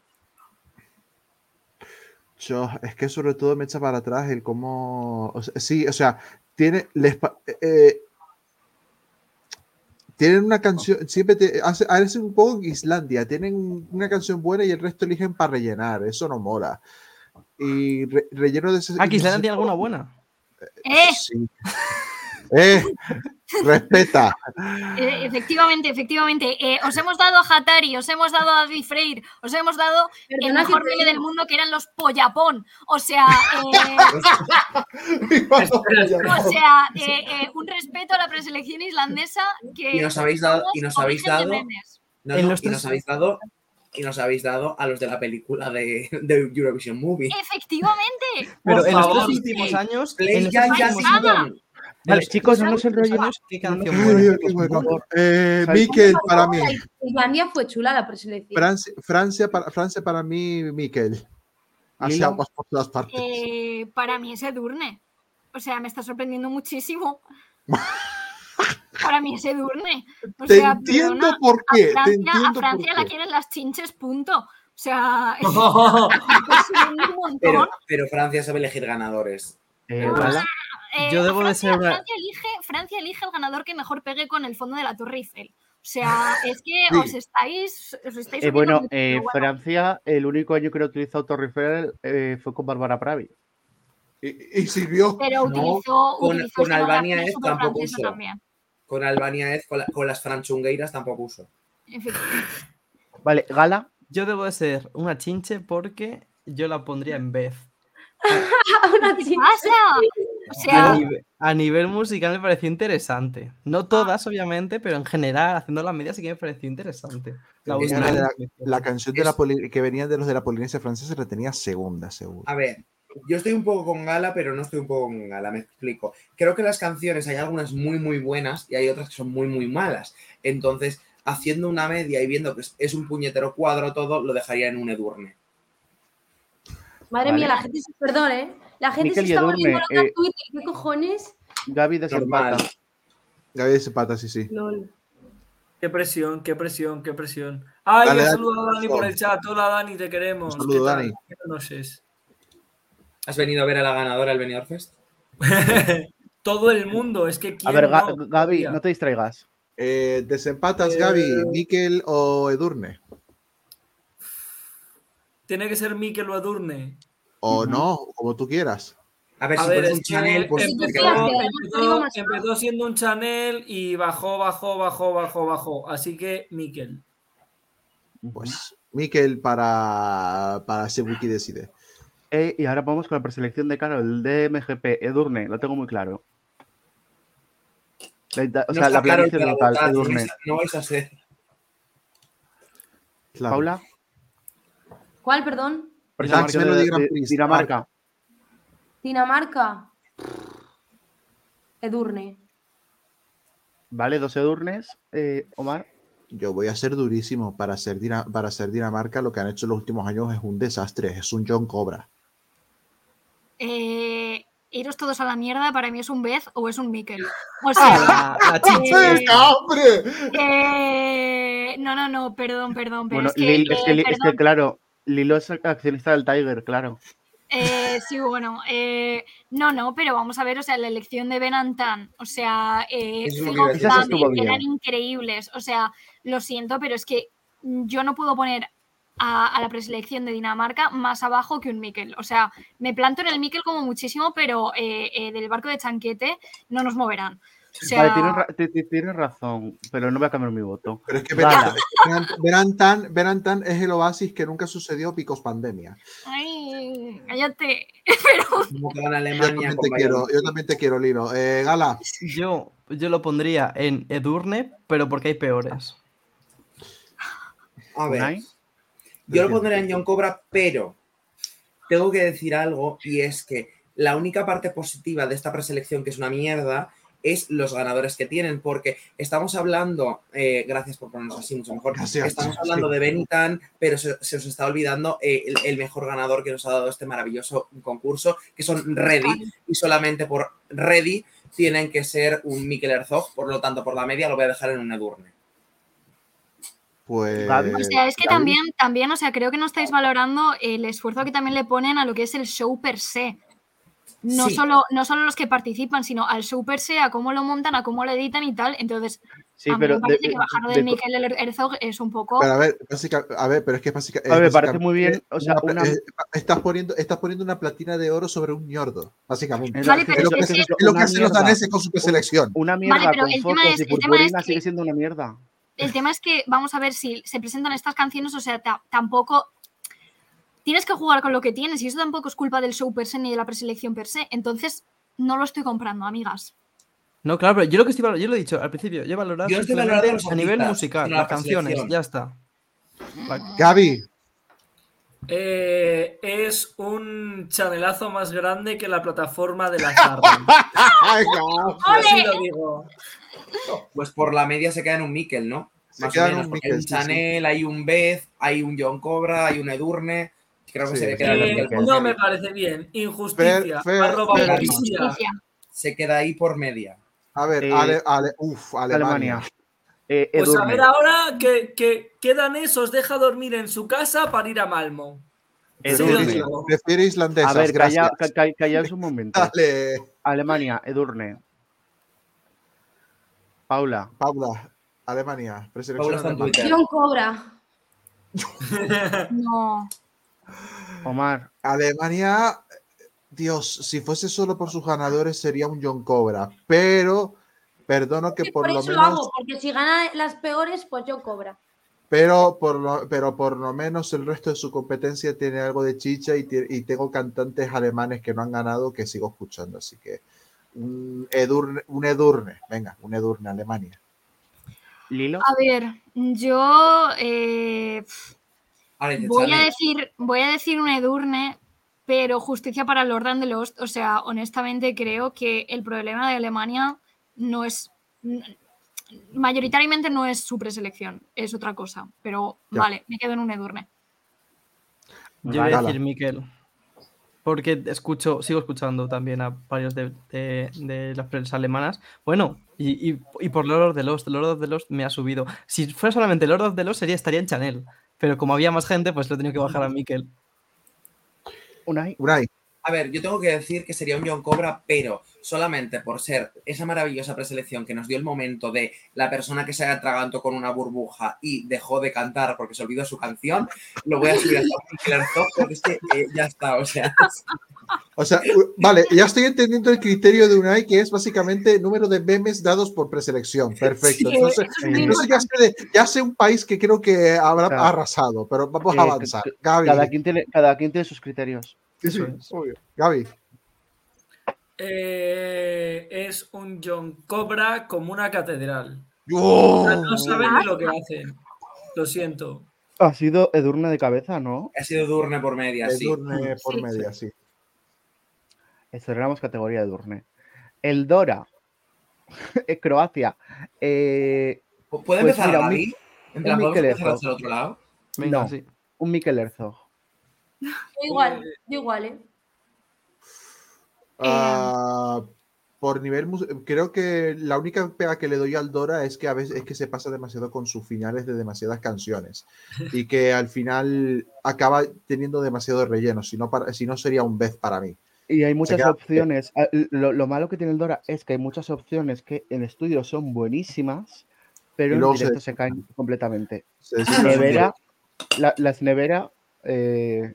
Yo, es que sobre todo me echa para atrás el cómo. o sea, sí, o sea, tiene. les pa- eh, tienen una canción. Siempre te, hace, hace un poco en Islandia. Tienen una canción buena y el resto eligen para rellenar. Eso no mola. Y re- relleno de ese. Ah, que Islandia tiene alguna buena. ¡Eh! Sí. ¡Eh! Respeta. Eh, efectivamente, efectivamente. Eh, os hemos dado a Hatari, os hemos dado a David Freire, os hemos dado el mejor diga. del mundo que eran los Pollapón. O sea, eh, o sea eh, eh, un respeto a la preselección islandesa que Y nos habéis dado, y nos habéis dado, no, no, y nos habéis dado, y nos habéis dado a los de la película de, de Eurovision Movie. Efectivamente. Pero Por en los favor, tres últimos años. Play en los ya, Vale, los chicos, no nos enrollemos. Eh. Mikel, para mí. Islandia fue chula la preselección. Francia, Francia, para, Francia para mí. Así Lilo. aguas por todas partes. Eh, para mí es Edurne. O sea, me está sorprendiendo muchísimo. Para mí es Edurne. O Te sea, entiendo perdona, por qué, A te Francia, entiendo a Francia por la qué. quieren las chinches, punto. O sea, es, es un montón. Pero, pero Francia sabe elegir ganadores. Eh. Eh, Yo debo de Francia, ser una- Francia elige, Francia elige el ganador que mejor pegue con el fondo de la Torre Eiffel. O sea, es que Sí. os estáis, os estáis Eh, subiendo bueno, mucho, eh, bueno. Francia, el único año que no utilizó Torre Eiffel eh, fue con Bárbara Pravi. Y, y sirvió. Pero No, utilizó, con- utilizó con Albania es tampoco también. Con Albania es, con, la- con las franchungueiras tampoco uso. Vale, Gala. Yo debo de ser una chinche porque yo la pondría en Beth. Una ¿Qué pasa? O A, nivel musical me pareció interesante. No todas, obviamente, pero en general, haciendo las medias sí que me pareció interesante. La Es última la, de la- vez. la canción de la Es- que venía de los de la Polinesia Francesa la tenía segunda, seguro. A ver, yo estoy un poco con Gala, pero no estoy un poco con Gala, me explico. Creo que las canciones hay algunas muy, muy buenas y hay otras que son muy, muy malas. Entonces, haciendo una media y viendo que es, un puñetero cuadro todo, lo dejaría en un Edurne. Madre Vale. mía, la gente se perdona, ¿eh? La gente se está volviendo loca en eh, Twitter. ¿Qué cojones? Gaby desempata. Normal. Gaby de Zapata, sí, sí. Lol. Qué presión, qué presión, qué presión. Ay, Dale, un saludo a Dani por el chat. Hola Dani, te queremos. Un saludo, ¿Qué tal? Dani. ¿Qué conoces? ¿Has venido a ver a la ganadora del Benidorm Fest? Todo el mundo, es que A ver, Ga- no? Gaby, no te distraigas. Eh, desempatas, Eh, Gaby, Mikel o Edurne. Tiene que ser Mikel o Edurne. O no, como tú quieras. A ver, A si ver, es un Chanel, pues empezó, empezó- empezó siendo un Chanel y bajó, bajó, bajó, bajó, bajó. Así que, Miquel. Pues, Miquel para, para Sebuki decide. Eh, y ahora vamos con la preselección de Carol, el de MGP, Edurne, lo tengo muy claro. La- la- o No sea, la claro planicie a total, votar, Edurne. vais a- no vais a ser. Paula, ¿Cuál, perdón? Melody Grand de Prix, Dinamarca. Dinamarca. Edurne. Vale, dos Edurnes. Eh, Omar, Yo voy a ser durísimo. Para ser, Dina- para ser Dinamarca, lo que han hecho en los últimos años es un desastre. Es un John Cobra. Eh, iros todos a la mierda, para mí es un Beth o es un Mikel. O La- sea, la chicha. eh, hombre! eh, no, no, no, perdón, perdón, pero bueno, es que, Lil- es, que, eh, Li- es que, perdón, claro, Lilo es accionista del Tiger, claro. Eh, sí, bueno, eh, no, no, pero vamos a ver, o sea, la elección de Benantan, o sea, eh, eran increíbles, o sea, lo siento, pero es que yo no puedo poner a, a la preselección de Dinamarca más abajo que un Mikel, o sea, me planto en el Mikel como muchísimo, pero eh, eh, del barco de Chanquete no nos moverán. O sea, Vale, tienes, ra- ti- ti- tienes razón, pero no voy a cambiar mi voto. Pero es que Berantan, Berantan es el oasis que nunca sucedió picos pandemia. ay, cállate, pero Como que gana Yo también te quiero, yo también te quiero, Lilo. Eh, Gala, Yo, yo lo pondría en Edurne, pero porque hay peores. A ver, yo lo pondré en John Cobra, pero tengo que decir algo y es que la única parte positiva de esta preselección, que es una mierda, es los ganadores que tienen, porque estamos hablando, eh, gracias por ponernos así mucho mejor, Gracias, estamos sí. hablando de Benitan, pero se, se os está olvidando eh, el, el mejor ganador que nos ha dado este maravilloso concurso, que son Ready, y solamente por Ready tienen que ser un Mikel Herzog, por lo tanto, por la media lo voy a dejar en un Edurne. pues. O sea, es que también, también, o sea, creo que no estáis valorando el esfuerzo que también le ponen a lo que es el show per se. No, Sí. solo, no solo los que participan, sino al show per se, a cómo lo montan, a cómo lo editan y tal. Entonces, sí, a mí pero. me parece de- que bajarlo de to- Mikel Her- Herzog es un poco. Pero a ver, básica- a ver, pero es que básica- A ver, es parece muy bien, básicamente o sea, una- una- eh, estás, poniendo, estás poniendo una platina de oro sobre un ñordo, básicamente. es Vale, Es lo es que, que- es lo que hacen los daneses con su preselección. Una mierda pero con el tema focos es- y el tema es purpurina que- sigue siendo una mierda. El tema es que, vamos a ver, si se presentan estas canciones, o sea, ta- tampoco. Tienes que jugar con lo que tienes, y eso tampoco es culpa del show per se ni de la preselección per se. Entonces, no lo estoy comprando, amigas. No, claro, pero yo lo que estoy valorando, yo lo he dicho al principio, yo he valorado Yo estoy los a nivel musical, las la canciones, ya está. La- Gaby, Eh, es un chanelazo más grande que la plataforma de la. Así lo digo. Pues por la media se queda en un Mikel, ¿no? Se Más o queda en menos, un porque hay un Mikel, sí, sí. Chanel, hay un Beth, hay un John Cobra, hay un Edurne. Creo que Sí, se queda el Eh, no me parece bien. Injusticia. Fer- Fer- arroba Fer-. Se queda ahí por media. a ver, Eh, Ale, Ale, uf, Alemania. Alemania. Eh, Pues a ver ahora que, que, que danés os deja dormir en su casa para ir a Malmo. Prefiero, prefiero islandesas. A ver, calla, gracias. ca- ca- callaos un momento. Dale, Alemania, Edurne. Paula, Paula, Alemania. Preselección Paula. John Cobra. No. Omar, Alemania, Dios, si fuese solo por sus ganadores sería un John Cobra, pero perdono que por, por lo menos, hago, porque si gana las peores, pues John Cobra. pero por lo, pero por lo menos el resto de su competencia tiene algo de chicha y tengo cantantes alemanes que no han ganado que sigo escuchando, así que un Edurne, un Edurne, venga, un Edurne, Alemania. Lilo. A ver, yo eh, Ahora voy, a decir, voy a decir un Edurne, pero justicia para Lord and the Lost. O sea, honestamente creo que el problema de Alemania no es. Mayoritariamente no es su preselección, es otra cosa. Pero Ya. vale, me quedo en un Edurne. Yo voy a decir Miquel. Porque escucho, sigo escuchando también a varios de, de- de las prensa alemanas. Bueno, y, y- y por Lord of the Lost, Lord of the Lost me ha subido. Si fuera solamente Lord of the Lost, sería, estaría en Chanel. Pero como había más gente, pues lo he tenido que bajar a Miquel. Unai. Unai, A ver, yo tengo que decir que sería un John Cobra, pero solamente por ser esa maravillosa preselección que nos dio el momento de la persona que se atragantó con una burbuja y dejó de cantar porque se olvidó su canción, lo voy a subir Mikel Herzog porque es que eh, ya está, o sea. O sea, u- vale, ya estoy entendiendo el criterio de Unai, que es básicamente número de memes dados por preselección. Perfecto. Sí, Entonces, muy entonces ya, sé de- ya sé un país que creo que habrá Claro. arrasado, pero vamos Eh, a avanzar. c- Gaby. Cada quien, tiene, cada quien tiene sus criterios. Sí, sí, es. obvio. Gaby. Eh, es un John Cobra como una catedral. ¡Oh! O sea, no saben ni lo que hacen. Lo siento. Ha sido Edurne de cabeza, ¿no? Ha sido Durne por media, sí. Edurne por Sí, media, sí. Estrenamos categoría de Edurne. El Dora. eh, Croacia. Eh, ¿Puede Pues empezar mira, Gaby? Mikel- En plan, un ¿podemos Mikel empezar Herzog. hacia el otro lado? Venga, No. sí. un Mikel Herzog. Yo igual, yo igual, ¿eh? Ah, por nivel, creo que la única pega que le doy al Dora es que a veces es que se pasa demasiado con sus finales de demasiadas canciones y que al final acaba teniendo demasiado relleno, si no, para, si no sería un vez para mí. Y hay muchas opciones. Ah, Lo, lo malo que tiene el Dora es que hay muchas opciones que en estudio son buenísimas, pero en se directo se caen completamente. Se Nevera, la- las Nevera, eh, eh,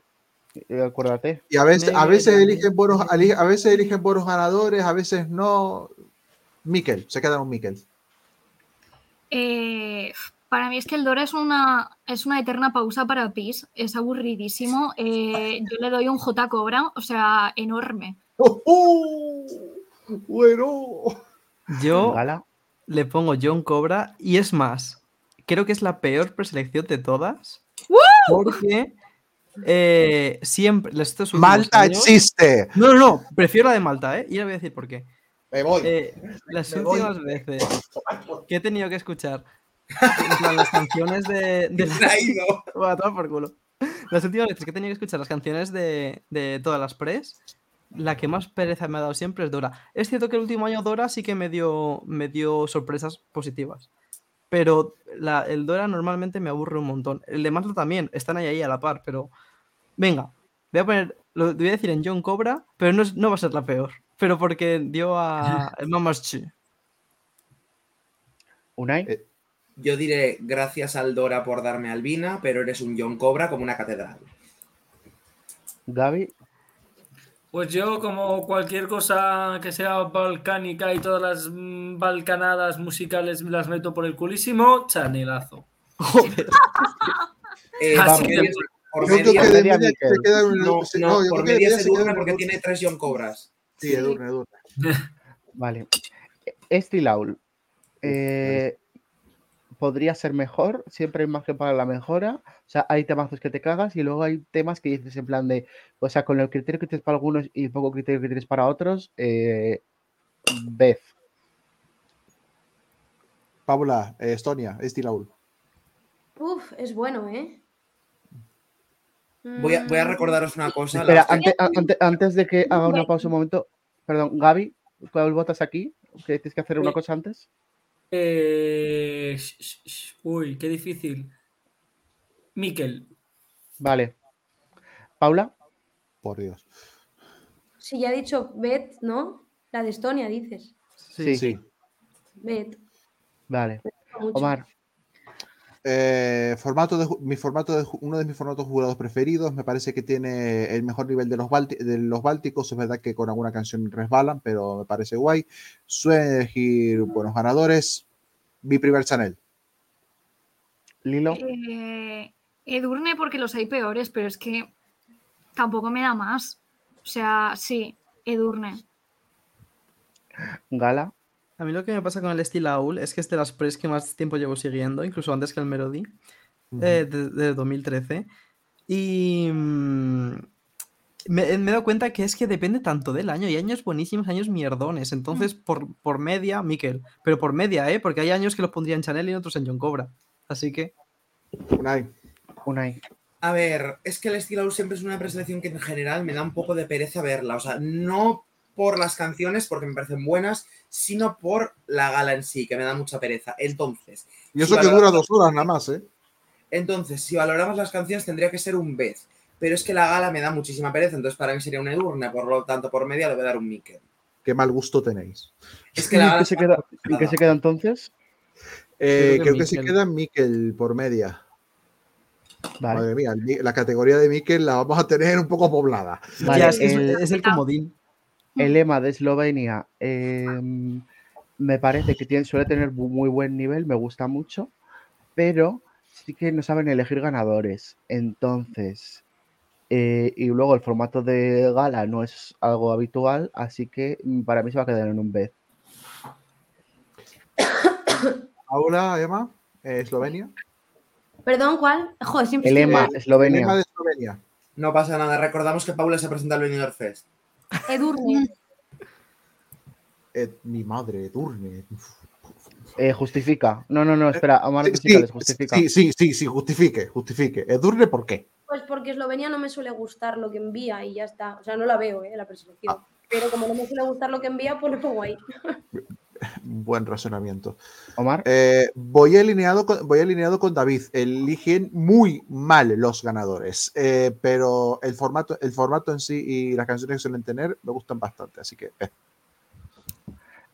acuérdate. Y a veces, a veces eligen buenos, a veces eligen buenos ganadores, a veces no. Mikel, se queda un Mikel. Eh, para mí es que el Dora es una, es una eterna pausa para Pis, es aburridísimo. Eh, yo le doy un J Cobra, o sea, enorme. ¡Oh, oh! Bueno. Yo Gala. le pongo John Cobra y es más, creo que es la peor preselección de todas. Porque eh, siempre, estos Malta años- existe. No, no, no, prefiero la de Malta, ¿eh? Y ahora voy a decir por qué. Me voy. Eh, las Me voy. últimas veces que he tenido que escuchar las canciones de. de tomar por culo. Las últimas veces que he tenido que escuchar las canciones de, de todas las pres, la que más pereza me ha dado siempre es Dora. Es cierto que el último año Dora sí que me dio, me dio sorpresas positivas. Pero la- el Dora normalmente me aburre un montón. El de Malta también, están ahí, ahí a la par, pero. Venga, voy a poner. Lo voy a decir en John Cobra, pero no, es- no va a ser la peor. Pero porque dio a el Mamas Chi. Unai. Eh, Yo diré gracias al Dora por darme Albina, pero eres un John Cobra como una catedral. Gaby. Pues yo, como cualquier cosa que sea balcánica y todas las mm, balcanadas musicales las meto por el culísimo, chanelazo. Joder. Eh, Así por que- media- por Yo creo que media media se queda un- no, no, no, yo por media se se queda Edurne un- porque tiene tres John Cobras. Sí, Edurne, Edurne. Vale. Estilaul. Eh, podría ser mejor, siempre hay margen para la mejora. O sea, hay temazos que te cagas y luego hay temas que dices en plan de, o sea, con el criterio que tienes para algunos y el poco criterio que tienes para otros, eh, Beth. Paula, eh, Estonia, Estilaul. Uf, es bueno, ¿eh? Voy a, voy a Mm, recordaros una cosa. Espera, las- ante- a- ante- antes de que haga una pausa un momento, perdón, Gaby, ¿cuál votas aquí? ¿Que tienes que hacer una cosa antes? Eh, sh- sh- sh- uy, qué difícil. Miquel. Vale. Paula, Por Dios. Si ya he dicho Bet, ¿no? La de Estonia, dices. Sí. Sí. Bet. vale. mucho. Omar, Eh, formato de, mi formato de, uno de mis formatos jugados preferidos. Me parece que tiene el mejor nivel de los, balti- de los bálticos. Es verdad que con alguna canción resbalan, pero me parece guay. Suelen elegir buenos ganadores. Mi primer Chanel. Lilo, Eh, Edurne porque los hay peores, pero es que tampoco me da más. O sea, sí, Edurne. Gala, A mí lo que me pasa con el estilo Aul es que es de las pres que más tiempo llevo siguiendo, incluso antes que el Melody, eh, de, de 2013. Y mm, me, me he dado cuenta que es que depende tanto del año. Hay años buenísimos, años mierdones. Entonces, por, por media, Miquel. Pero por media, ¿eh? Porque hay años que los pondría en Chanel y otros en John Cobra. Así que. Unai. Unai. A ver, es que el estilo siempre es una preselección que en general me da un poco de pereza verla. O sea, no por las canciones, porque me parecen buenas, sino por la gala en sí, que me da mucha pereza. Entonces, Y eso si que dura dos horas nada más, ¿eh? Entonces, si valoramos las canciones, tendría que ser un Beth. Pero es que la gala me da muchísima pereza, entonces para mí sería una Edurne, por lo tanto, por media le voy a dar un Mikel. Qué mal gusto tenéis. Es que ¿Y qué se queda, muy ¿y qué complicada. se queda entonces? Eh, Creo que creo que se queda Mikel por media. Vale. Madre mía, la categoría de Mikel la vamos a tener un poco poblada. Vale, Ya, es, que el- es el comodín. El lema de Eslovenia em, me parece que tiene, suele tener muy buen nivel, me gusta mucho, pero sí que no saben elegir ganadores. Entonces, eh, y luego el formato de gala no es algo habitual, así que para mí se va a quedar en un B. Paula, Emma, eh, Eslovenia. Perdón, ¿cuál? Joder, siempre El El lema de Eslovenia. No pasa nada. Recordamos que Paula se presenta al Benidorm Fest. Edurne. Eh, mi madre, Durne. Eh, justifica. No, no, no, espera, Amar Sí, musicales, justifica. sí, sí, sí, sí, justifique, justifique. Edurne, ¿por qué? Pues porque Eslovenia no me suele gustar lo que envía y ya está. O sea, no la veo, ¿eh? La preselección. Ah. Pero como no me suele gustar lo que envía, pues lo pongo ahí. Buen razonamiento. Omar. Eh, voy, alineado con, voy alineado con David. Eligen muy mal los ganadores, eh, pero el formato, el formato en sí y las canciones que suelen tener me gustan bastante, así que eh.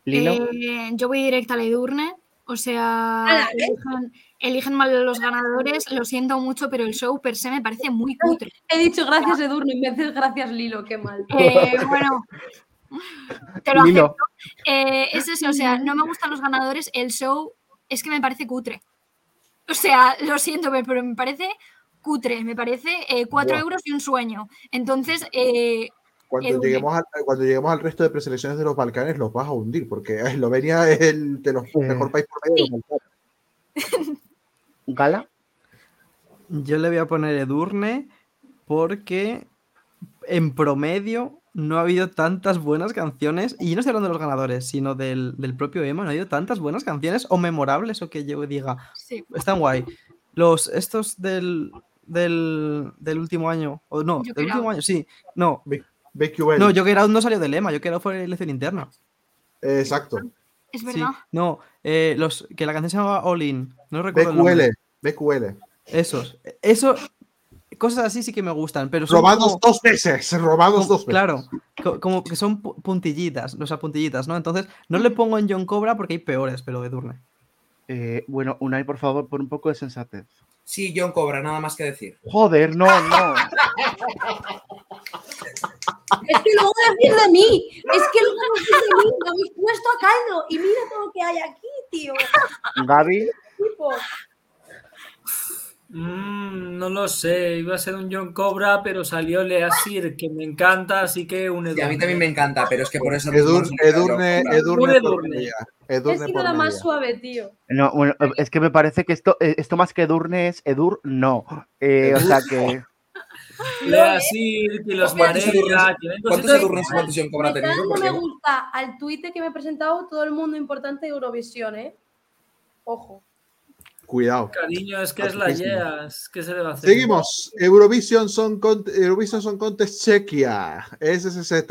Lilo. Eh, yo voy directa a la Edurne. O sea, ¿eh? eligen, eligen mal los ganadores. Lo siento mucho, pero el show per se me parece muy cutre. He dicho gracias Edurne en vez de gracias Lilo, qué mal. Eh, bueno, te lo Lilo. acepto. Eh, es eso, o sea, no me gustan los ganadores. El show es que me parece cutre. O sea, lo siento, pero- me parece cutre. Me parece eh, cuatro euros y un sueño. Entonces, eh, cuando, lleguemos al, cuando lleguemos al resto de preselecciones de los Balcanes los vas a hundir, porque Eslovenia es el de los Eh. mejor país por medio de los Balcanes. Gala. Yo le voy a poner Edurne porque en promedio no ha habido tantas buenas canciones, y no estoy hablando de los ganadores, sino del, del propio Emma, no ha habido tantas buenas canciones o memorables o que yo diga, sí. están guay. Los, estos del, del, del último año, o no, Joker del último Out. año, sí, no, BQL. no, Joker Out no salió del Emma, Joker Out fue elección interna. Eh, Exacto. Es Sí, verdad. no, eh, los, que la canción se llama All In, no recuerdo el. BQL. BQL. Esos, eso, cosas así sí que me gustan, pero son Robados como- dos veces. Robados como- dos veces. Claro, co- como que son pu- puntillitas, o sea, puntillitas, ¿no? Entonces, no le pongo en John Cobra porque hay peores, pero de Durne. Eh, bueno, Unai, por favor, por un poco de sensatez. Sí, John Cobra, nada más que decir. Joder, no, no. Es que luego decir de mí. Es que luego decir de mí. Lo habéis puesto a caldo. Y mira todo lo que hay aquí, tío. Gaby. Tipo, Mm, no lo sé, iba a ser un John Cobra, pero salió Leasir, que me encanta, así que un Y a mí Edurne. también me encanta, pero es que por eso... Edur- es un Edurne. Edurne, Edurne. Edurne sido por la más suave, tío. No, bueno, es que me parece que esto, eh, esto más que Edurne es Edur, no. Eh, o sea que. Leasir, que los ¿Cuántos Mareya, Edurnes- que ven ¿Cuántos Edurnes y cuántos John Cobra dando Porque me gusta al tuite que me ha presentado todo el mundo importante de Eurovisión, ¿eh? Ojo. Cuidado. Cariño, es que es la Altísimo. Yeas. ¿Qué se le va a hacer? Seguimos. Eurovision Song, Cont- Eurovision Song Contest Chequia. SSZ.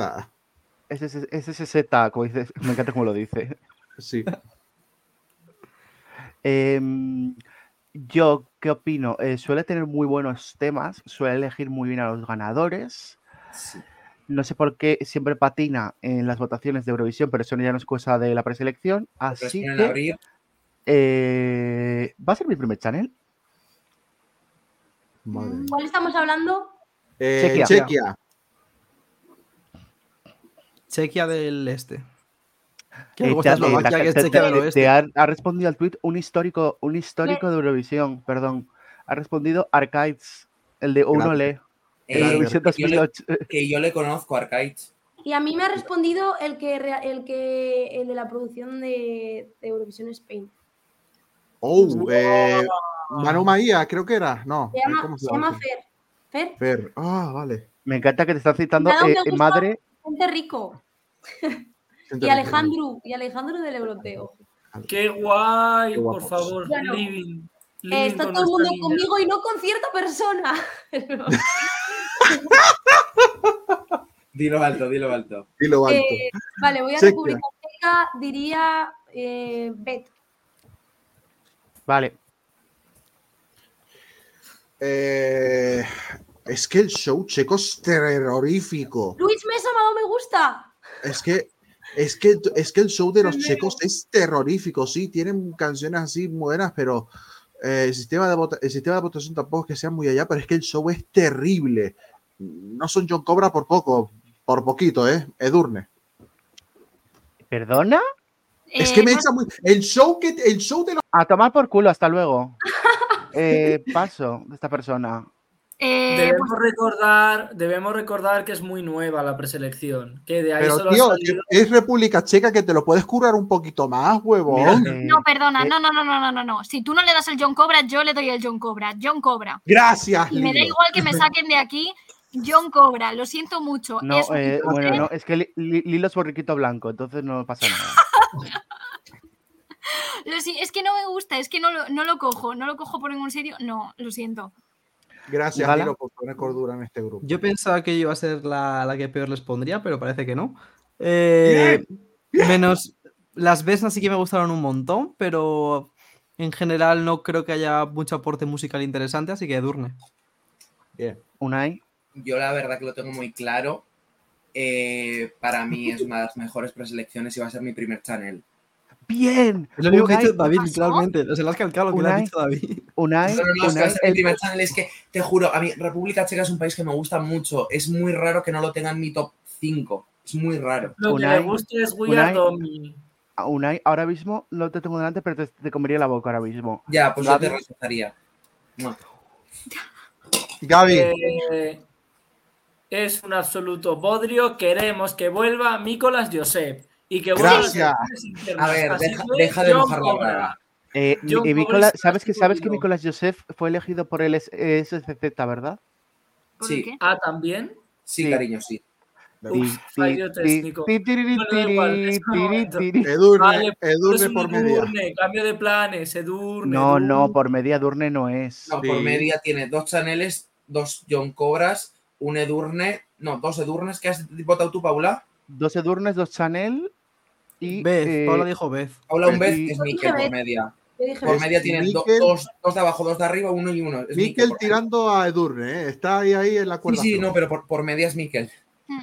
SSZ, como dices, me encanta cómo lo dice. Sí. Em, yo, ¿qué opino? Eh, suele tener muy buenos temas, suele elegir muy bien a los ganadores. No sé por qué siempre patina en las votaciones de Eurovisión, pero eso ya no es cosa de la preselección. Así que. Eh, va a ser mi primer channel. Madre. ¿Cuál estamos hablando? Eh, Chequia. Chequia. Chequia del Este. Que Eh, te ha- eh, Eslovaquia, te- que es te- Chequia del te- Oeste. te ha, ha respondido al tweet un histórico, un histórico de Eurovisión, perdón. Ha respondido Archives, el de Uno. Le. Eh, Eurovisión que, yo le, 2008. que yo le conozco, Arcades. Y a mí me ha respondido el que, el que el de la producción de, de Eurovisión Spain. Oh, eh, Manu Maía, creo que era. No. Se eh, llama, ¿cómo se llama? Fer. Fer, Fer. Ah, vale. Me encanta que te están citando eh, madre. gente rico. Y Alejandro, y Alejandro del Europeo. ¡Qué guay! Qué por favor, living. Eh, está todo el mundo niña. conmigo y no con cierta persona. Dilo alto, dilo alto. Dilo alto. Eh, vale, voy a. República Checa, diría eh, Bet. Vale. Eh, es que el show checo es terrorífico. Luis Mesa me ha dado me gusta. Es que, es que, es que el show de los checos es terrorífico. Sí, tienen canciones así buenas, pero Eh, el, sistema de vota- el sistema de votación tampoco es que sea muy allá, pero es que el show es terrible. No son John Cobra por poco, por poquito, ¿eh? Edurne. ¿Perdona? Es que me Eh, echa muy. El show, que, el show de los. A tomar por culo, hasta luego. Eh, paso de esta persona. eh, Debemos pues, recordar, debemos recordar que es muy nueva la preselección. Que de ahí Pero, solo tío, ha salido- es República Checa que te lo puedes curar un poquito más, huevón. Mira, eh, no, perdona, eh, no, no, no, no, no, no, no. Si tú no le das el John Cobra, yo le doy el John Cobra. John Cobra. Gracias, Y me da igual que me saquen de aquí. John Cobra, lo siento mucho. No, es eh, bueno, no, es que Li- Li- Lilo es borriquito blanco, entonces no pasa nada. Lo si- es que no me gusta, es que no lo, no lo cojo, no lo cojo por ningún sitio. No, lo siento. Gracias. Lilo, por poner cordura en este grupo. Yo pensaba que iba a ser la, la que peor les pondría, pero parece que no. Eh, menos las Vesnas sí que me gustaron un montón, pero en general no creo que haya mucho aporte musical interesante, así que Edurne. Bien. Unai, Yo la verdad que lo tengo muy claro. Eh, para mí es una de las mejores preselecciones y va a ser mi primer channel. bien. Es lo mismo que ha dicho David, literalmente. Se lo has calcado lo que le ha Unai. dicho David. Unai, No, no, no, es que va a Unai, ser mi el- primer channel. Es que te juro, a mí República Checa es un país que me gusta mucho. Es muy raro que no lo tenga en mi top 5. Es muy raro. Lo que Unai- le gusta es We Are Unai- Tommy. a Unai, ahora mismo no te tengo delante, pero te, te comería la boca ahora mismo. Ya, pues yo te Gaby. rechazaría. No. Gaby, Eh, es un absoluto bodrio. Queremos que vuelva Nicolás Josep. Y que vuelva Gracias. A ver, deja- que deja de mojar la braga. Eh, eh, es ¿sabes, que, ¿Sabes que. Nicolás Joseph fue elegido por el SCZ, verdad? ¿Por Sí. qué? Ah, también. Sí, Sí. cariño, sí. Uf, fallo técnico. Edurne, pues Edurne es un por media. Edurne, cambio de planes, Edurne. No, Edurne. no, por media Durne no es. No, por media tiene dos chaneles, dos John Cobras, un Edurne, no, dos Edurnes. ¿Qué has votado tú, Paula? Dos Edurnes, dos Chanel y. Beth, eh, Paula dijo Beth. Paula un Y- vez es dije por Beth. media. Por media tiene do- Miquel- dos, dos de abajo, dos de arriba, uno y uno. Es tirando a Edurne, ¿eh? está ahí, ahí en la Sí, cuerda. sí, floja. no, pero por, por media es Miquel.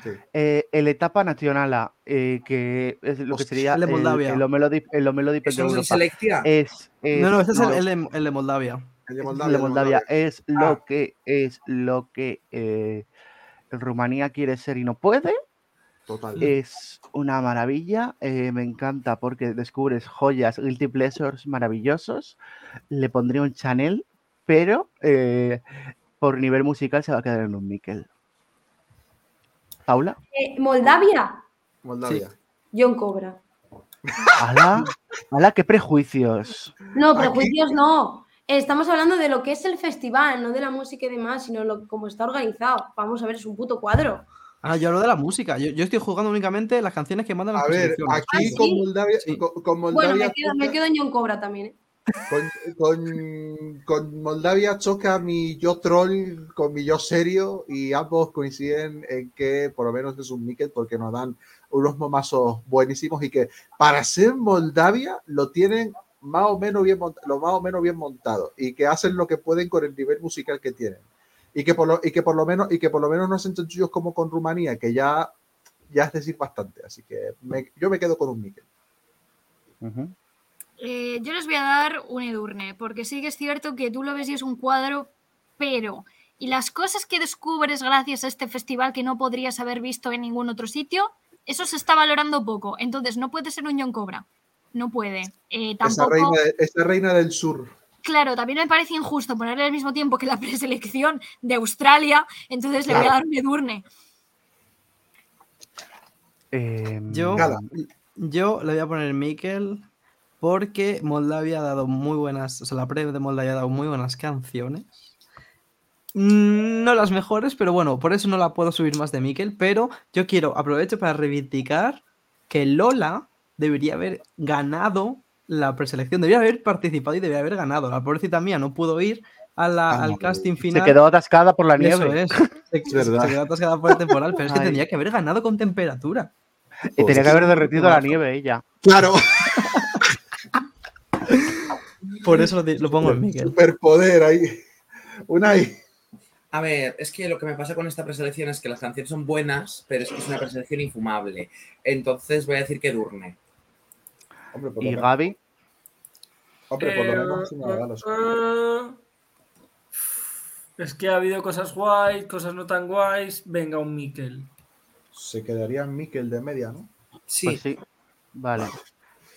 Sí. eh, el etapa nacional, eh, que es lo que sería el de Moldavia. el Omelodi, el Omelodi ¿Eso de Europa. Es, es- No, no, este es el, el el de Moldavia. El de es Moldavia. de Moldavia. Es lo Ah. que es lo que eh, Rumanía quiere ser y no puede. Total. Es una maravilla, eh, me encanta porque descubres joyas, guilty pleasures maravillosos. Le pondría un Chanel, pero eh, por nivel musical se va a quedar en un Miquel. Paula, eh, Moldavia, Moldavia. John Cobra. ¡Hala! ¡Hala, qué prejuicios! No, Aquí- prejuicios no. Estamos hablando de lo que es el festival, no de la música y demás, sino lo, cómo está organizado. Vamos a ver, es un puto cuadro. Ah, yo hablo de la música. Yo, yo estoy jugando únicamente las canciones que mandan las A ver, aquí Ah, con. Moldavia, Sí. con, con Bueno, Moldavia me quedo, me quedo en John Cobra también. ¿eh? con, con- con Moldavia choca mi yo troll con mi yo serio y ambos coinciden en que por lo menos es un Mikel porque nos dan unos momazos buenísimos y que para ser Moldavia lo tienen más o menos bien mont- lo más o menos bien montado y que hacen lo que pueden con el nivel musical que tienen y que por lo, y que por lo menos y que por lo menos no hacen chanchullos como con Rumanía que ya ya es decir bastante así que me- yo me quedo con un Ujú. Eh, yo les voy a dar un Edurne, porque sí que es cierto que tú lo ves y es un cuadro, pero. Y las cosas que descubres gracias a este festival que no podrías haber visto en ningún otro sitio, eso se está valorando poco. Entonces, no puede ser un John Cobra. No puede. Eh, esa tampoco. reina esa reina del sur Claro, también me parece injusto ponerle al mismo tiempo que la preselección de Australia, entonces le voy a dar un Edurne. Em, Yo, yo le voy a poner Mikel porque Moldavia ha dado muy buenas, o sea, la pre de Moldavia ha dado muy buenas canciones. Mm, No las mejores, pero bueno, por eso no la puedo subir más de Mikel, pero yo quiero, aprovecho para reivindicar que Lola debería haber ganado la preselección, debería haber participado y debería haber ganado. La pobrecita mía no pudo ir a la- Ah, al casting Se final. quedó atascada por la Eso nieve. es. Se, se- verdad. se quedó atascada por el temporal, pero es que Ay. tendría que haber ganado con temperatura. Y tenía que haber derretido la nieve ella. claro Por eso lo, pongo en Mikel. superpoder ahí Unai A ver, es que lo que me pasa con esta preselección es que las canciones son buenas, pero es que es una preselección infumable. Entonces voy a decir que Durne. Hombre, por lo Y menos. Gaby, Hombre, por lo menos eh, es que ha habido cosas guays, cosas no tan guays. Venga, un Mikel. Se quedaría Mikel de media, ¿no? Sí. Pues sí. Vale.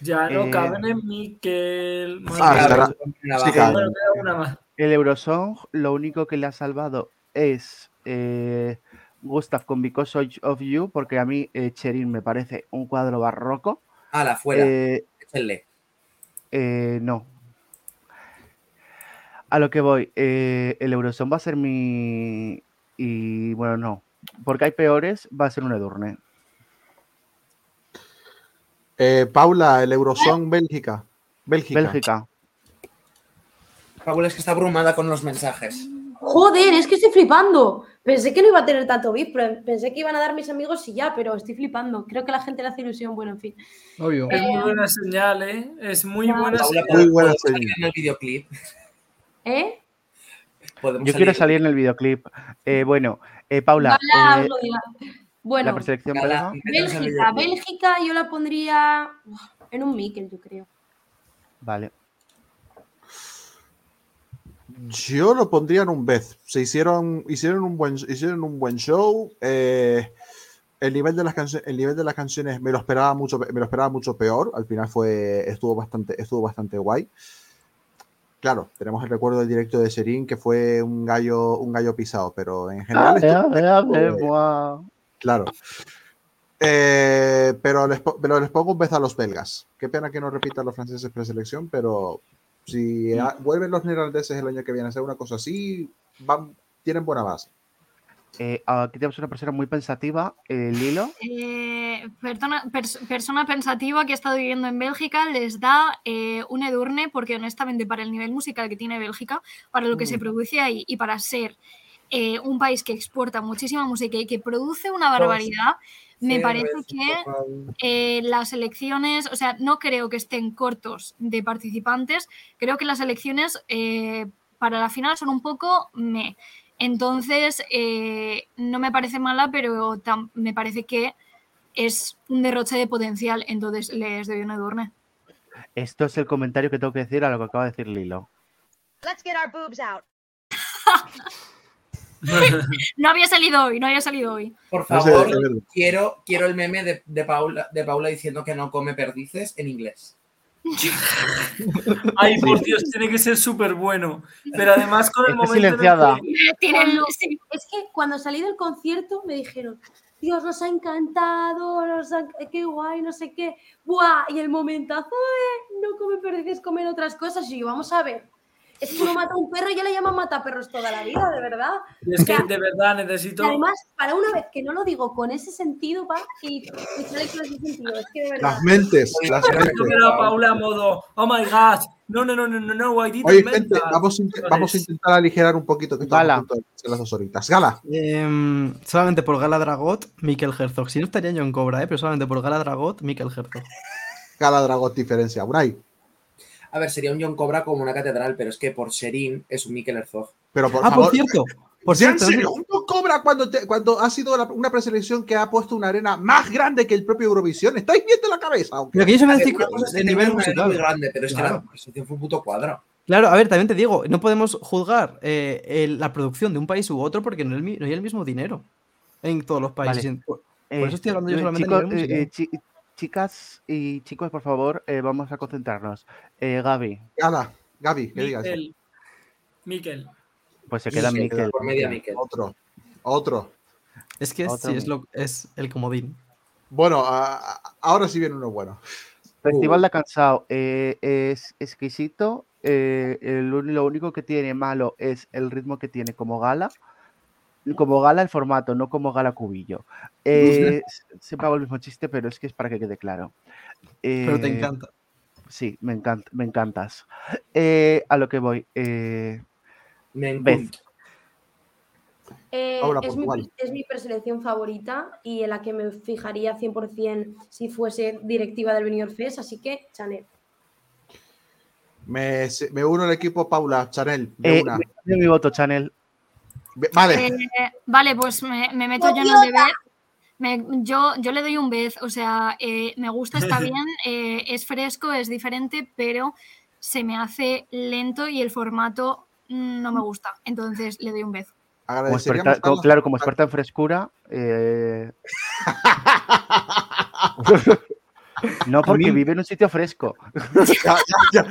Ya no Eh, caben en Mikel. Madre Ah, sí. El Eurosong, lo único que le ha salvado es eh, Gustav con Because of- You, porque a mí eh, Cherin me parece un cuadro barroco. Ala, fuera. Eh, Échenle. eh, no. A lo que voy, eh, el Eurosong va a ser mi. Y bueno, no. Porque hay peores, va a ser un Edurne. Eh, Paula, el Eurosong Bélgica. Bélgica. Bélgica. Paula es que está abrumada con los mensajes. Joder, es que estoy flipando. Pensé que no iba a tener tanto pero pensé que iban a dar mis amigos y ya, pero estoy flipando. Creo que a la gente le hace ilusión, bueno, en fin. Obvio. Es muy buena señal, ¿eh? Es muy Ya. buena señal. Muy buena ¿podemos salir señal. en el videoclip. ¿Eh? Podemos Yo quiero salir en el videoclip. Eh, bueno, eh, Paula, eh, la Bueno, Gala, el Bélgica. Bélgica yo la pondría en un Mikel, yo creo. Vale. Yo lo pondría en un Beth. Se hicieron, hicieron un buen, hicieron un buen show. eh, el nivel de las canciones, el nivel de las canciones me lo esperaba mucho, me lo esperaba mucho peor. Al final fue, estuvo bastante, estuvo bastante guay. Claro, tenemos el recuerdo del directo de Serín que fue un gallo, un gallo pisado, pero en general estuvo- Claro. Eh, pero, les, pero les pongo un vez a los belgas. Qué pena que no repitan los franceses preselección, pero si a- vuelven los neerlandeses el año que viene a hacer una cosa así, van, tienen buena base. Eh, aquí tenemos una persona muy pensativa, eh, Lilo. Eh, persona, pers- persona pensativa que ha estado viviendo en Bélgica les da eh, un Edurne porque honestamente para el nivel musical que tiene Bélgica, para lo que se Mm. produce ahí y para ser eh, un país que exporta muchísima música y que produce una barbaridad, me parece que eh, las elecciones, o sea, no creo que estén cortos de participantes, creo que las elecciones eh, para la final son un poco me. Entonces, eh, no me parece mala, pero tam- me parece que es un derroche de potencial, entonces les doy un Edurne. Esto es el comentario que tengo que decir a lo que acaba de decir Lilo. Let's get our boobs out. No había salido hoy, no había salido hoy. Por No sé, favor, quiero, quiero el meme de, de Paula, de Paula diciendo que no come perdices en inglés. Ay, por Dios, tiene que ser súper bueno. Pero además con el Está momento. silenciada. que- Cuando-. Es que cuando salí del concierto me dijeron, Dios, nos ha encantado, nos ha- qué guay, no sé qué. ¡Buah! Y el momentazo de no come perdices, comer otras cosas. Y yo, vamos a ver. Es que uno mata a un perro y ya le llaman mataperros toda la vida, de verdad. Es que O sea, de verdad necesito. además, para una vez que no lo digo con ese sentido, va, y y sale con ese sentido. Es que de verdad. Las mentes, las mentes. Paula a modo. Oh my god. No, no, no, no, no, no, Oye, gente, that". vamos vamos a intentar aligerar un poquito que Gala. a punto de hacer las dos horitas. Gala. Em, solamente por Gala Dragot, Mikel Herzog. Si no estaría yo en Cobra, ¿eh? pero solamente por Gala Dragot, Mikel Herzog. Gala Dragot diferencia. Unai. A ver, sería un John Cobra como una catedral, pero es que por Sherin es un Mikel Herzog. Pero por ah, favor. por cierto. Por en cierto, serio, un John Cobra cuando, te- cuando ha sido la- una preselección que ha puesto una arena más grande que el propio Eurovisión. ¿Estáis viendo la cabeza? Aunque- Pero que yo se me decir de nivel musical. muy grande, pero es que la presentación fue un puto cuadro. Claro, a ver, también te digo, no podemos juzgar eh, el- la producción de un país u otro porque no, el hay el mismo dinero en todos los países. Vale. Por, por eso estoy hablando yo eh, solamente chicos, a nivel musical. eh, eh, chicas y chicos, por favor, eh, vamos a concentrarnos. Eh, Gaby, Gala, Gaby, que digas. Mikel. pues se queda Mikel. por media Mikel. Otro. Otro. es que es, otro sí, es, lo- es el comodín. Bueno, a- ahora sí viene uno bueno. Festival de Cansado eh, es exquisito. eh, el lo único que tiene malo es el ritmo que tiene como gala. Como gala el formato, no como gala cubillo. Eh, siempre hago el mismo chiste, pero es que es para que quede claro. Pero te Eh, encanta. Sí, me, encanta, me encantas. Eh, a lo que voy. eh, Me encanta. Eh, es, mi, es mi preselección favorita y en la que me fijaría 100% si fuese directiva del Benidorm Fest, así que Chanel. Me, me uno al equipo Paula, Chanel, de eh, una. mi voto, Chanel. Vale, Eh, vale, pues me, me meto yo en el de Beth. Me- yo, yo le doy un Beth, o sea, eh, me gusta, está bien, eh, es fresco, es diferente, pero se me hace lento y el formato no me gusta. Entonces le doy un beso. Como experta- claro, como experta en frescura. no, porque mí- vive en un sitio fresco. Ya, ya, ya.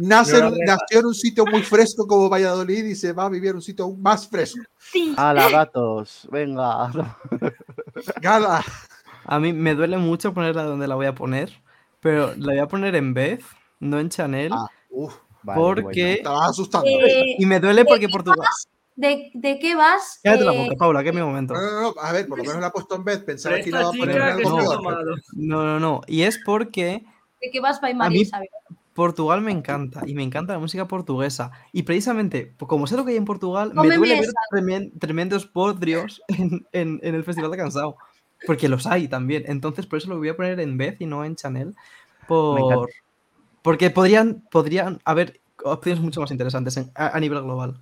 Nace nació en un sitio muy fresco como Valladolid y se va a vivir en un sitio aún más fresco. Sí. ¡Hala, gatos! Venga. Gala. A mí me duele mucho ponerla donde la voy a poner, pero la voy a poner en Beth, no en Chanel, uf, vale, porque... Estabas asustando. Eh, Y me duele ¿de porque Portugal... vas? ¿De, de qué vas? Cállate la Eh, boca, Paula, que es mi momento. No, no, no, a ver, por lo menos la ha puesto en vez. Pensaba que iba a poner algo tomado. No, no, no. Y es porque ¿De qué vas, A María mí- Isabel? Portugal me encanta y me encanta la música portuguesa. Y precisamente, como sé lo que hay en Portugal, me duele ver tremen- tremendos podrios en, en- en el Festival de Cansado. Porque los hay también. Entonces, por eso lo voy a poner en Beth y no en Chanel. Por... Porque podrían, podrían haber opciones mucho más interesantes en- a, a nivel global.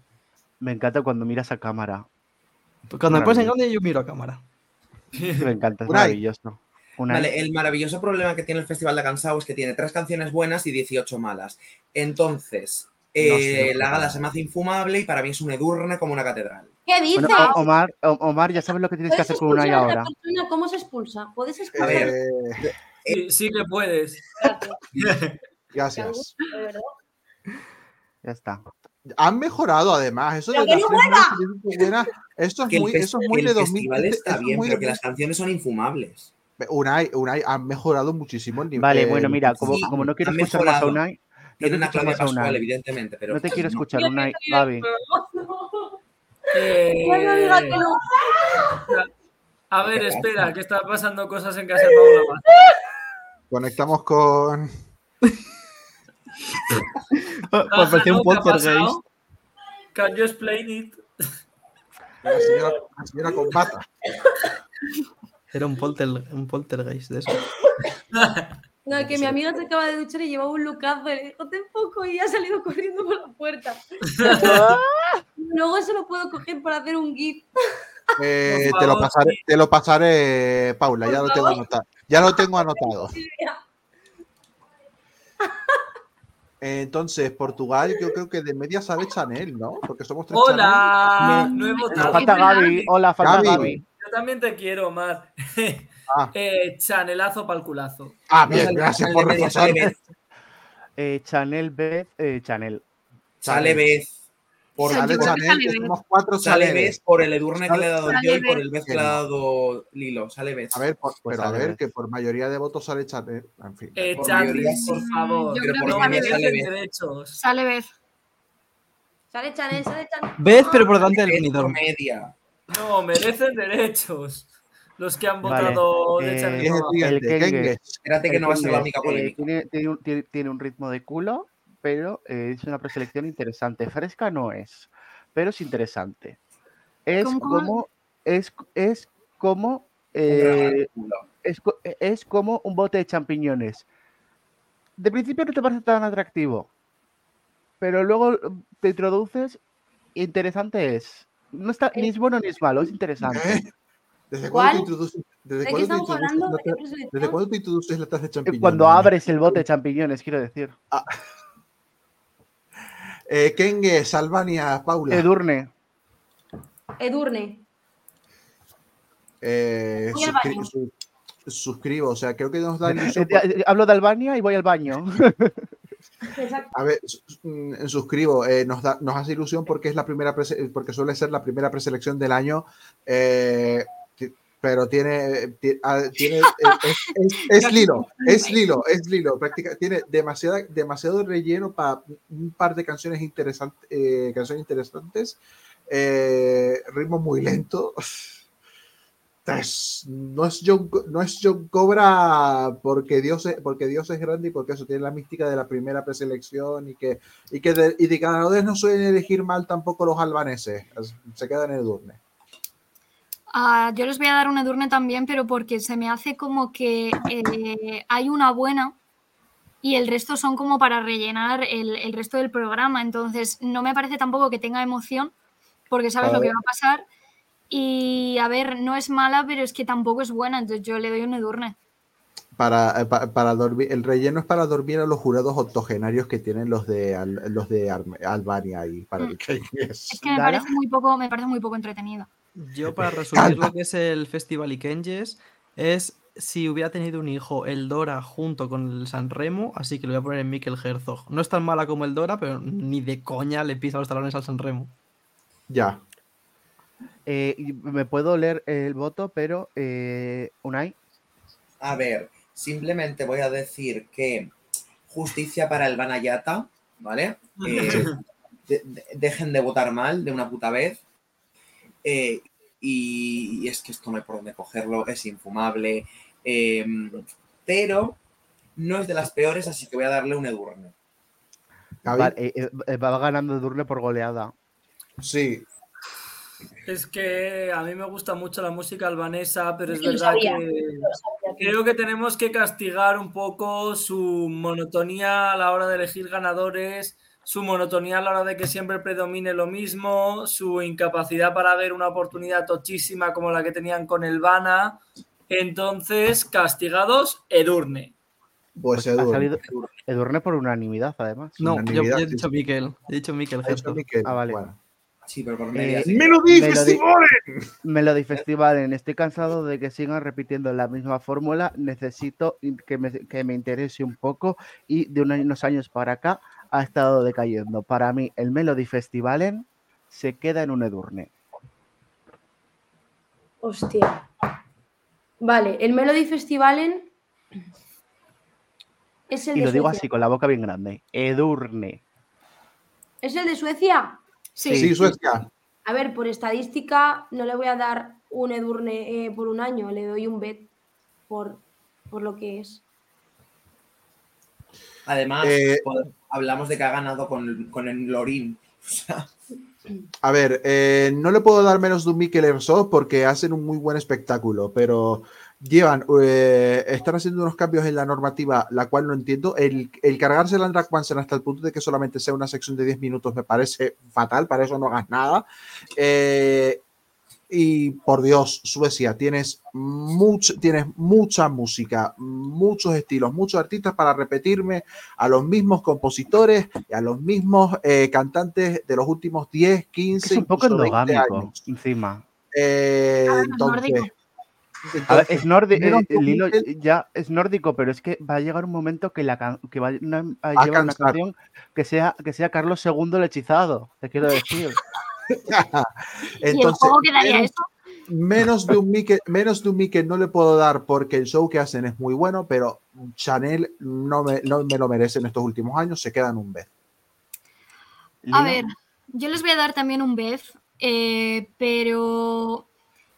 Me encanta cuando miras a cámara. Cuando me pones en grande, yo miro a cámara. Me encanta, es maravilloso. Vale, el maravilloso problema que tiene el Festival de Cansao es que tiene tres canciones buenas y 18 malas. Entonces, eh, No sé. la gala se me hace infumable y para mí es un edurne como una catedral. ¿Qué dices? Bueno, Omar, Omar, ya sabes lo que tienes que ¿Puedes hacer con Unai expulsar a la ahora. persona? ¿Cómo se expulsa? ¿Puedes A expulsar? ver, Eh, Sí, sí que puedes. gracias. Verdad. Ya está. Han mejorado además. Eso de ¡Pero las no buenas, esto es que muy, fes- eso es muy el de festival 2000. está eso es bien, muy pero de- que las canciones son infumables. Unai, Unai han mejorado muchísimo el nivel. Vale, bueno, mira, como, sí, como no quiero escuchar más a mejorado. Unai, no Tiene quiero una clave más a Pascual, Unai. evidentemente, pero No te quiero no. escuchar, Unai. Gaby. Eh, no. A ver, espera, que está pasando cosas en casa de Paula. Conectamos con. Parecía un ¿no? ¿Qué ha poltergeist. pasado? Can you explain it? La señora, la señora con bata. Era un, polter, un poltergeist de eso. No, que mi amiga se acaba de duchar y llevaba un lucazo y le dijo, ten poco y ha salido corriendo por la puerta. Luego se lo puedo coger para hacer un gif. Eh, te, lo pasaré, te lo pasaré, Paula, ya lo tengo anotado. Ya lo tengo anotado. Entonces, Portugal, yo creo que de media sabe Chanel, ¿no? Porque somos tres Hola, Me- no he Me votado. falta Gaby. Hola, falta Gaby. Gaby. Yo también te quiero, Omar. Ah. Eh, chanelazo para el culazo. Chanel. Ah, bien, gracias por Beth. Eh, Chanel, Beth, eh, Chanel. Sale Beth. Por, que Beth. somos cuatro sale. Beth por el edurne que le he dado yo y por el Beth que le ha dado Lilo. Sale Beth. A ver, por- Pues pero a ver, que por mayoría de votos sale Chanel. En fin. Eh, Por mayoría, por favor. Yo Pero creo por que No sale derechos. Sale Beth. Sale Chanel, sale Chanel. Beth, pero por delante del media. No, merecen derechos. Los que han Vale, votado de eh, Chanel Y es el. Espérate que El no va a ser la única eh, polémica. tiene un ritmo de culo, pero eh, es una preselección interesante. Fresca no es, pero es interesante. Es ¿Cómo, cómo? como. Es, es como. Un eh, es, co- es como un bote de champiñones. De principio no te parece tan atractivo, pero luego eh, te introduces. Interesante es. No está, ni es bueno ni es malo, es interesante. ¿Eh? ¿Desde cuándo te introduces? ¿Desde ¿De cuándo introduces. ¿Desde cuándo te introduces la taza de Eh, champiñones? Cuando abres el bote de champiñones, quiero decir. Eh, Kengue, Salvania, Paula. Edurne. Edurne. Eh, Voy al suscri- baño. su- suscribo, o sea, creo que nos da Eh, ilusión. eh, eh, Hablo de Albania y voy al baño. Exacto. A ver, su- mm, suscribo, eh, nos, da, nos hace ilusión porque es la primera porque suele ser la primera preselección del año, eh, pero tiene, ti- ah, tiene eh, es, es- es Lilo, es Lilo, es Lilo, práctica, tiene demasiada, demasiado relleno para un par de canciones interesantes, eh, canciones interesantes, eh, ritmo muy lento. Es- no es John, no es John Cobra porque Dios es, porque Dios es grande y porque eso tiene la mística de la primera preselección y que y que de, y de ganadores no suelen elegir mal tampoco los albaneses es- se quedan en el durne Ah, yo les voy a dar un Edurne también, pero porque se me hace como que eh, hay una buena y el resto son como para rellenar el, el resto del programa. Entonces, no me parece tampoco que tenga emoción, porque sabes lo que va a pasar. Y a ver, no es mala, pero es que tampoco es buena, entonces yo le doy un Edurne. Para, eh, pa- para dormir, el relleno es para dormir a los jurados octogenarios que tienen los de, los de Albania y para Mm. el que es. Es que me parece muy poco, me parece muy poco entretenido. Yo, para resumir lo que es el Festival Ikenges, es si hubiera tenido un hijo el Dora junto con el San Remo, así que lo voy a poner en Mikkel Herzog. No es tan mala como el Dora, pero ni de coña le pisa los talones al San Remo. Ya. Eh, me puedo leer el voto, pero eh, Unai. A ver, simplemente voy a decir que justicia para el Banayata, ¿vale? Eh, de- de- dejen de votar mal de una puta vez. Eh, y, y es que esto no hay por dónde cogerlo, es infumable. eh, pero no es de las peores, así que voy a darle un Edurne. Vale, eh, eh, va ganando Durne por goleada. Sí. Es que a mí me gusta mucho la música albanesa, pero es verdad sabía, que creo que tenemos que castigar un poco su monotonía a la hora de elegir ganadores, su monotonía a la hora de que siempre predomine lo mismo, su incapacidad para ver una oportunidad tochísima como la que tenían con el Bana. Entonces, castigados, Edurne. Pues Ha Edurne. salido Edurne por unanimidad, además. No, yo, yo Unanimidad, he dicho sí. Mikkel. He dicho. Miquel, Ah, vale. bueno. Sí, pero por Eh. ¡Melody Festivalen! Melody estoy cansado de que sigan repitiendo la misma fórmula. Necesito que me, que me interese un poco y de un- unos años para acá ha estado decayendo. Para mí, el Melody Festivalen se queda en un Edurne. Hostia. Vale, el Melody Festivalen es el Y de lo digo Suecia. así, con la boca bien grande. Edurne. ¿Es el de Suecia? Sí. Sí, Suecia. A ver, por estadística no le voy a dar un Edurne eh, por un año, le doy un bet por, por lo que es. Además, Eh, hablamos de que ha ganado con, con el Lorín. Sea, A ver, eh, no le puedo dar menos de un Mikel Herzog porque hacen un muy buen espectáculo, pero llevan, eh, están haciendo unos cambios en la normativa, la cual no entiendo. El, el cargarse el Andrak Mansen hasta el punto de que solamente sea una sección de 10 minutos me parece fatal, para eso no hagas nada. Eh, y por Dios, Suecia, tienes, mucho, tienes mucha música, muchos estilos, muchos artistas para repetirme a los mismos compositores y a los mismos eh, cantantes de los últimos 10, 15, Es un poco incluso 20 endogámico, años. encima. Eh, Ah, entonces, nórdico. A ver, entonces, es nórdico, un Lilo ya es nórdico, pero es que va a llegar un momento que, la que va a, llevar una canción que sea, que sea Carlos II el hechizado, te quiero decir. ¿Y el entonces, juego quedaría menos- eso? menos de un Mickey, menos de un Mickey no le puedo dar porque el show que hacen es muy bueno, pero Chanel no me, no me lo merece en estos últimos años, se quedan un vez. A ver, yo les voy a dar también un Beth, eh, pero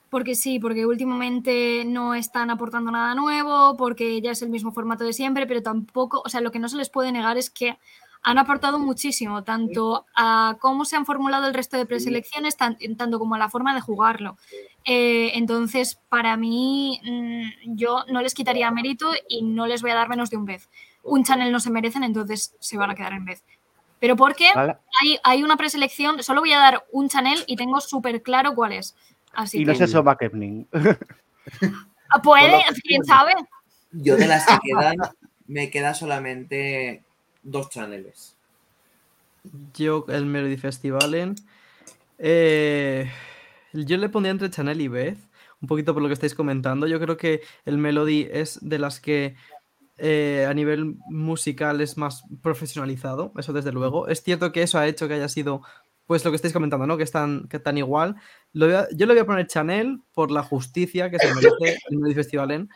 porque sí, porque últimamente no están aportando nada nuevo, porque ya es el mismo formato de siempre, pero tampoco, o sea, lo que no se les puede negar es que han aportado muchísimo, tanto a cómo se han formulado el resto de preselecciones, tan- tanto como a la forma de jugarlo. Eh, entonces, para mí, mm, yo no les quitaría mérito y no les voy a dar menos de un vez. Un channel no se merecen, entonces se van a quedar en vez. Pero porque hay, hay una preselección, solo voy a dar un channel y tengo súper claro cuál es. Así Y no que, sé Soba Kepning. Ah, puede, quién sabe. yo de las que quedan, me queda solamente dos chaneles. Yo, el Melody Festivalen. eh, yo le pondría entre Chanel y Beth, un poquito por lo que estáis comentando. Yo creo que el Melody es de las que eh, a nivel musical es más profesionalizado, eso desde luego. Es cierto que eso ha hecho que haya sido, pues lo que estáis comentando, ¿no? Que es tan, que tan igual. Lo yo le voy a poner Chanel por la justicia que se merece el Melody Festivalen,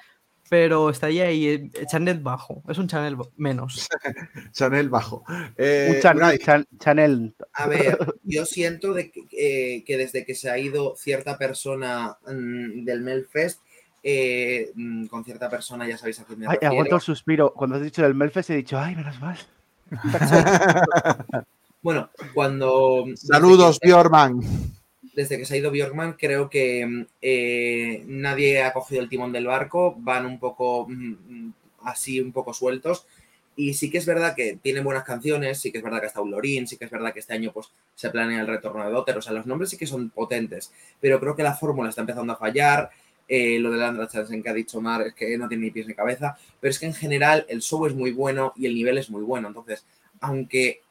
pero estaría ahí, eh, Chanel bajo, es un Chanel menos. Chanel bajo. Eh, un Chan- Unai, Chan- Chanel. A ver, yo siento de que, eh, que desde que se ha ido cierta persona mm, del Melfest, eh, mm, con cierta persona ya sabéis a quién me Ay, refiero. aguanto el suspiro. Cuando has dicho del Melfest he dicho, ay, menos mal. Bueno, cuando... saludos, que- Bjorman. Desde que se ha ido Bjorkman, creo que mm, eh, nadie ha cogido el timón del barco, van un poco mm, mm, así, un poco sueltos. Y sí que es verdad que tienen buenas canciones, sí que es verdad que está un Lorín, sí que es verdad que este año pues, se planea el retorno de Dotter, o sea, los nombres sí que son potentes, pero creo que la fórmula está empezando a fallar. eh, lo de Landra Chansen que ha dicho Mar es que no tiene ni pies ni cabeza, pero es que en general el show es muy bueno y el nivel es muy bueno. Entonces, aunque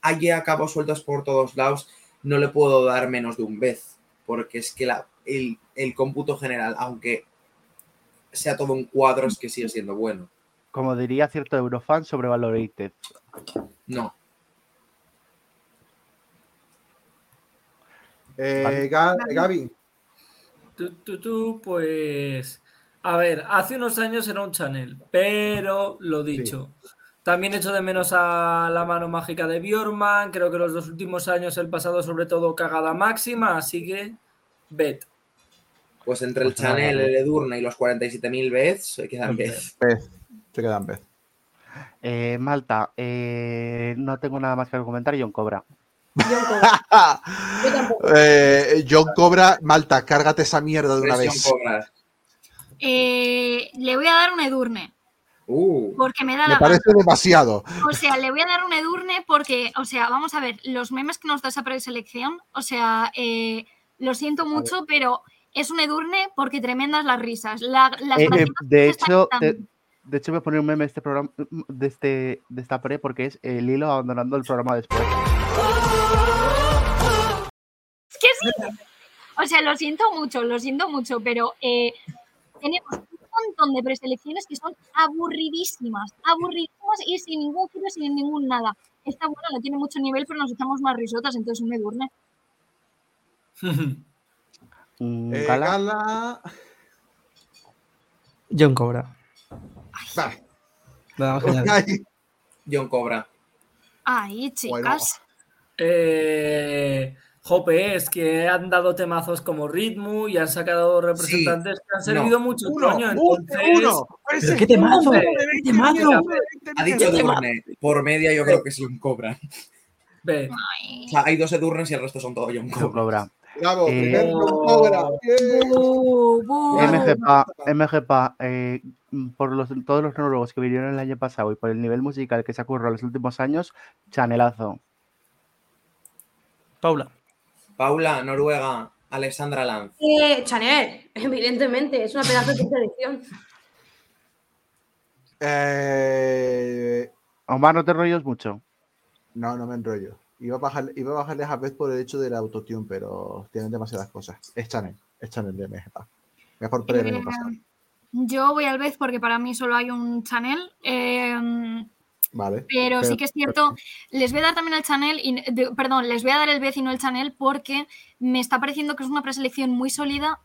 haya cabos sueltos por todos lados, no le puedo dar menos de un vez, porque es que la- el, el cómputo general, aunque sea todo un cuadro, es que sigue siendo bueno. Como diría cierto Eurofan, sobrevalorated. No. Eh, Ga- Gaby, Tú, tú, tú, pues. A ver, hace unos años era un channel, pero lo dicho. También echo de menos a la mano mágica de Bjorman. Creo que los dos últimos años, el pasado, sobre todo, cagada máxima. Así que, bet. Pues entre el Pues Chanel, el Edurne y los 47.000 Beths, se quedan. Pez. Se quedan Pez. Eh, Malta, eh, no tengo nada más que comentar. John Cobra. Yo tampoco. Eh, John Cobra, Malta, cárgate esa mierda de una vez. Cobra. Eh, le voy a dar un Edurne, Uh, porque me da Me la parece demasiado. O sea, le voy a dar un Edurne porque, o sea, vamos a ver, los memes que nos da esa preselección, o sea, eh, lo siento mucho, pero es un Edurne porque tremendas las risas. La, las Eh, eh, de hecho, de, de hecho, voy a poner un meme de este programa, de este, de esta pre, porque es el hilo abandonando el programa después. Es que sí. O sea, lo siento mucho, lo siento mucho, pero eh, tenemos montón de preselecciones que son aburridísimas, aburridísimas y sin ningún giro, sin ningún nada. Esta buena no tiene mucho nivel, pero nos echamos más risotas, entonces un Edurne. Mm, Eh, Gala. John Cobra. Nada. Ay, John Cobra. Ay, chicas. Eh, Jope, es que han dado temazos como Ritmo y han sacado representantes que han servido mucho uno, coño. uno, Entonces, uno. Pero qué temazo, qué temazo. Ha dicho Edurne. Por media yo creo que es John Cobra. ve. O sea, hay dos Edurnes y el resto son todo John John Cobra. Cobra. Bravo, Eh, Cobra. MGPA, MGPA eh, por los, todos los neurólogos que vinieron el año pasado y por el nivel musical que se ha currado en los últimos años, chanelazo. Paula. Paula, Noruega, Alexandra Lanz. Eh, Chanel, evidentemente, es una pedazo de selección. Eh, Omar, no te rollos mucho. no, no me enrollo. Iba a, bajar, iba a bajarle a Beth por el hecho del autotune, pero tienen demasiadas cosas. Es Chanel, es Chanel de MGPA. Mejor pre del año Eh. Yo voy al vez porque para mí solo hay un Chanel. eh, Vale. pero sí que es cierto, les voy a dar también el Chanel, y, de- perdón, les voy a dar el vez y no el Chanel porque me está pareciendo que es una preselección muy sólida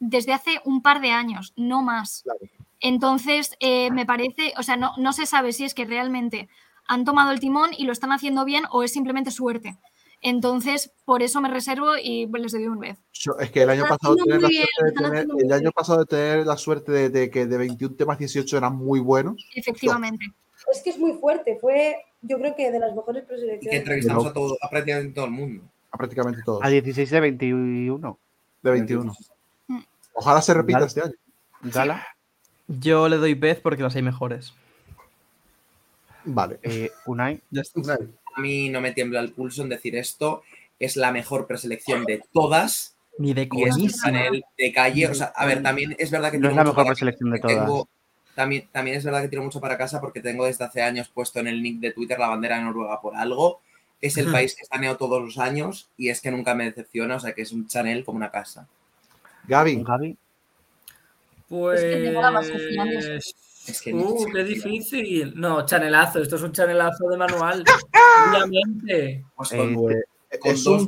desde hace un par de años, no más. Claro. Entonces, eh, me parece, o sea, no, no se sabe si es que realmente han tomado el timón y lo están haciendo bien o es simplemente suerte. Entonces, por eso me reservo y pues, les doy un vez. Es que el año pasado, tener la bien, el año pasado de tener la suerte de, de que de 21 temas 18 eran muy buenos. Efectivamente. Es que es muy fuerte, fue yo creo que de las mejores Y que preselecciones. entrevistamos a, todo, a prácticamente todo el mundo. A prácticamente todos. A 16 de 21. De 21. Mm. Ojalá se repita este año. Gala, Yo le doy Beth porque las hay mejores. Vale. eh, Unai, Ya está. A mí no me tiembla el pulso en decir esto. Es la mejor preselección de todas. Ni de Y es un de calle. O sea, a ver, también es verdad que no es la mejor preselección de todas. tengo- también, también es verdad que tiro mucho para casa porque tengo desde hace años puesto en el nick de Twitter la bandera de Noruega por algo. Es el país que escaneo todos los años y es que nunca me decepciona. O sea, que es un Chanel como una casa. Gaby. Gaby, Pues. Es que la. Es que Uh, qué difícil. No, chanelazo. Esto es un chanelazo de manual. Obviamente. Pues Eh, con, Pues, con es dos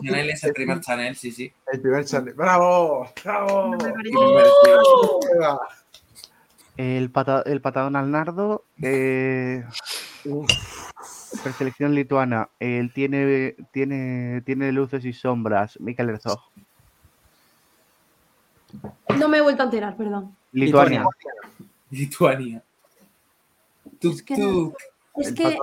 un Chanel es el primer Chanel, sí, sí. El primer Chanel. ¡Bravo! ¡Bravo! Me parece- Y muy merecido. Noruega. El, pata- el patadón al nardo, eh, preselección lituana, él tiene, tiene, tiene luces y sombras, Mikel Herzog. No me he vuelto a enterar, perdón. Lituania. Lituania. Tuk, que tuk. Es que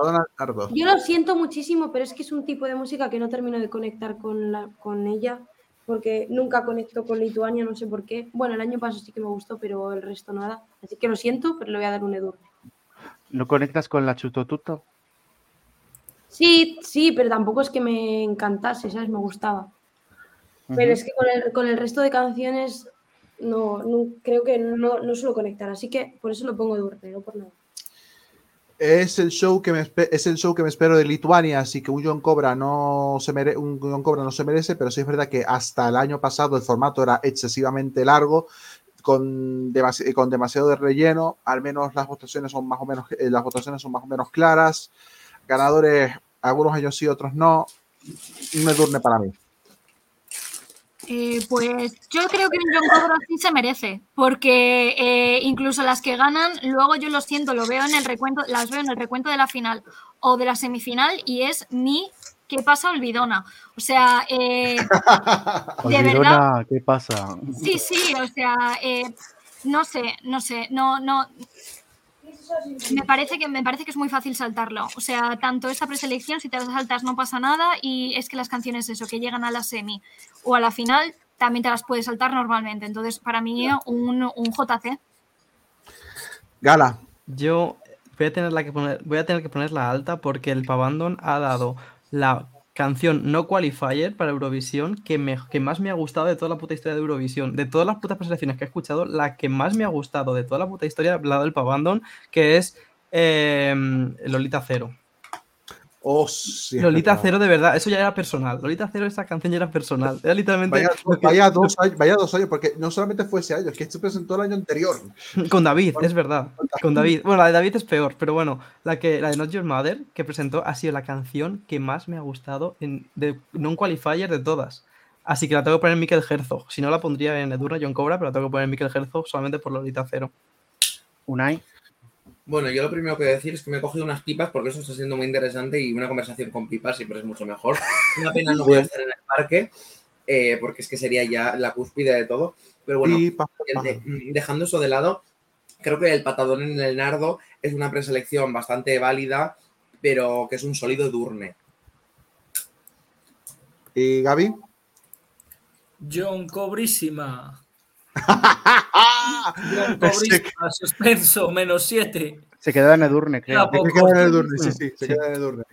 yo lo siento muchísimo, pero es que es un tipo de música que no termino de conectar con, la, con ella, porque nunca conecto con Lituania, no sé por qué. Bueno, el año pasado sí que me gustó, pero el resto nada. Así que lo siento, pero le voy a dar un Edurne. ¿No conectas con la Chutotuto? Sí, sí, pero tampoco es que me encantase, ¿sabes? Me gustaba. Pero es que con el, con el resto de canciones no, no- creo que no, no suelo conectar, así que por eso lo pongo Edurne, no por nada. Es el show que me es el show que me espero de Lituania, así que un John Cobra no se un John Cobra no se merece, pero sí es verdad que hasta el año pasado el formato era excesivamente largo, con, demasi- con demasiado de relleno. Al menos las votaciones son más o menos eh, las votaciones son más o menos claras. Ganadores algunos años sí, otros no. Edurne para mí. Eh, pues yo creo que un John Cobra sí se merece, porque eh, incluso las que ganan, luego yo lo siento, lo veo en el recuento, las veo en el recuento de la final o de la semifinal y es mi ¿qué pasa olvidona? O sea, eh, de verdad, Olvidona, ¿qué pasa? sí, sí, o sea, eh, no sé, no sé, no, no. Me parece, que, me parece que es muy fácil saltarlo. O sea, tanto esta preselección, si te la saltas no pasa nada, y es que las canciones eso, que llegan a la semi o a la final, también te las puedes saltar normalmente. Entonces, para mí, un, un JC. Gala. Yo voy a tener que poner, voy a tener que ponerla alta porque el Pavandon ha dado la canción no qualifier para Eurovisión que, me- que más me ha gustado de toda la puta historia de Eurovisión. De todas las putas preselecciones que he escuchado, la que más me ha gustado de toda la puta historia ha dado el Pavandon, que es eh, Lolita Cero. Oh, sí, Lolita verdad. Cero de verdad, eso ya era personal. Lolita Cero, esa canción ya era personal. Era literalmente Vaya, dos años, vaya dos años, porque no solamente fue ese año, es que se presentó el año anterior. Con David, es verdad. Con David. Bueno, la de David es peor, pero bueno, la que la de Not Your Mother que presentó ha sido la canción que más me ha gustado en, de non qualifier de todas. Así que la tengo que poner en Mikel Herzog. Si no la pondría en Edurne John Cobra, pero la tengo que poner en Mikel Herzog solamente por Lolita Cero. Unai. Bueno, yo lo primero que voy a decir es que me he cogido unas pipas porque eso está siendo muy interesante y una conversación con pipas siempre es mucho mejor. Una pena no poder estar en el parque eh, porque es que sería ya la cúspide de todo. Pero bueno, Pipa, mm, dejando eso de lado, creo que el patadón en el nardo es una preselección bastante válida, pero que es un sólido durne. ¿Y Gaby? John Cobrísima. Cobrísima, suspenso, menos 7. Se quedó en Edurne, creo. Se queda en Edurne, sí, sí, se queda en el Edurne.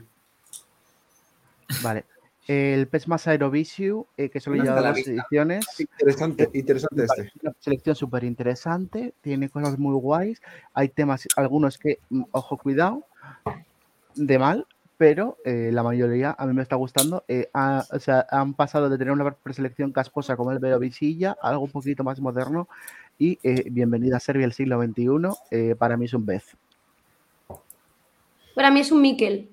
Vale. El PES más Aerovisiu, eh, que solo lleva está a la dos vista. ediciones. Interesante, interesante Vale, este. Una selección súper interesante, tiene cosas muy guays. Hay temas, algunos que, mm, ojo, cuidado, de mal, pero eh, la mayoría a mí me está gustando. Eh, ha- o sea, han pasado de tener una preselección casposa como el Veo Visilla a algo un poquito más moderno. Y eh, bienvenida a Serbia el siglo XXI. eh, para mí es un Bez. Para mí es un Mikel.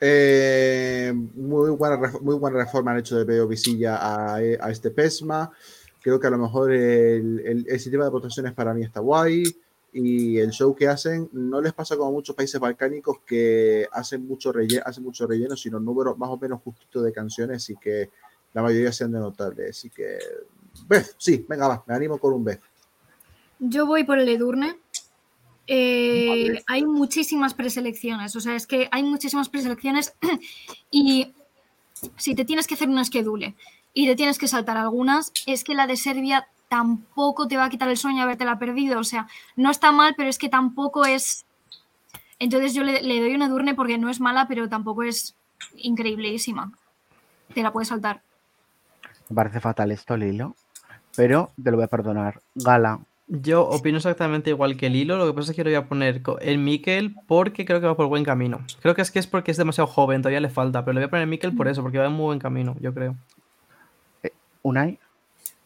Eh, muy, buena, muy buena reforma han hecho de Veo Visilla a, a este PESMA. Creo que a lo mejor el, el- el sistema de votaciones para mí está guay. Y el show que hacen no les pasa como a muchos países balcánicos que hacen mucho, relleno, hacen mucho relleno, sino números más o menos justitos de canciones y que la mayoría sean de notables. Así que, Beth, sí, venga, va, me animo con un Beth. Yo voy por el Edurne. Eh, hay muchísimas preselecciones, o sea, es que hay muchísimas preselecciones y si te tienes que hacer un esquedule y te tienes que saltar algunas, es que la de Serbia tampoco te va a quitar el sueño habértela perdido, o sea, no está mal, pero es que tampoco es... Entonces yo le, le doy un Edurne porque no es mala, pero tampoco es increíblísima. Te la puedes saltar. Me parece fatal esto, Lilo, pero te lo voy a perdonar. Gala. Yo opino exactamente igual que el hilo, lo que pasa es que lo voy a poner co- en Mikel porque creo que va por buen camino. Creo que es que es porque es demasiado joven, todavía le falta, pero le voy a poner en Mikel por eso, porque va en muy buen camino, yo creo. Unai.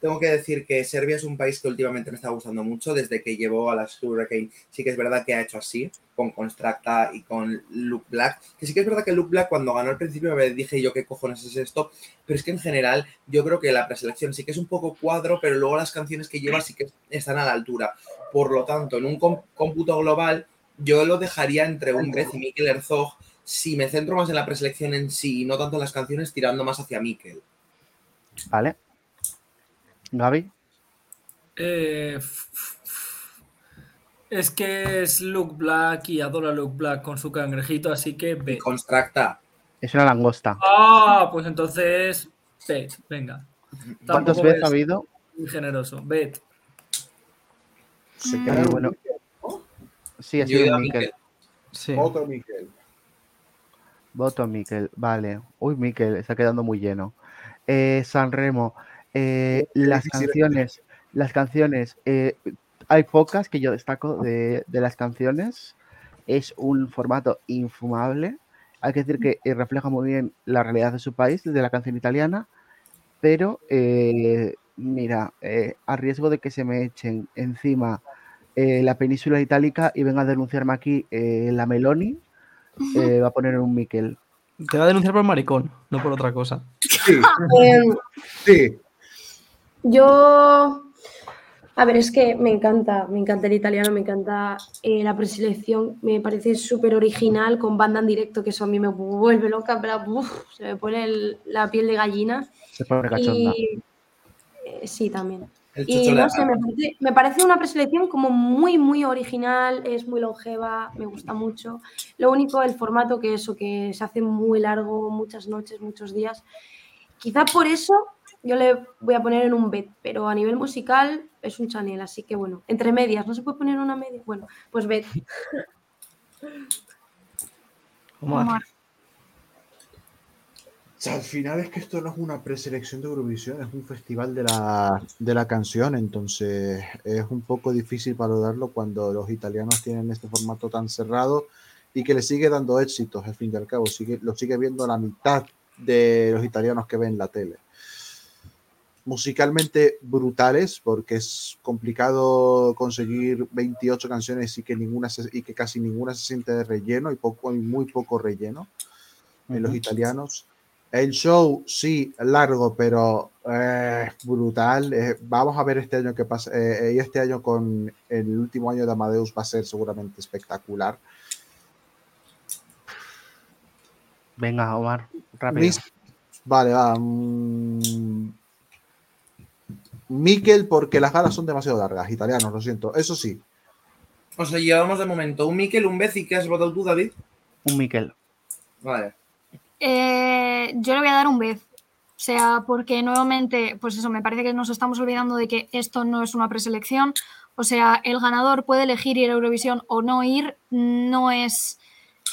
Tengo que decir que Serbia es un país que últimamente me está gustando mucho desde que llevó a las Hurricane. Sí que es verdad que ha hecho así, con Constracta y con Luke Black. Que sí que es verdad que Luke Black cuando ganó al principio me dije yo qué cojones es esto. Pero es que en general yo creo que la preselección sí que es un poco cuadro, pero luego las canciones que lleva sí que están a la altura. Por lo tanto, en un cómputo global yo lo dejaría entre un Beth y Mikel Herzog. Si me centro más en la preselección en sí y no tanto en las canciones, tirando más hacia Mikel. Vale. Gaby. Eh, es que es Luke Black y adoro a Luke Black con su cangrejito, así que B. Constracta. Es una langosta. Ah, pues entonces Bet, venga. ¿Cuántos Tampoco veces ha es habido? Muy generoso. Bet. Se Eh, queda bueno, sí, ha sido. Mikel. Sí. Otro Mikel. Voto Mikel, vale. Uy, Mikel, está quedando muy lleno. Eh, San Remo. Eh, las difícil. canciones, las canciones, eh, hay pocas que yo destaco de, de las canciones. Es un formato infumable. Hay que decir que eh, refleja muy bien la realidad de su país, de la canción italiana, pero eh, mira, eh, a riesgo de que se me echen encima eh, la península itálica y venga a denunciarme aquí eh, la Meloni, eh, va a poner un Miquel. Te va a denunciar por maricón, no por otra cosa. Sí, Em, sí. Yo, a ver, es que me encanta, me encanta el italiano, me encanta eh, la preselección, me parece súper original con banda en directo, que eso a mí me vuelve loca, pero uf, se me pone el- la piel de gallina. Se pone cachonda. Y eh, sí, también. Y no sé, me parece, me parece una preselección como muy, muy original, es muy longeva, me gusta mucho. Lo único, el formato que eso, que se hace muy largo, muchas noches, muchos días. Quizá por eso yo le voy a poner en un bet, pero a nivel musical es un Chanel, así que bueno, entre medias, ¿no se puede poner una media? Bueno, pues bet. Omar. Omar. O sea, al final es que esto no es una preselección de Eurovisión, es un festival de la, de la canción, entonces es un poco difícil valorarlo cuando los italianos tienen este formato tan cerrado y que le sigue dando éxitos, al fin y al cabo, sigue, lo sigue viendo la mitad de los italianos que ven la tele. Musicalmente brutales, porque es complicado conseguir 28 canciones y que, ninguna se- y que casi ninguna se siente de relleno y, poco, y muy poco relleno en los italianos. El show, sí, largo, pero eh, brutal. Eh, vamos a ver este año qué pasa. eh, y este año con el último año de Amadeus va a ser seguramente espectacular. Venga, Omar, rápido. Vale, va. mm, Miquel, porque las galas son demasiado largas. Italianos, lo siento. Eso sí. O sea, llevamos de momento un Miquel, un Bez y ¿qué has votado tú, David? Un Miquel. Vale. Eh, yo le voy a dar un vez. O sea, porque nuevamente, pues eso, me parece que nos estamos olvidando de que esto no es una preselección. O sea, el ganador puede elegir ir a Eurovisión o no ir, no es.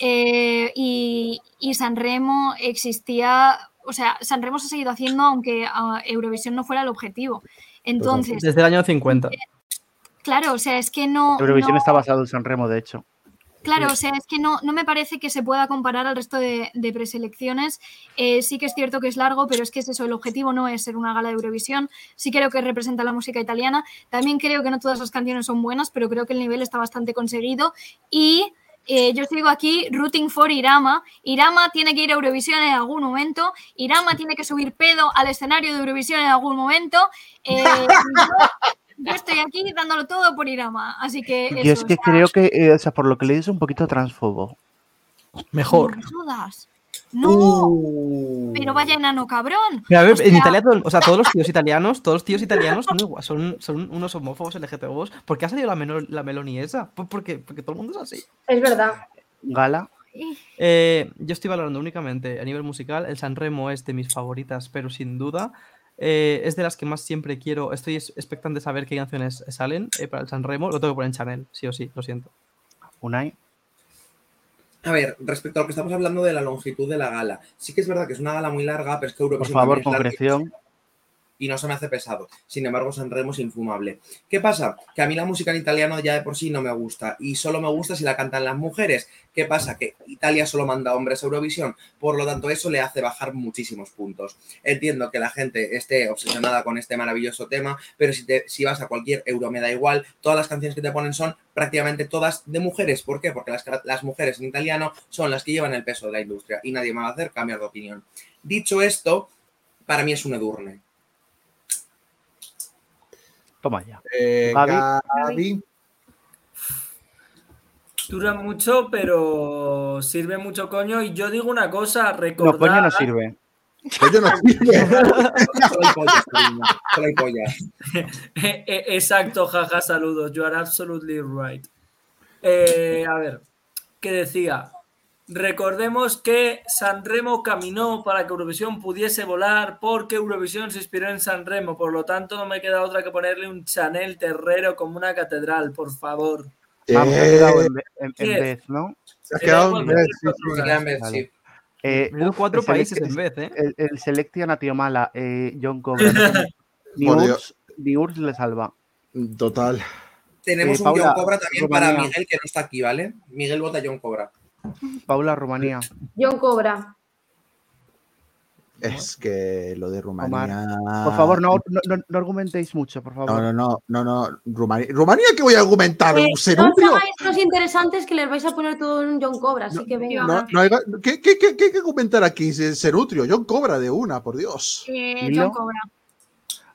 eh, y, y Sanremo existía. O sea, Sanremo se ha seguido haciendo aunque ah, Eurovisión no fuera el objetivo. Entonces, Desde el año 50. claro, o sea, es que no. Eurovisión no- está basado en San Remo, de hecho. Claro, o sea, es que no, no me parece que se pueda comparar al resto de, de preselecciones. Eh, sí que es cierto que es largo, pero es que es eso, el objetivo no es ser una gala de Eurovisión. Sí creo que representa la música italiana. También creo que no todas las canciones son buenas, pero creo que el nivel está bastante conseguido. Y eh, yo sigo aquí rooting for Irama. Irama tiene que ir a Eurovisión en algún momento. Irama tiene que subir pedo al escenario de Eurovisión en algún momento. Eh, yo, yo estoy aquí dándolo todo por Irama. Así que Yo es que o sea, creo que, eh, o sea, por lo que leí es un poquito transfobo. Mejor. No me jodas. No, Uh. pero vaya enano cabrón. Mira, a ver, O en Italia, todo- o sea, todos los tíos italianos, todos los tíos italianos son, igual- son, son unos homófobos LGTBos. ¿Por qué ha salido la, menor, la Meloni esa? Porque, porque todo el mundo es así. Es verdad. Gala. Eh, yo estoy valorando únicamente a nivel musical. El Sanremo es de mis favoritas, pero sin duda. eh, es de las que más siempre quiero. Estoy es- expectante de saber qué canciones salen eh, para el Sanremo. Lo tengo que poner en Chanel, sí o sí, lo siento. Unai. A ver, respecto a lo que estamos hablando de la longitud de la gala, sí que es verdad que es una gala muy larga, pero es que Por Eurovisión favor, también es larga concreción. Y no se me hace pesado. Sin embargo, Sanremo es infumable. ¿Qué pasa? Que a mí la música en italiano ya de por sí no me gusta y solo me gusta si la cantan las mujeres. ¿Qué pasa? Que Italia solo manda hombres a Eurovisión, por lo tanto eso le hace bajar muchísimos puntos. Entiendo que la gente esté obsesionada con este maravilloso tema, pero si, te- si vas a cualquier euro me da igual, todas las canciones que te ponen son prácticamente todas de mujeres. ¿Por qué? Porque las, las mujeres en italiano son las que llevan el peso de la industria y nadie me va a hacer cambiar de opinión. Dicho esto, para mí es un edurne. Toma ya. Eh, Gaby. Gaby. Dura mucho, pero sirve mucho coño. Y yo digo una cosa, No, recordad... coño no sirve. Coño, no sirve. Solo hay pollas, cariño, solo hay pollas. Eh, Exacto, jaja, saludos. You are absolutely right. Eh, a ver, ¿qué decía? Recordemos que Sanremo caminó para que Eurovisión pudiese volar porque Eurovisión se inspiró en Sanremo. Por lo tanto, no me queda otra que ponerle un Chanel terrero como una catedral, por favor. Vamos, se ha quedado en, vez, ¿no? Se ha quedado en vez, sí. Eh, cuatro países en vez, ¿eh? El, el Selectia Natiomala, eh, John Cobra. Ni Urs, Dios. ni Urs le salva. Total. Tenemos Eh, un John Cobra también para. Miguel, que no está aquí, ¿vale? Miguel vota John Cobra. Paula, Rumanía. John Cobra. Es que lo de Rumanía. Por favor, no, no, no- argumentéis mucho, por favor. No, no, no, no, no. Rumanía, ¿Rumanía qué voy a argumentar? Eh, ¿Un no hagáis los interesantes que les vais a poner todo en un John Cobra, así que venga. No, no hay- ¿qué, qué, qué, qué hay que comentar aquí? Se- Serutrio, John Cobra de una, por Dios. Eh. John Cobra.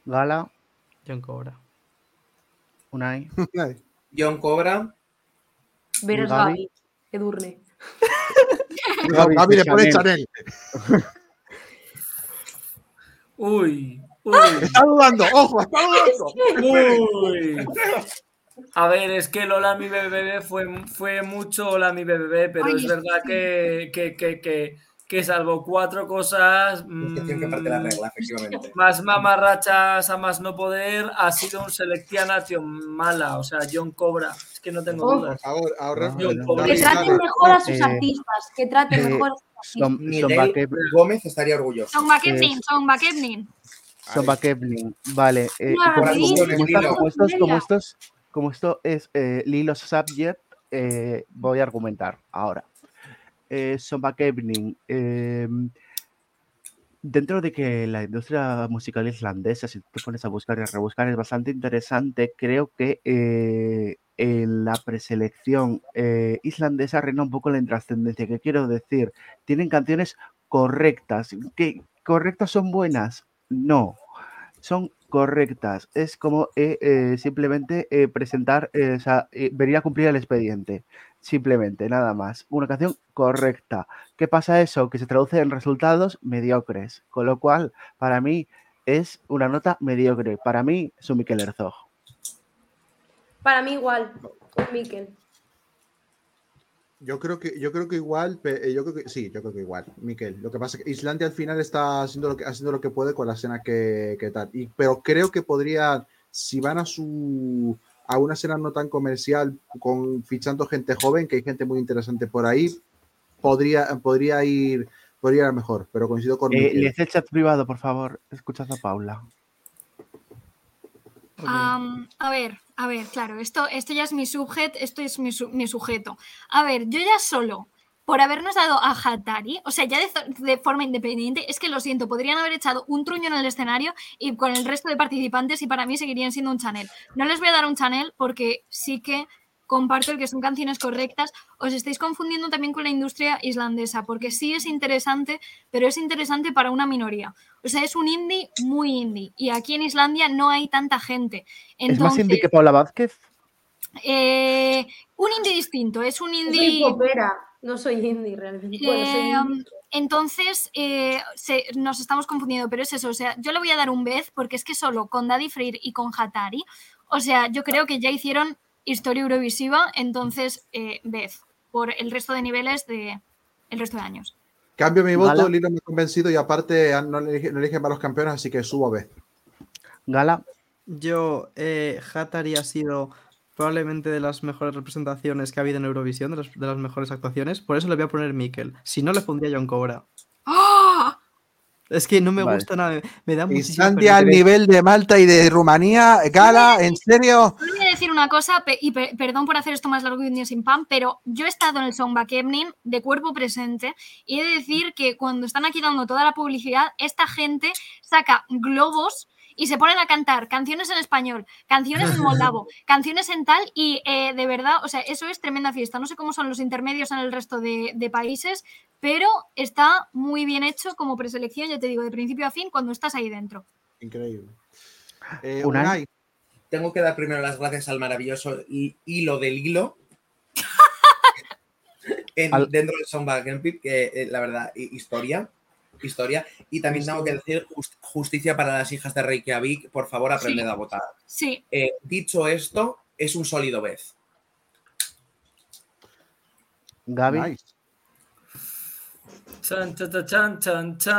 Gala, John Cobra. Unai. John Cobra. Veros Gaby. Gaby, que durne. Gaby, Gaby le pone Chanel. Uy, uy. Está dudando, ojo, está dudando. Uy. A ver, es que Lola mi bebé fue, fue mucho Lola mi bebé, pero Ay, es verdad que, que, que, que, que salvo cuatro cosas. Excepción que parte la mm, regla, efectivamente. Más mamarrachas a más no poder, ha sido un selectiana tío mala, o sea, John Cobra, es que no tengo Oh. dudas. John Cobra. Que traten mejor a sus Eh, artistas, que traten eh, mejor a sus artistas. Son, son Miguel Gómez estaría orgulloso. Son Bakevnin, son Bakevnin. son Baqueblin. Vale. eh, como, como- estos, como estos, como esto es eh, Lilo Subject, eh, voy a argumentar ahora. Eh, son Baqueblin. eh, dentro de que la industria musical islandesa, si te pones a buscar y a rebuscar, es bastante interesante, creo que eh, en la preselección eh, islandesa reina un poco la intrascendencia. ¿Qué quiero decir? Tienen canciones correctas. ¿Que correctas son buenas? No, son correctas. Es como eh, simplemente presentar, o a cumplir el expediente. Simplemente, nada más. Una canción correcta. ¿Qué pasa eso? Que se traduce en resultados mediocres. Con lo cual, para mí, es una nota mediocre. Para mí, es un Mikel Herzog. Para mí igual, un Mikel. Yo creo que, yo creo que igual, eh, yo creo que sí, yo creo que igual, Miquel. Lo que pasa es que Islandia al final está haciendo lo que, haciendo lo que puede con la escena que, que tal. Y, pero creo que podría, si van a su a una escena no tan comercial, con fichando gente joven, que hay gente muy interesante por ahí, podría, podría ir, podría ir a mejor. Pero coincido con Eh, leed el chat privado, por favor. Escuchad a Paula. A ver, a ver, claro, esto, esto ya es mi subjet, esto es mi, su- mi sujeto. A ver, yo ya solo, por habernos dado a Hatari, o sea, ya de, de forma independiente, es que lo siento, podrían haber echado un truño en el escenario y con el resto de participantes y para mí seguirían siendo un Chanel. No les voy a dar un Chanel porque sí que comparto el que son canciones correctas. Os estáis confundiendo también con la industria islandesa, porque sí es interesante, pero es interesante para una minoría. O sea, es un indie muy indie. Y aquí en Islandia no hay tanta gente. ¿Es más indie que Paula Vázquez? eh, un indie distinto, es un Soy indie. popera, no soy indie realmente. Bueno, soy Eh, indie. entonces, eh, se- nos estamos confundiendo, pero es eso, o sea, yo le voy a dar un Beth porque es que solo con Daddy Freer y con Hatari, o sea, yo creo que ya hicieron historia eurovisiva, entonces eh, Beth, por el resto de niveles de el resto de años. Cambio mi voto, Gala. Lilo me ha convencido y aparte ah, no elige, no eligen malos campeones, así que subo a B. Gala, Yo, eh, Hatari ha sido probablemente de las mejores representaciones que ha habido en Eurovisión, de, las- de las mejores actuaciones. Por eso le voy a poner Mikel. Si no, le pondría John Cobra. ¡Ah! Es que no me Vale. gusta nada. Me da Islandia al nivel de Malta y de Rumanía. Gala, ¿en serio? Solo voy a decir una cosa, y pe- perdón por hacer esto más largo que un día sin pan, pero yo he estado en el Songback Evening de cuerpo presente y he de decir que cuando están aquí dando toda la publicidad, esta gente saca globos y se ponen a cantar canciones en español, canciones en moldavo, canciones en tal, y eh, de verdad, o sea, eso es tremenda fiesta. No sé cómo son los intermedios en el resto de, de países, pero está muy bien hecho como preselección, ya te digo, de principio a fin, cuando estás ahí dentro. Increíble. Eh, Unai. Unai, Tengo que dar primero las gracias al maravilloso hi- hilo del hilo. En- Al- Dentro del Empire, que eh, la verdad, hi- historia. Historia. Y también tengo que decir jus- justicia para las hijas de Reykjavik. Por favor, aprended Sí. a votar. Sí, Eh, dicho esto, es un sólido vez. Gaby, nice. Chan, chan, chan, chan, chan.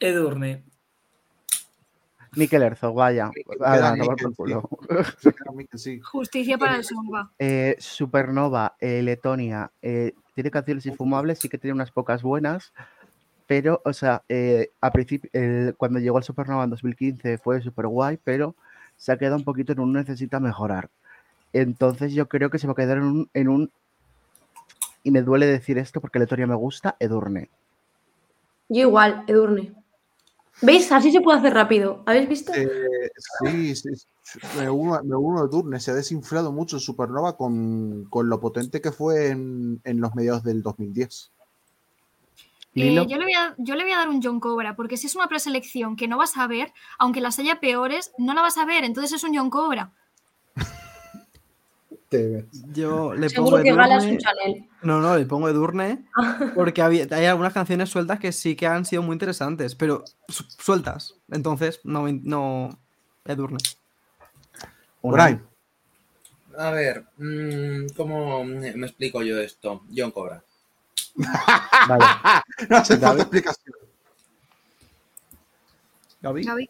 Edurne. Mikel Herzog, vaya. A tomar por culo. Sí. justicia para el Songback. Eh, Supernova, eh, Letonia, eh, tiene canciones infumables, sí que tiene unas pocas buenas, pero, o sea, eh, a principio, cuando llegó el Supernova en 2015 fue súper guay, pero se ha quedado un poquito en un necesita mejorar. Entonces yo creo que se va a quedar en un, en un y me duele decir esto porque la teoría me gusta, Edurne. Yo igual, Edurne. ¿Veis? Así se puede hacer rápido. ¿Habéis visto? Eh, sí, sí, me uno, me uno a Durne. Se ha desinflado mucho el Supernova con, con lo potente que fue en, en los mediados del 2010. Eh, yo, le voy a, yo le voy a dar un John Cobra, porque si es una preselección que no vas a ver, aunque las haya peores, no la vas a ver, entonces es un John Cobra. Yo le Seguro pongo que Gala es un Edurne. Chanel. No, no, le pongo Edurne porque había- hay algunas canciones sueltas que sí que han sido muy interesantes, pero su- sueltas. Entonces, no, no Edurne. Unai. A ver, mm, ¿cómo me explico yo esto? John Cobra. Vale. no hace falta explicación. Gaby.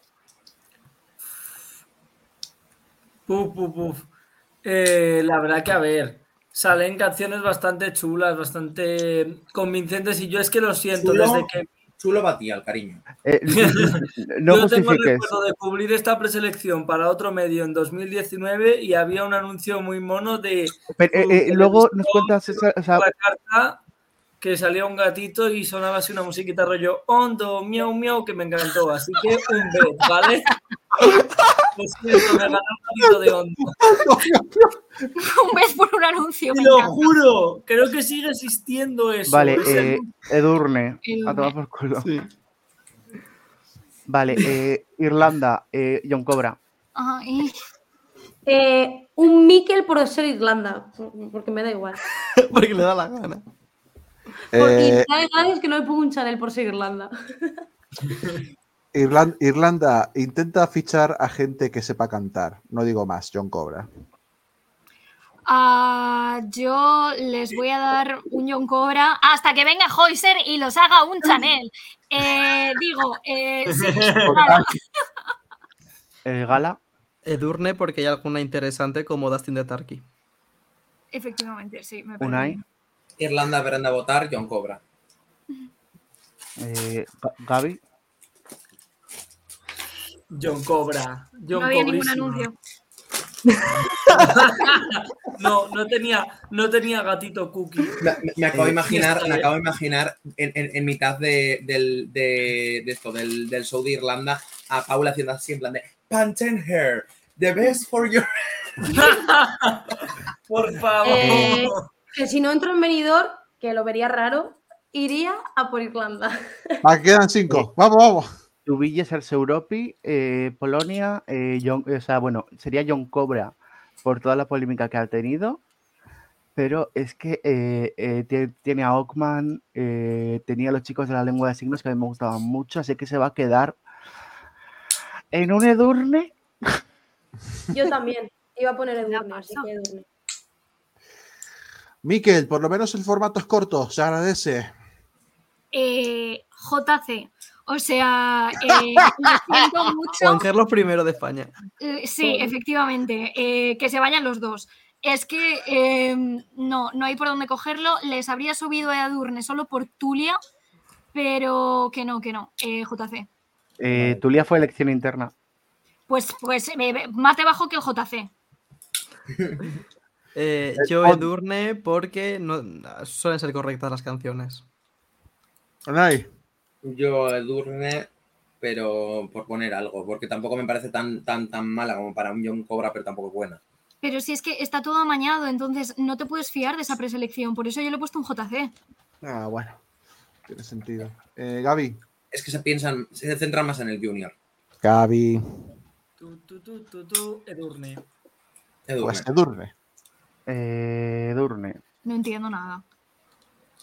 Puf, puf, puf. Eh, la verdad que, a ver, salen canciones bastante chulas, bastante convincentes y yo es que lo siento Chulo, desde que... chulo batía el cariño. Eh, no yo tengo el recuerdo de cubrir esta preselección para otro medio en 2019 y había un anuncio muy mono de Pero, eh, eh, luego nos cuentas esa, o sea, la carta que salía un gatito y sonaba así una musiquita rollo hondo, miau, miau, que me encantó. Así que un bet, ¿vale? Lo siento, me ganó un gatito de hondo. un mes por un anuncio. Te me lo encanta. juro, creo que sigue existiendo eso. vale, eh, Edurne, a tomar por culo. Vale, eh, Irlanda, eh, John Cobra. Eh, un Mikel por ser Irlanda, porque me da igual. porque le da la gana. Porque Eh, ¿sabes algo? es que no me pongo un Chanel por ser Irlanda. Irlan- Irlanda intenta fichar a gente que sepa cantar. No digo más, John Cobra. Ah, yo les voy a dar un John Cobra hasta que venga Hoyser y los haga un Chanel. Eh, digo, eh, sí. Eh, Gala. Edurne porque hay alguna interesante como Dustin the Turkey. efectivamente, sí. Me parece Unai. bien. Irlanda, Brenda Votar, John Cobra. Eh, Ga- Gaby. John Cobra. John No había ningún anuncio. no, no tenía, no tenía gatito cookie. Me, acabo de Eh, imaginar, me eh. acabo de imaginar en, en- en mitad de, del, de, de esto, del, del show de Irlanda, a Paula haciendo así en plan de Pantene Hair, the best for your. Por favor. Eh, que si no entro en venidor, que lo vería raro, iría a por Irlanda. Va, quedan cinco. Vamos, vamos. Tubilles Europi, eh, Polonia, eh, John- o sea, bueno, sería John Cobra por toda la polémica que ha tenido, pero es que eh, eh, tie- tiene a Ockman, eh, tenía a los chicos de la lengua de signos que a mí me gustaban mucho, así que se va a quedar en un Edurne. Yo también. Iba a poner Edurne, así que Edurne. Miquel, por lo menos el formato es corto, se agradece. Eh, JC. O sea, eh, lo siento mucho. Juan Carlos I de España. Eh, Sí, efectivamente, eh, que se vayan los dos. Es que eh, no, no hay por dónde cogerlo. Les habría subido a Edurne solo por Tulia, pero que no, que no. Eh, JC. Eh, Tulia fue elección interna. Pues, pues eh, más debajo que el JC. Eh, yo Edurne porque no, suelen ser correctas las canciones. Unai. Yo Edurne, pero por poner algo, porque tampoco me parece tan, tan, tan mala como para un John Cobra, pero tampoco buena. Pero si es que está todo amañado, entonces no te puedes fiar de esa preselección. Por eso yo le he puesto un JC. Ah, bueno. Tiene sentido. Eh, Gaby. Es que se piensan, se centran más en el Junior. Gaby. Tu, tu, tu, tu, tu, Edurne. Edurne. Pues Edurne. Eh, Edurne. No entiendo nada.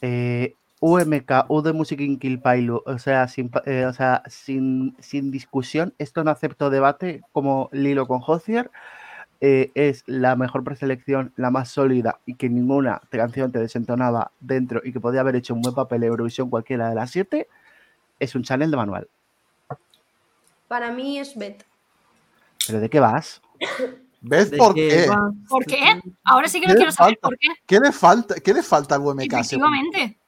Eh, UMK, U de Music in Kill Pailu, o sea, sin, eh, o sea sin, sin discusión, esto no acepto debate como Lilo con Hozier, eh, es la mejor preselección, la más sólida y que ninguna canción te desentonaba dentro y que podía haber hecho un buen papel en Eurovisión cualquiera de las siete, es un channel de manual. Para mí es Bet. ¿Pero de qué vas? ¿Ves ¿De por qué? ¿Por qué? Ahora sí que ¿Qué no quiero saber falta? por qué. ¿Qué le falta, qué le falta al UMK? Efectivamente.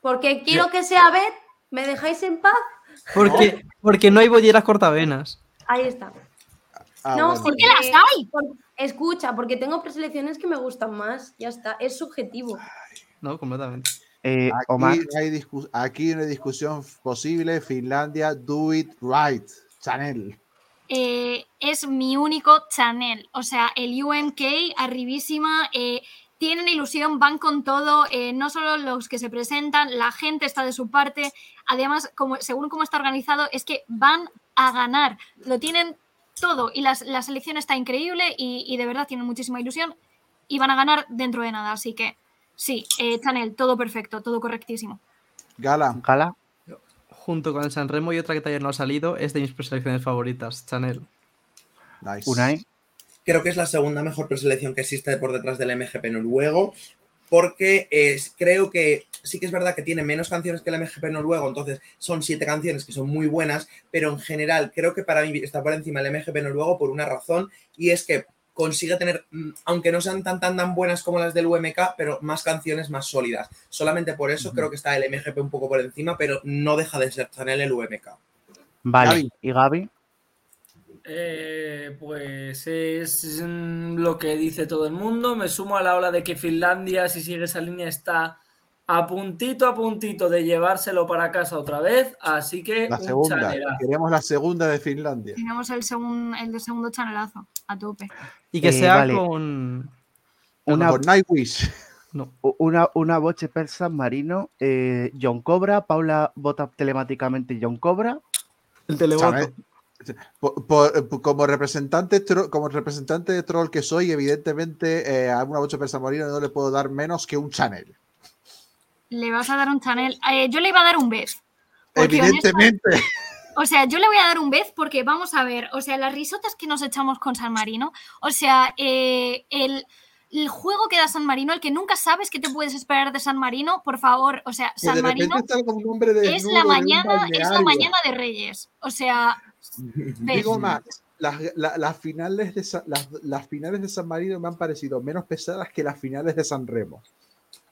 Porque quiero que sea Bet ¿Me dejáis en paz? Porque, porque no hay bolleras cortavenas. Ahí está. Ah, no, bueno. ¿Por qué las hay? por- escucha, porque tengo preselecciones que me gustan más. Ya está, es subjetivo. No, completamente. Eh, Aquí, Omar, no hay aquí no hay discusión posible. Finlandia, do it right. Chanel. Eh, es mi único Chanel. O sea, el UMK, arribísima, eh, tienen ilusión, van con todo, eh, no solo los que se presentan, la gente está de su parte. Además, como, según cómo está organizado, es que van a ganar. Lo tienen todo y las- la selección está increíble y, y de verdad tienen muchísima ilusión y van a ganar dentro de nada. Así que sí, eh, Chanel, todo perfecto, todo correctísimo. Gala. Gala, Junto con el Sanremo y otra que todavía no ha salido, es de mis preselecciones favoritas, Chanel. Nice. Unai, Creo que es la segunda mejor preselección que existe por detrás del MGP noruego, porque es- creo que sí que es verdad que tiene menos canciones que el MGP noruego, entonces son siete canciones que son muy buenas, pero en general creo que para mí está por encima el MGP noruego por una razón, y es que consigue tener, mm, aunque no sean tan tan tan buenas como las del UMK, pero más canciones más sólidas. Solamente por eso creo que está el MGP un poco por encima, pero no deja de ser Chanel el UMK. vale. Gaby. ¿Y Gaby? Eh, pues es lo que dice todo el mundo. Me sumo a la ola de que Finlandia, si sigue esa línea, está a puntito a puntito de llevárselo para casa otra vez. Así que La un segunda. chanelazo. Queremos la segunda de Finlandia. Tenemos el, segun- el de segundo chanelazo, a tope. Y que Eh, sea vale. con. Una, Con Nightwish. No. una, una boche per San Marino, eh, John Cobra, Paula vota telemáticamente John Cobra. El televoto. ¿sabes? Por- por- por- como, representante tro- como representante de troll que soy, evidentemente eh, a una bocha persa marina no le puedo dar menos que un Chanel. Le vas a dar un Chanel. Eh, yo le iba a dar un Bes. Porque honesta- Evidentemente. O sea, yo le voy a dar un Bes porque vamos a ver, o sea, las risotas que nos echamos con San Marino, o sea, eh, el, el juego que da San Marino, el que nunca sabes qué te puedes esperar de San Marino, por favor, o sea, San Marino es la mañana, es la mañana de Reyes. O sea. Digo más, las, la- las finales de Sa- las, las finales de San Marino me han parecido menos pesadas que las finales de San Remo.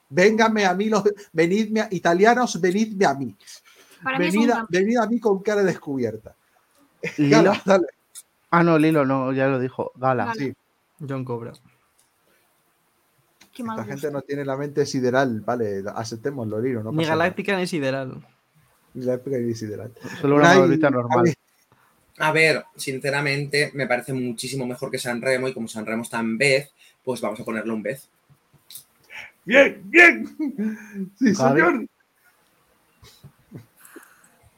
Véngame a mí, los, venidme, a- italianos, venidme a mí. Para mí es un Venid a, mí con cara descubierta. Lilo. Gala, dale. Ah, no, Lilo, no, ya lo dijo. Gala. Gala. Sí, John Cobra. Qué esta gente no tiene la mente sideral, vale, aceptémoslo, Lino. No Ni pasa nada. Galáctica ni Sideral. Ni la época ni sideral. Solo una Unai, bolita normal. A ver, sinceramente, me parece muchísimo mejor que San Remo y como San Remo está en vez, pues vamos a ponerle un vez. Bien, bien. Sí, señor.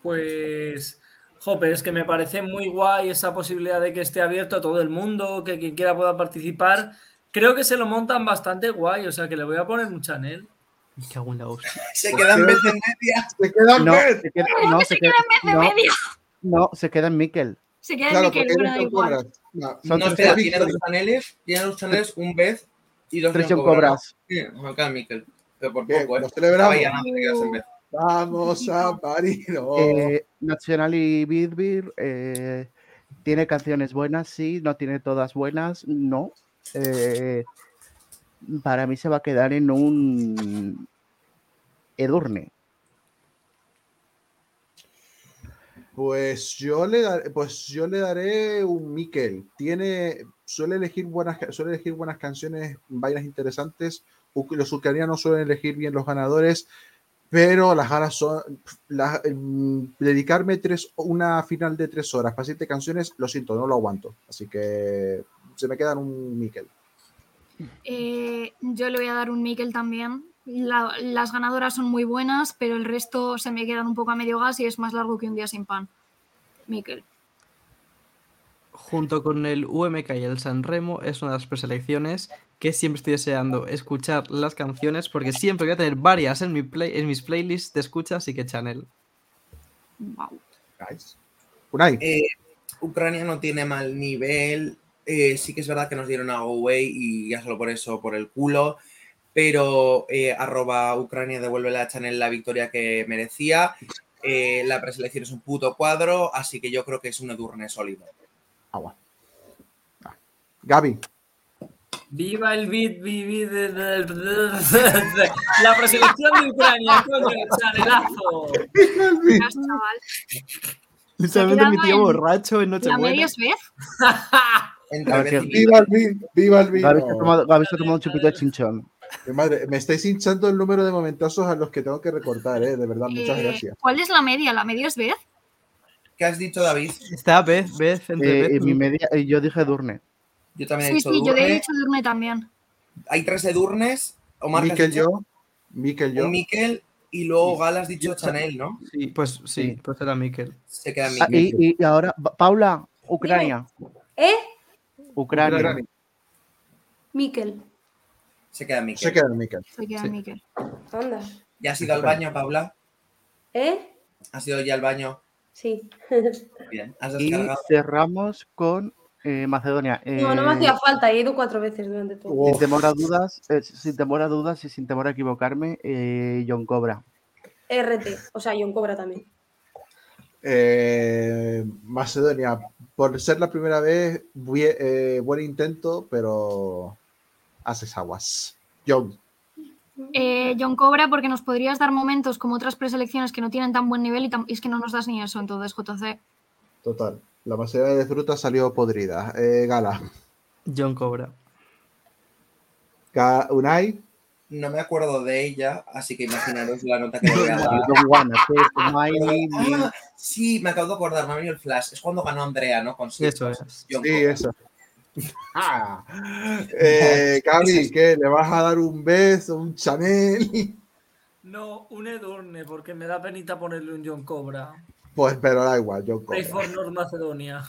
Pues, jope, es que me parece muy guay esa posibilidad de que esté abierto a todo el mundo, que quien quiera pueda participar. Creo que se lo montan bastante guay, o sea que le voy a poner un Chanel. Me cago en hostia. Se quedan vez en media. Se queda No, se queda, ¿Cómo no, se se queda, queda en vez no, no, se queda en Miquel. Se queda Claro, en Miquel, bueno, da igual. cobras. No, Son No, espera, tiene dos chaneles, tiene dos chaneles, un vez y dos Tres Cobras. ¿no? Sí, Juan Carlos Miquel. Pero por poco, ¿eh? lo celebramos. Vamos, San Marino. Eh, National y Bidbir eh, tiene canciones buenas, sí, no tiene todas buenas, no. Eh, para mí se va a quedar en un Edurne. Pues yo le daré, pues yo le daré un Miquel. Tiene, suele elegir buenas, suele elegir buenas canciones, vainas interesantes. Los ucranianos suelen elegir bien los ganadores, pero las ganas son mm, dedicarme tres, una final de tres horas para siete canciones, lo siento, no lo aguanto. Así que se me quedan un Miquel. Eh, yo le voy a dar un Miquel también. La- las ganadoras son muy buenas, pero el resto se me quedan un poco a medio gas y es más largo que un día sin pan. Miquel. Junto con el UMK y el Sanremo es una de las preselecciones que siempre estoy deseando escuchar las canciones porque siempre voy a tener varias en, mi play, en mis playlists de escucha, así que Chanel. Wow. Nice. Unai, Eh, Ucrania no tiene mal nivel. eh, sí que es verdad que nos dieron a Away y ya solo por eso, por el culo. Pero eh, arroba Ucrania devuelve a Chanel la victoria que merecía. Eh, la preselección es un puto cuadro, así que yo creo que es un Edurne sólido. Agua. Ah. Gaby, Viva el beat, vivi de- de- de- de- la preselección de Ucrania, coño, chanelazo. Verás, chaval. Literalmente mi tío en borracho en ¿La Nochebuena. media es vez? ¡Viva el vino! ¡Viva el vino! Gaby se ha tomado, Gaby se ha tomado un chupito de chinchón. Mi madre, me estáis hinchando el número de momentazos a los que tengo que recortar, ¿eh? De verdad, muchas Eh, gracias. ¿Cuál es la media? ¿La media es vez? ¿Qué has dicho, David? Está vez, vez, entre Eh, mi media, yo dije Durne. Yo también he Sí, dicho sí, yo Durne. he dicho Durne también. Hay tres Edurnes. Omar, ¿qué has Miquel yo, Miquel yo. Un Miquel y luego Gal has dicho Chanel, ¿no? Sí, pues sí, pues era Miquel. Se queda Ah, Miquel. y, y ahora, Pa- Paula, Ucrania. ¿Eh? Ucrania. Ucrania. Miquel. Se queda Miquel. Se queda Miquel. Se queda Sí. Miquel. Anda. ¿Ya has ido al baño, Paula? ¿Eh? ¿Has ido ya al baño? Sí. Bien. ¿Has Y cerramos con eh, Macedonia. No, no me Eh, hacía falta, he ido cuatro veces durante todo. Sin temor a dudas, eh, sin temor a dudas y sin temor a equivocarme, eh, John Cobra. RT, o sea, John Cobra también. Eh, Macedonia, por ser la primera vez, bue- eh, buen intento, pero haces aguas. John, Eh, John Cobra, porque nos podrías dar momentos como otras preselecciones que no tienen tan buen nivel y, tam- y es que no nos das ni eso, entonces JC. total. La Macedonia de fruta salió podrida. Eh, Gala, John Cobra. Ga- Unai, No me acuerdo de ella, así que imaginaros la nota que le voy a dar. Name. Ah, sí, me acabo de acordar, me ha venido el flash. Es cuando ganó Andrea, ¿no? Con Eso cosas. es. John sí, Cobra. eso. Ah. Eh, Gaby, ¿qué? ¿Le vas a dar un beso, un Chanel? No, un Edurne, porque me da penita ponerle un John Cobra. Pues, pero da igual, John Cobra. for North Macedonia.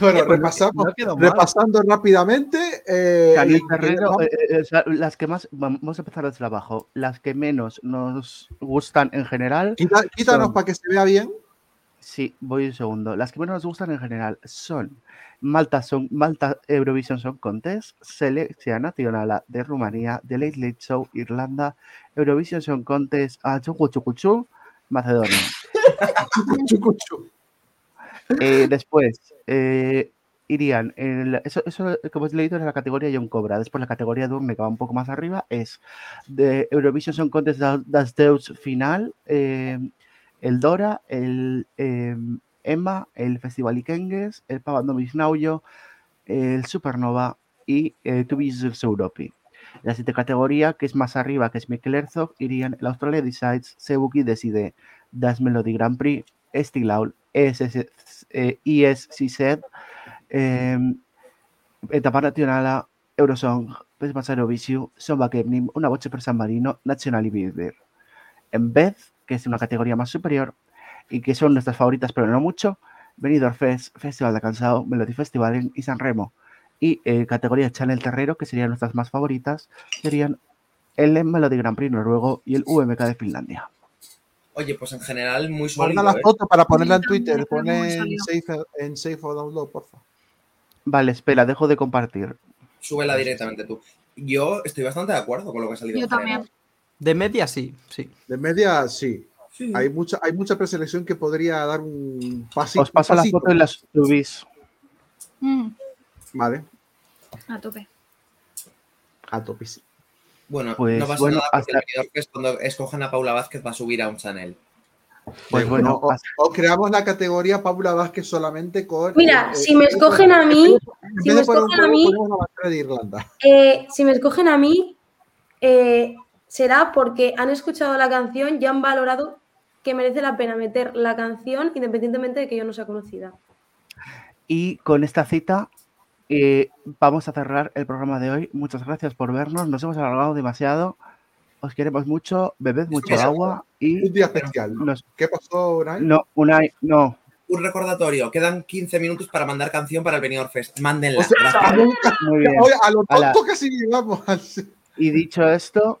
Bueno, pues, repasamos, no repasando rápidamente. eh, eh, eh, las que más, vamos a empezar desde abajo, las que menos nos gustan en general, Quita- quítanos son- para que se vea bien. Sí, voy un segundo, las que menos nos gustan en general son Malta, son, Malta Eurovision Song Contest, Selección Nacional de Rumanía, The Late Late Show, Irlanda, Eurovision Song Contest, ah, Chucu Chucu Chu, Macedonia. Eh, después eh, irían, eso, eso como he leído es la categoría John Cobra. Después la categoría Durne, que va un poco más arriba, es de Eurovision Song Contest da- das Deus Final, eh, el Dora, el eh, Emma, el Festival Ikengues, el Pavandomis Nauyo, el Supernova y eh, Be Europe. La siguiente categoría, que es más arriba, que es Mikel Herzog, irían el Australia Decides, Sebuki Decide, Das Melody Grand Prix, Stilaul, ESS, eh, ESCZ, eh, Etapa Nacional, Eurosong, Pesmas Eurovision, Samba Kemnim, Una Voce per San Marino, National Builder. En vez, que es una categoría más superior y que son nuestras favoritas, pero no mucho, Benidorm Fest, Festival de Cansado, Melody Festival y San Remo. Y eh, categoría Channel Terrero, que serían nuestras más favoritas, serían el Melody Grand Prix noruego y el UMK de Finlandia. Oye, pues en general muy sólido, la ¿eh? foto para ponerla en también Twitter. Pone en safe, en safe o download, porfa. Vale, espera, dejo de compartir. Súbela directamente tú. Yo estoy bastante de acuerdo con lo que ha salido. Yo en general. De media sí, sí. De media, sí. Sí. Hay mucha, hay mucha preselección que podría dar un pasito. Os paso un la pasito. foto y las subís. Mm, Vale, a tope. a tope. sí. Bueno, Pues, no pasa bueno, nada porque hasta- el Benidorm Fest, cuando escogen a Paula Vázquez va a subir a un Chanel. Pues bueno, o, hasta- o creamos la categoría Paula Vázquez solamente con. Mira, eh, si me eh, escogen a mí, si me escogen a mí, eh, si me escogen a mí, eh, será porque han escuchado la canción y han valorado que merece la pena meter la canción independientemente de que yo no sea conocida. Y con esta cita eh, vamos a cerrar el programa de hoy. Muchas gracias por vernos. Nos hemos alargado demasiado. Os queremos mucho. Bebed mucho agua y Un día especial. ¿no? nos- ¿Qué pasó, Unai? no, una, no. Un recordatorio, quedan 15 minutos para mandar canción para el Benidorm Fest. Mándenla. O sea, Gracias. a, nunca- Muy bien. A lo tonto casi llegamos. al- Y dicho esto,